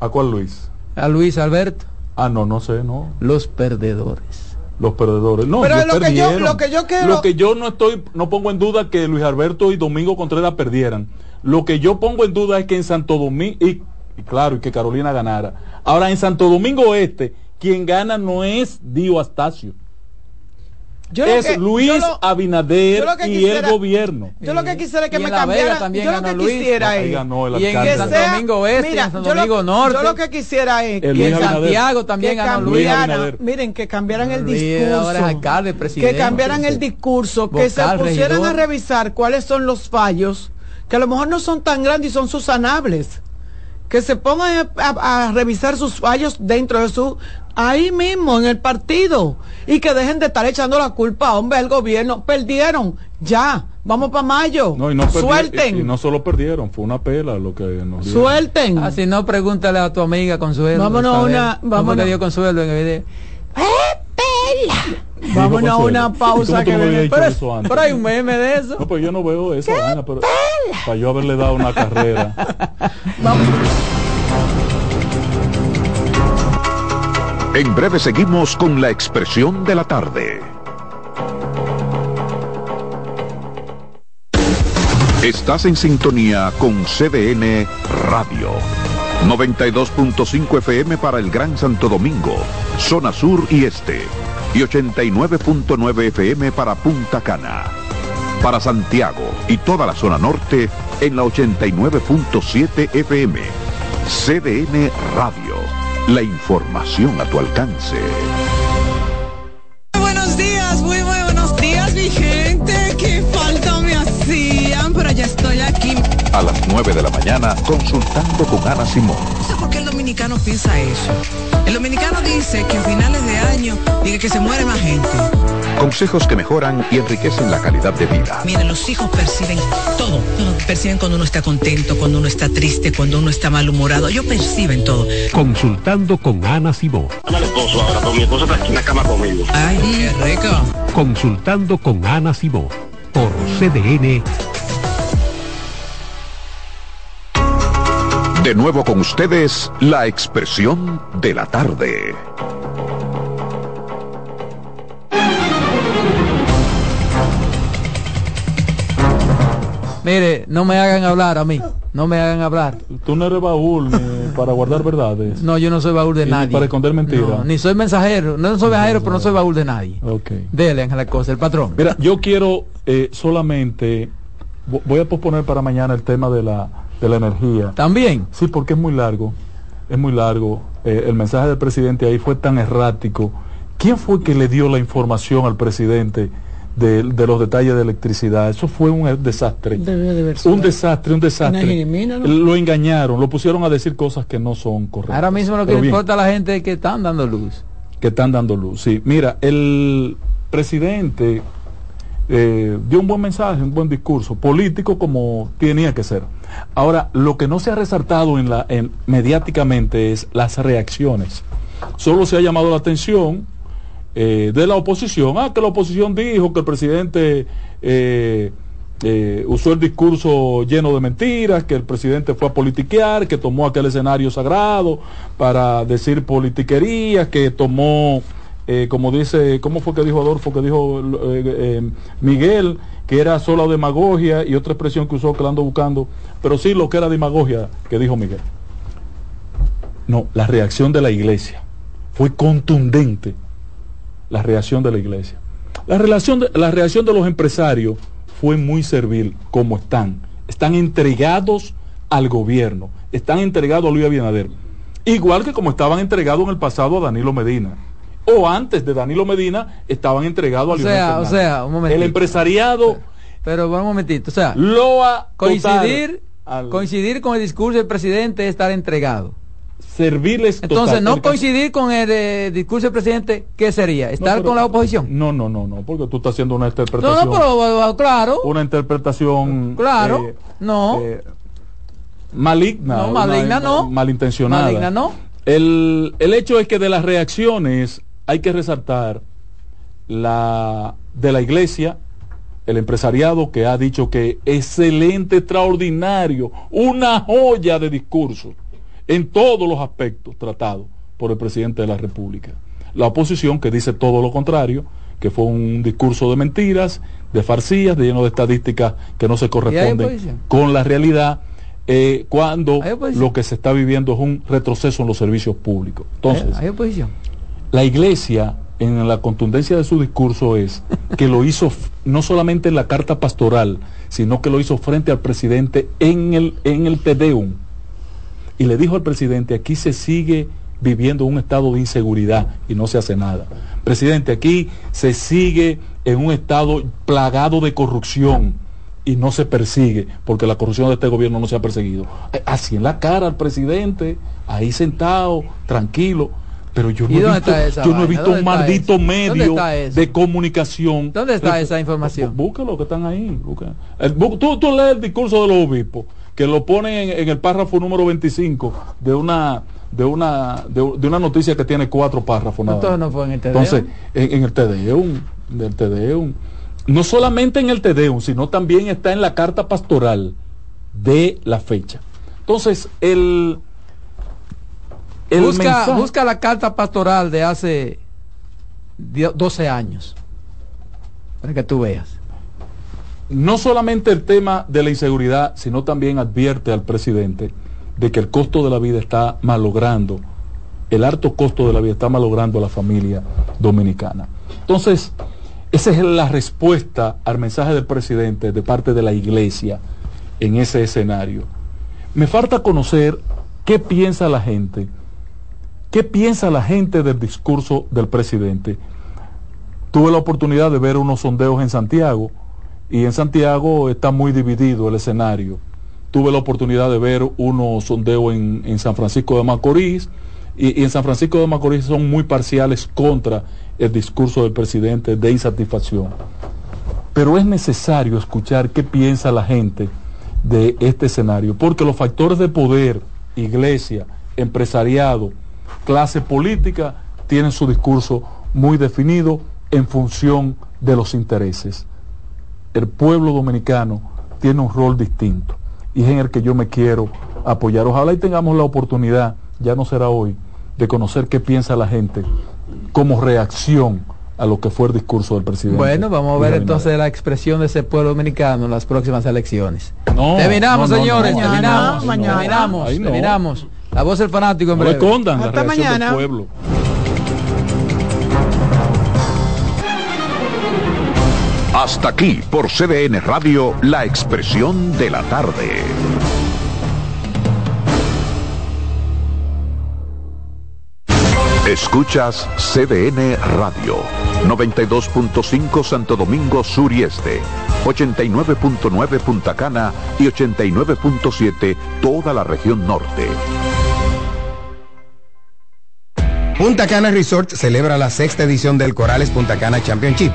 ¿A cuál Luis? A Luis Alberto. Ah, no, no sé, no. Los perdedores. Los perdedores. No, Pero lo que yo- lo que yo quiero- Lo que yo no estoy, no pongo en duda que Luis Alberto y Domingo Contreras perdieran. Lo que yo pongo en duda es que en Santo Domingo, y, y claro, y que Carolina ganara. Ahora, en Santo Domingo Este, quien gana no es Dio Astacio. Yo es que- Luis yo lo- Abinader y quisiera- el gobierno. Yo lo que quisiera es que Y me cambiara. también Yo lo que Luis. quisiera es ganó el Y en Santo Domingo Oeste, mira, en Santo yo lo- Domingo Norte. Yo lo que quisiera es El que y en Abinader. Santiago también que ganó Luis. Abinader. miren, que cambiaran el Luis discurso. ahora es alcalde, presidente. que cambiaran el discurso, que se pusieran regidor. a revisar cuáles son los fallos, que a lo mejor no son tan grandes y son susanables. que se pongan a, revisar sus fallos dentro de su ahí mismo en el partido. Y que dejen de estar echando la culpa hombre al gobierno. Perdieron. Ya. Vamos para mayo. No, y no suelten. y, no solo perdieron fue una pela lo que nos suelten. Así no pregúntale a tu amiga Consuelo vámonos a una vámonos. dio Consuelo en el video ¡Eh, pela! Vámonos a una pausa que me pero, pero, hay un meme de eso. No, pues yo no veo esa vaina, pero para yo haberle dado una carrera. En breve seguimos con la expresión de la tarde. Estás en sintonía con CDN Radio. 92.5 FM para el Gran Santo Domingo, zona sur y este y 89.9 FM para Punta Cana. Para Santiago y toda la zona norte en la 89.7 FM. CDN Radio. La información a tu alcance. Buenos días, muy, muy buenos días, mi gente. Qué falta me hacían, pero ya estoy aquí. A las 9 de la mañana, consultando con Ana Simón. Dominicano piensa eso. El dominicano dice que a finales de año dice que se muere más gente. Consejos que mejoran y enriquecen la calidad de vida. Miren, los hijos perciben todo. Perciben cuando uno está contento, cuando uno está triste, cuando uno está malhumorado. Ellos perciben todo. Consultando con Ana Simó. Ana esposo ahora, con mi esposo está aquí en la cama conmigo. Ay, qué rico. Consultando con Ana Simó. Por CDN De nuevo con ustedes, la expresión de la tarde. Mire, no me hagan hablar a mí. No me hagan hablar. Tú no eres baúl para guardar verdades. No, yo no soy baúl de nadie. Para esconder mentiras. ni soy mensajero. No soy mensajero, pero no soy baúl de nadie. Ok. Dele, Ángela Cosa, el patrón. Mira, yo quiero eh, solamente. Voy a posponer para mañana el tema de la de la energía. También. Sí, porque es muy largo. Es muy largo. Eh, el mensaje del presidente ahí fue tan errático. ¿Quién fue que le dio la información al presidente de, los detalles de electricidad? Eso fue un desastre. un desastre, un desastre. Lo engañaron, lo pusieron a decir cosas que no son correctas. Ahora mismo lo que importa a la gente es que están dando luz. Que están dando luz, sí. Mira, el presidente eh, dio un buen mensaje, un buen discurso, político como tenía que ser. Ahora, lo que no se ha resaltado en la, en, mediáticamente es las reacciones. Solo se ha llamado la atención eh, de la oposición. Ah, que la oposición dijo que el presidente eh, usó el discurso lleno de mentiras, que el presidente fue a politiquear, que tomó aquel escenario sagrado para decir politiquería, que tomó eh, como dice, ¿cómo fue que dijo Adolfo? Que dijo eh, eh, Miguel, que era solo demagogia y otra expresión que usó que la ando buscando, pero sí lo que era demagogia que dijo Miguel. No, la reacción de la iglesia fue contundente. La reacción de la iglesia. La, relación la reacción de los empresarios fue muy servil, como están. Están entregados al gobierno, están entregados a Luis Abinader. Igual que como estaban entregados en el pasado a Danilo Medina o antes de Danilo Medina estaban entregados a sea, O sea, un momentito. El empresariado. Pero, un momentito, o sea, loa coincidir, coincidir con el discurso del presidente es estar entregado. Servirles Entonces, no coincidir con el eh, discurso del presidente, ¿qué sería? ¿Estar con la oposición? No, no, no, no, porque tú estás haciendo una interpretación. No, pero claro. Una interpretación. Claro, eh, no. Eh, maligna. No, maligna no. Malintencionada. Maligna no. El, el hecho es que de las reacciones hay que resaltar la de la iglesia, el empresariado que ha dicho que excelente, extraordinario, una joya de discurso en todos los aspectos tratados por el presidente de la República. La oposición que dice todo lo contrario, que fue un discurso de mentiras, de farcías, de lleno de estadísticas que no se corresponden con la realidad, eh, cuando lo que se está viviendo es un retroceso en los servicios públicos. Entonces, ¿Hay oposición? La iglesia en la contundencia de su discurso es que lo hizo no solamente en la carta pastoral, sino que lo hizo frente al presidente en el, en el. Y le dijo al presidente, aquí se sigue viviendo un estado de inseguridad y no se hace nada. Presidente, aquí se sigue en un estado plagado de corrupción y no se persigue, porque la corrupción de este gobierno no se ha perseguido. Así en la cara al presidente, ahí sentado, tranquilo. Pero yo no he visto, yo no he visto un maldito medio de comunicación. ¿Dónde está esa información? Búscalo que están ahí. tú, tú lees el discurso de los obispos, que lo ponen en, el párrafo número 25 de una de una de, una noticia que tiene cuatro párrafos nada. No fue en el Entonces, en, el TDEUM, del TDEUM, no solamente en el Tedeum, sino también está en la carta pastoral de la fecha. Entonces, el, busca, busca la carta pastoral de hace 12 años, para que tú veas. No solamente el tema de la inseguridad, sino también advierte al presidente de que el costo de la vida está malogrando, el alto costo de la vida está malogrando a la familia dominicana. Entonces, esa es la respuesta al mensaje del presidente de parte de la iglesia en ese escenario. Me falta conocer qué piensa la gente, qué piensa la gente del discurso del presidente. Tuve la oportunidad de ver unos sondeos en Santiago y en Santiago está muy dividido el escenario. Tuve la oportunidad de ver unos sondeos en, San Francisco de Macorís y, y en San Francisco de Macorís son muy parciales contra el discurso del presidente de insatisfacción. Pero es necesario escuchar qué piensa la gente de este escenario, porque los factores de poder, iglesia, empresariado, clase política, tienen su discurso muy definido en función de los intereses. El pueblo dominicano tiene un rol distinto y es en el que yo me quiero apoyar. Ojalá y tengamos la oportunidad, ya no será hoy, de conocer qué piensa la gente como reacción a lo que fue el discurso del presidente. Bueno, vamos a ver entonces la expresión de ese pueblo dominicano en las próximas elecciones. No, terminamos, señores, terminamos, terminamos, terminamos. La voz del fanático en breve. Hasta mañana. pueblo. Hasta aquí por CDN Radio, la expresión de la tarde. Escuchas CDN Radio, 92.5 Santo Domingo Sur y Este, 89.9 Punta Cana y 89.7 toda la región norte. Punta Cana Resort celebra la sexta edición del Corales Punta Cana Championship,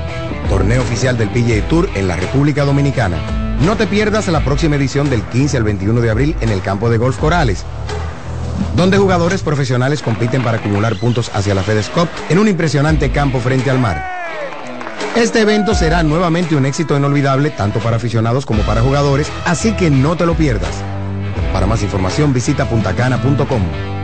torneo oficial del PGA Tour en la República Dominicana. No te pierdas la próxima edición del 15 al 21 de abril en el campo de golf Corales donde jugadores profesionales compiten para acumular puntos hacia la FedEx Cup en un impresionante campo frente al mar. Este evento será nuevamente un éxito inolvidable tanto para aficionados como para jugadores, así que no te lo pierdas. Para más información visita puntacana.com.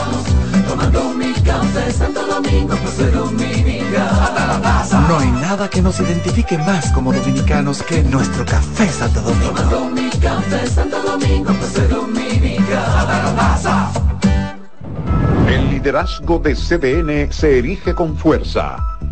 No hay nada que nos identifique más como dominicanos que nuestro café Santo Domingo. El liderazgo de CDN se erige con fuerza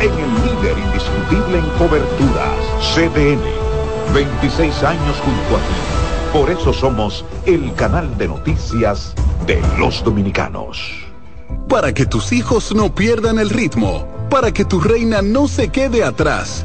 en el líder indiscutible en coberturas, CDN. 26 años junto a ti. Por eso somos el canal de noticias de los dominicanos. Para que tus hijos no pierdan el ritmo, para que tu reina no se quede atrás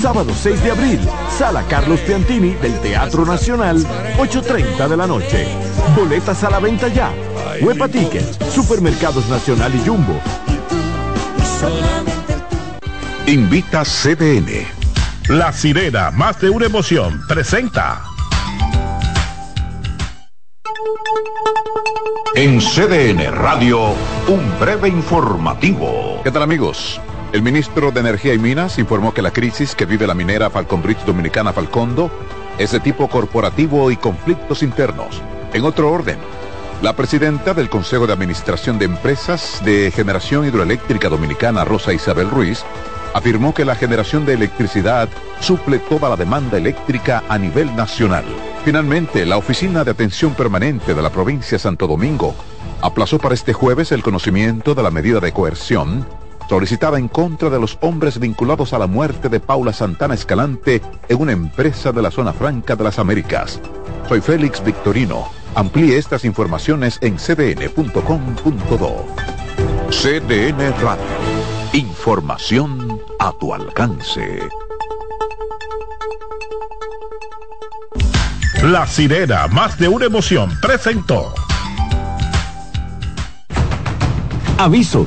Sábado 6 de abril, Sala Carlos Piantini del Teatro Nacional, 8.30 de la noche. Boletas a la venta ya. Huepa Tickets, Supermercados Nacional y Jumbo. Invita CDN. La sirena, más de una emoción, presenta. En CDN Radio, un breve informativo. ¿Qué tal amigos? El ministro de Energía y Minas informó que la crisis que vive la minera Falcon Bridge Dominicana Falcondo es de tipo corporativo y conflictos internos. En otro orden, la presidenta del Consejo de Administración de Empresas de Generación Hidroeléctrica Dominicana, Rosa Isabel Ruiz, afirmó que la generación de electricidad suple toda la demanda eléctrica a nivel nacional. Finalmente, la Oficina de Atención Permanente de la provincia de Santo Domingo aplazó para este jueves el conocimiento de la medida de coerción solicitada en contra de los hombres vinculados a la muerte de Paula Santana Escalante en una empresa de la zona franca de las Américas. Soy Félix Victorino. Amplíe estas informaciones en cdn.com.do. CDN Radio. Información a tu alcance. La sirena, más de una emoción, presentó. Aviso,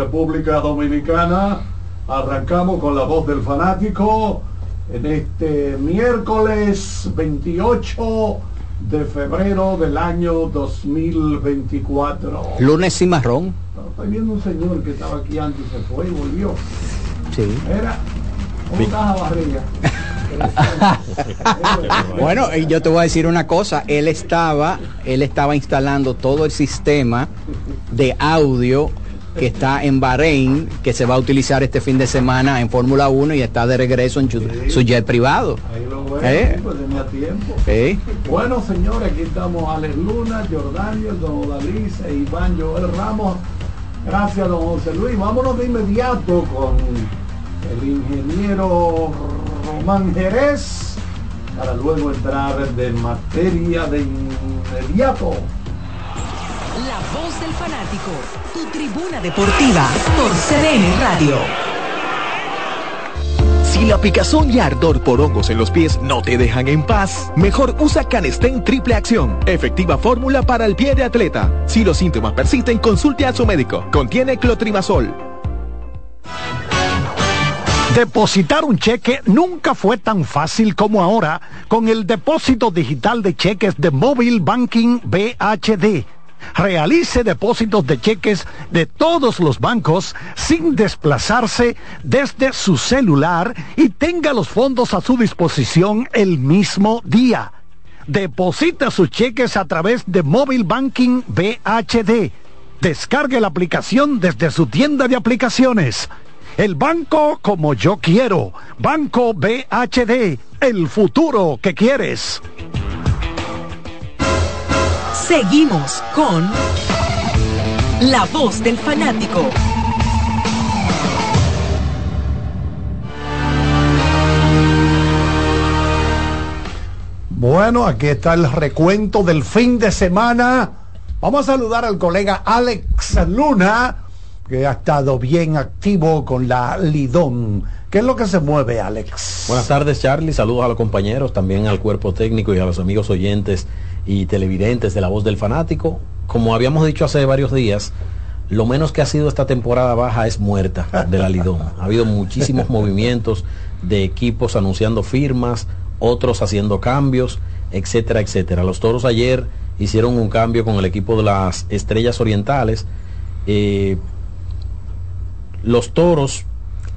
República Dominicana. Arrancamos con la voz del fanático en este miércoles 28 de febrero del año 2024. Lunes y marrón. Estoy viendo un señor que estaba aquí antes y se fue y volvió. Sí. Era, ¿cómo estás, Barriga? bueno, yo te voy a decir una cosa, él estaba, él estaba instalando todo el sistema de audio que está en Bahrein, que se va a utilizar este fin de semana en Fórmula 1 y está de regreso en su, su jet privado. Ahí lo veo, ¿Eh? pues tenía tiempo. Bueno, señores, aquí estamos Alex Luna, Jordania, Don Odalice e Iván Joel Ramos. Gracias, don José Luis. Vámonos de inmediato con el ingeniero Román Jerez para luego entrar de materia de inmediato. La voz del fanático, tu tribuna deportiva por CDN Radio. Si la picazón y ardor por hongos en los pies no te dejan en paz, mejor usa Canestén Triple Acción, efectiva fórmula para el pie de atleta. Si los síntomas persisten, consulte a su médico. Contiene clotrimazol. Depositar un cheque nunca fue tan fácil como ahora con el depósito digital de cheques de Mobile Banking BHD. Realice depósitos de cheques de todos los bancos sin desplazarse desde su celular y tenga los fondos a su disposición el mismo día. Deposita sus cheques a través de Mobile Banking BHD. Descargue la aplicación desde su tienda de aplicaciones. el banco como yo quiero. Banco BHD, el futuro que quieres. Seguimos con La Voz del Fanático. Bueno, aquí está el recuento del fin de semana. Vamos a saludar al colega Alex Luna, que ha estado bien activo con la Lidón. ¿Qué es lo que se mueve, Alex? Buenas tardes, Charlie. Saludos a los compañeros, también al cuerpo técnico y a los amigos oyentes y televidentes de La Voz del Fanático. Como habíamos dicho hace varios días, lo menos que ha sido esta temporada baja es muerta de la Lidón. Ha habido muchísimos movimientos de equipos anunciando firmas, otros haciendo cambios, etcétera, etcétera. Los toros ayer hicieron un cambio con el equipo de las Estrellas Orientales. Eh, los toros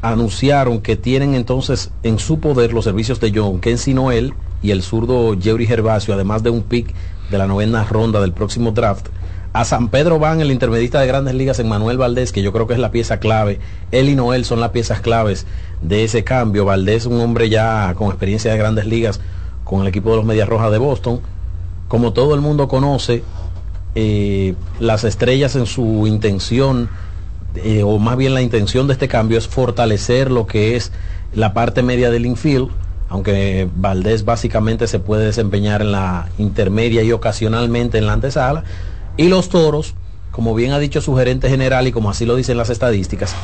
anunciaron que tienen entonces en su poder los servicios de John Kensi Noel y el zurdo Jerry Gervasio, además de un pick de la novena ronda del próximo draft. A San Pedro van el intermedista de grandes ligas en Manuel Valdés, que yo creo que es la pieza clave. Él y Noel son las piezas claves de ese cambio. Valdés, un hombre ya con experiencia de grandes ligas con el equipo de los Medias Rojas de Boston. Como todo el mundo conoce, eh, las estrellas en su intención, eh, o más bien la intención de este cambio es fortalecer lo que es la parte media del infield, aunque Valdés básicamente se puede desempeñar en la intermedia y ocasionalmente en la antesala y los toros, como bien ha dicho su gerente general y como así lo dicen las estadísticas,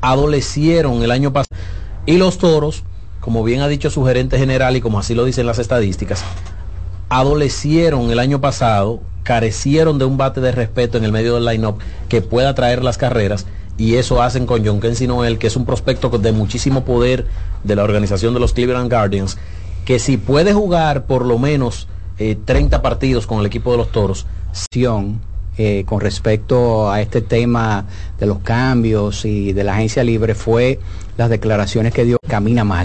adolecieron el año pasado. Y los toros, como bien ha dicho su gerente general y como así lo dicen las estadísticas, adolecieron el año pasado, carecieron de un bate de respeto en el medio del line-up que pueda traer las carreras y eso hacen con John Kensi Noel, que es un prospecto de muchísimo poder de la organización de los Cleveland Guardians, que si puede jugar por lo menos 30 eh, partidos con el equipo de los Toros, eh, con respecto a este tema de los cambios y de la agencia libre fue las declaraciones que dio Camina Mal.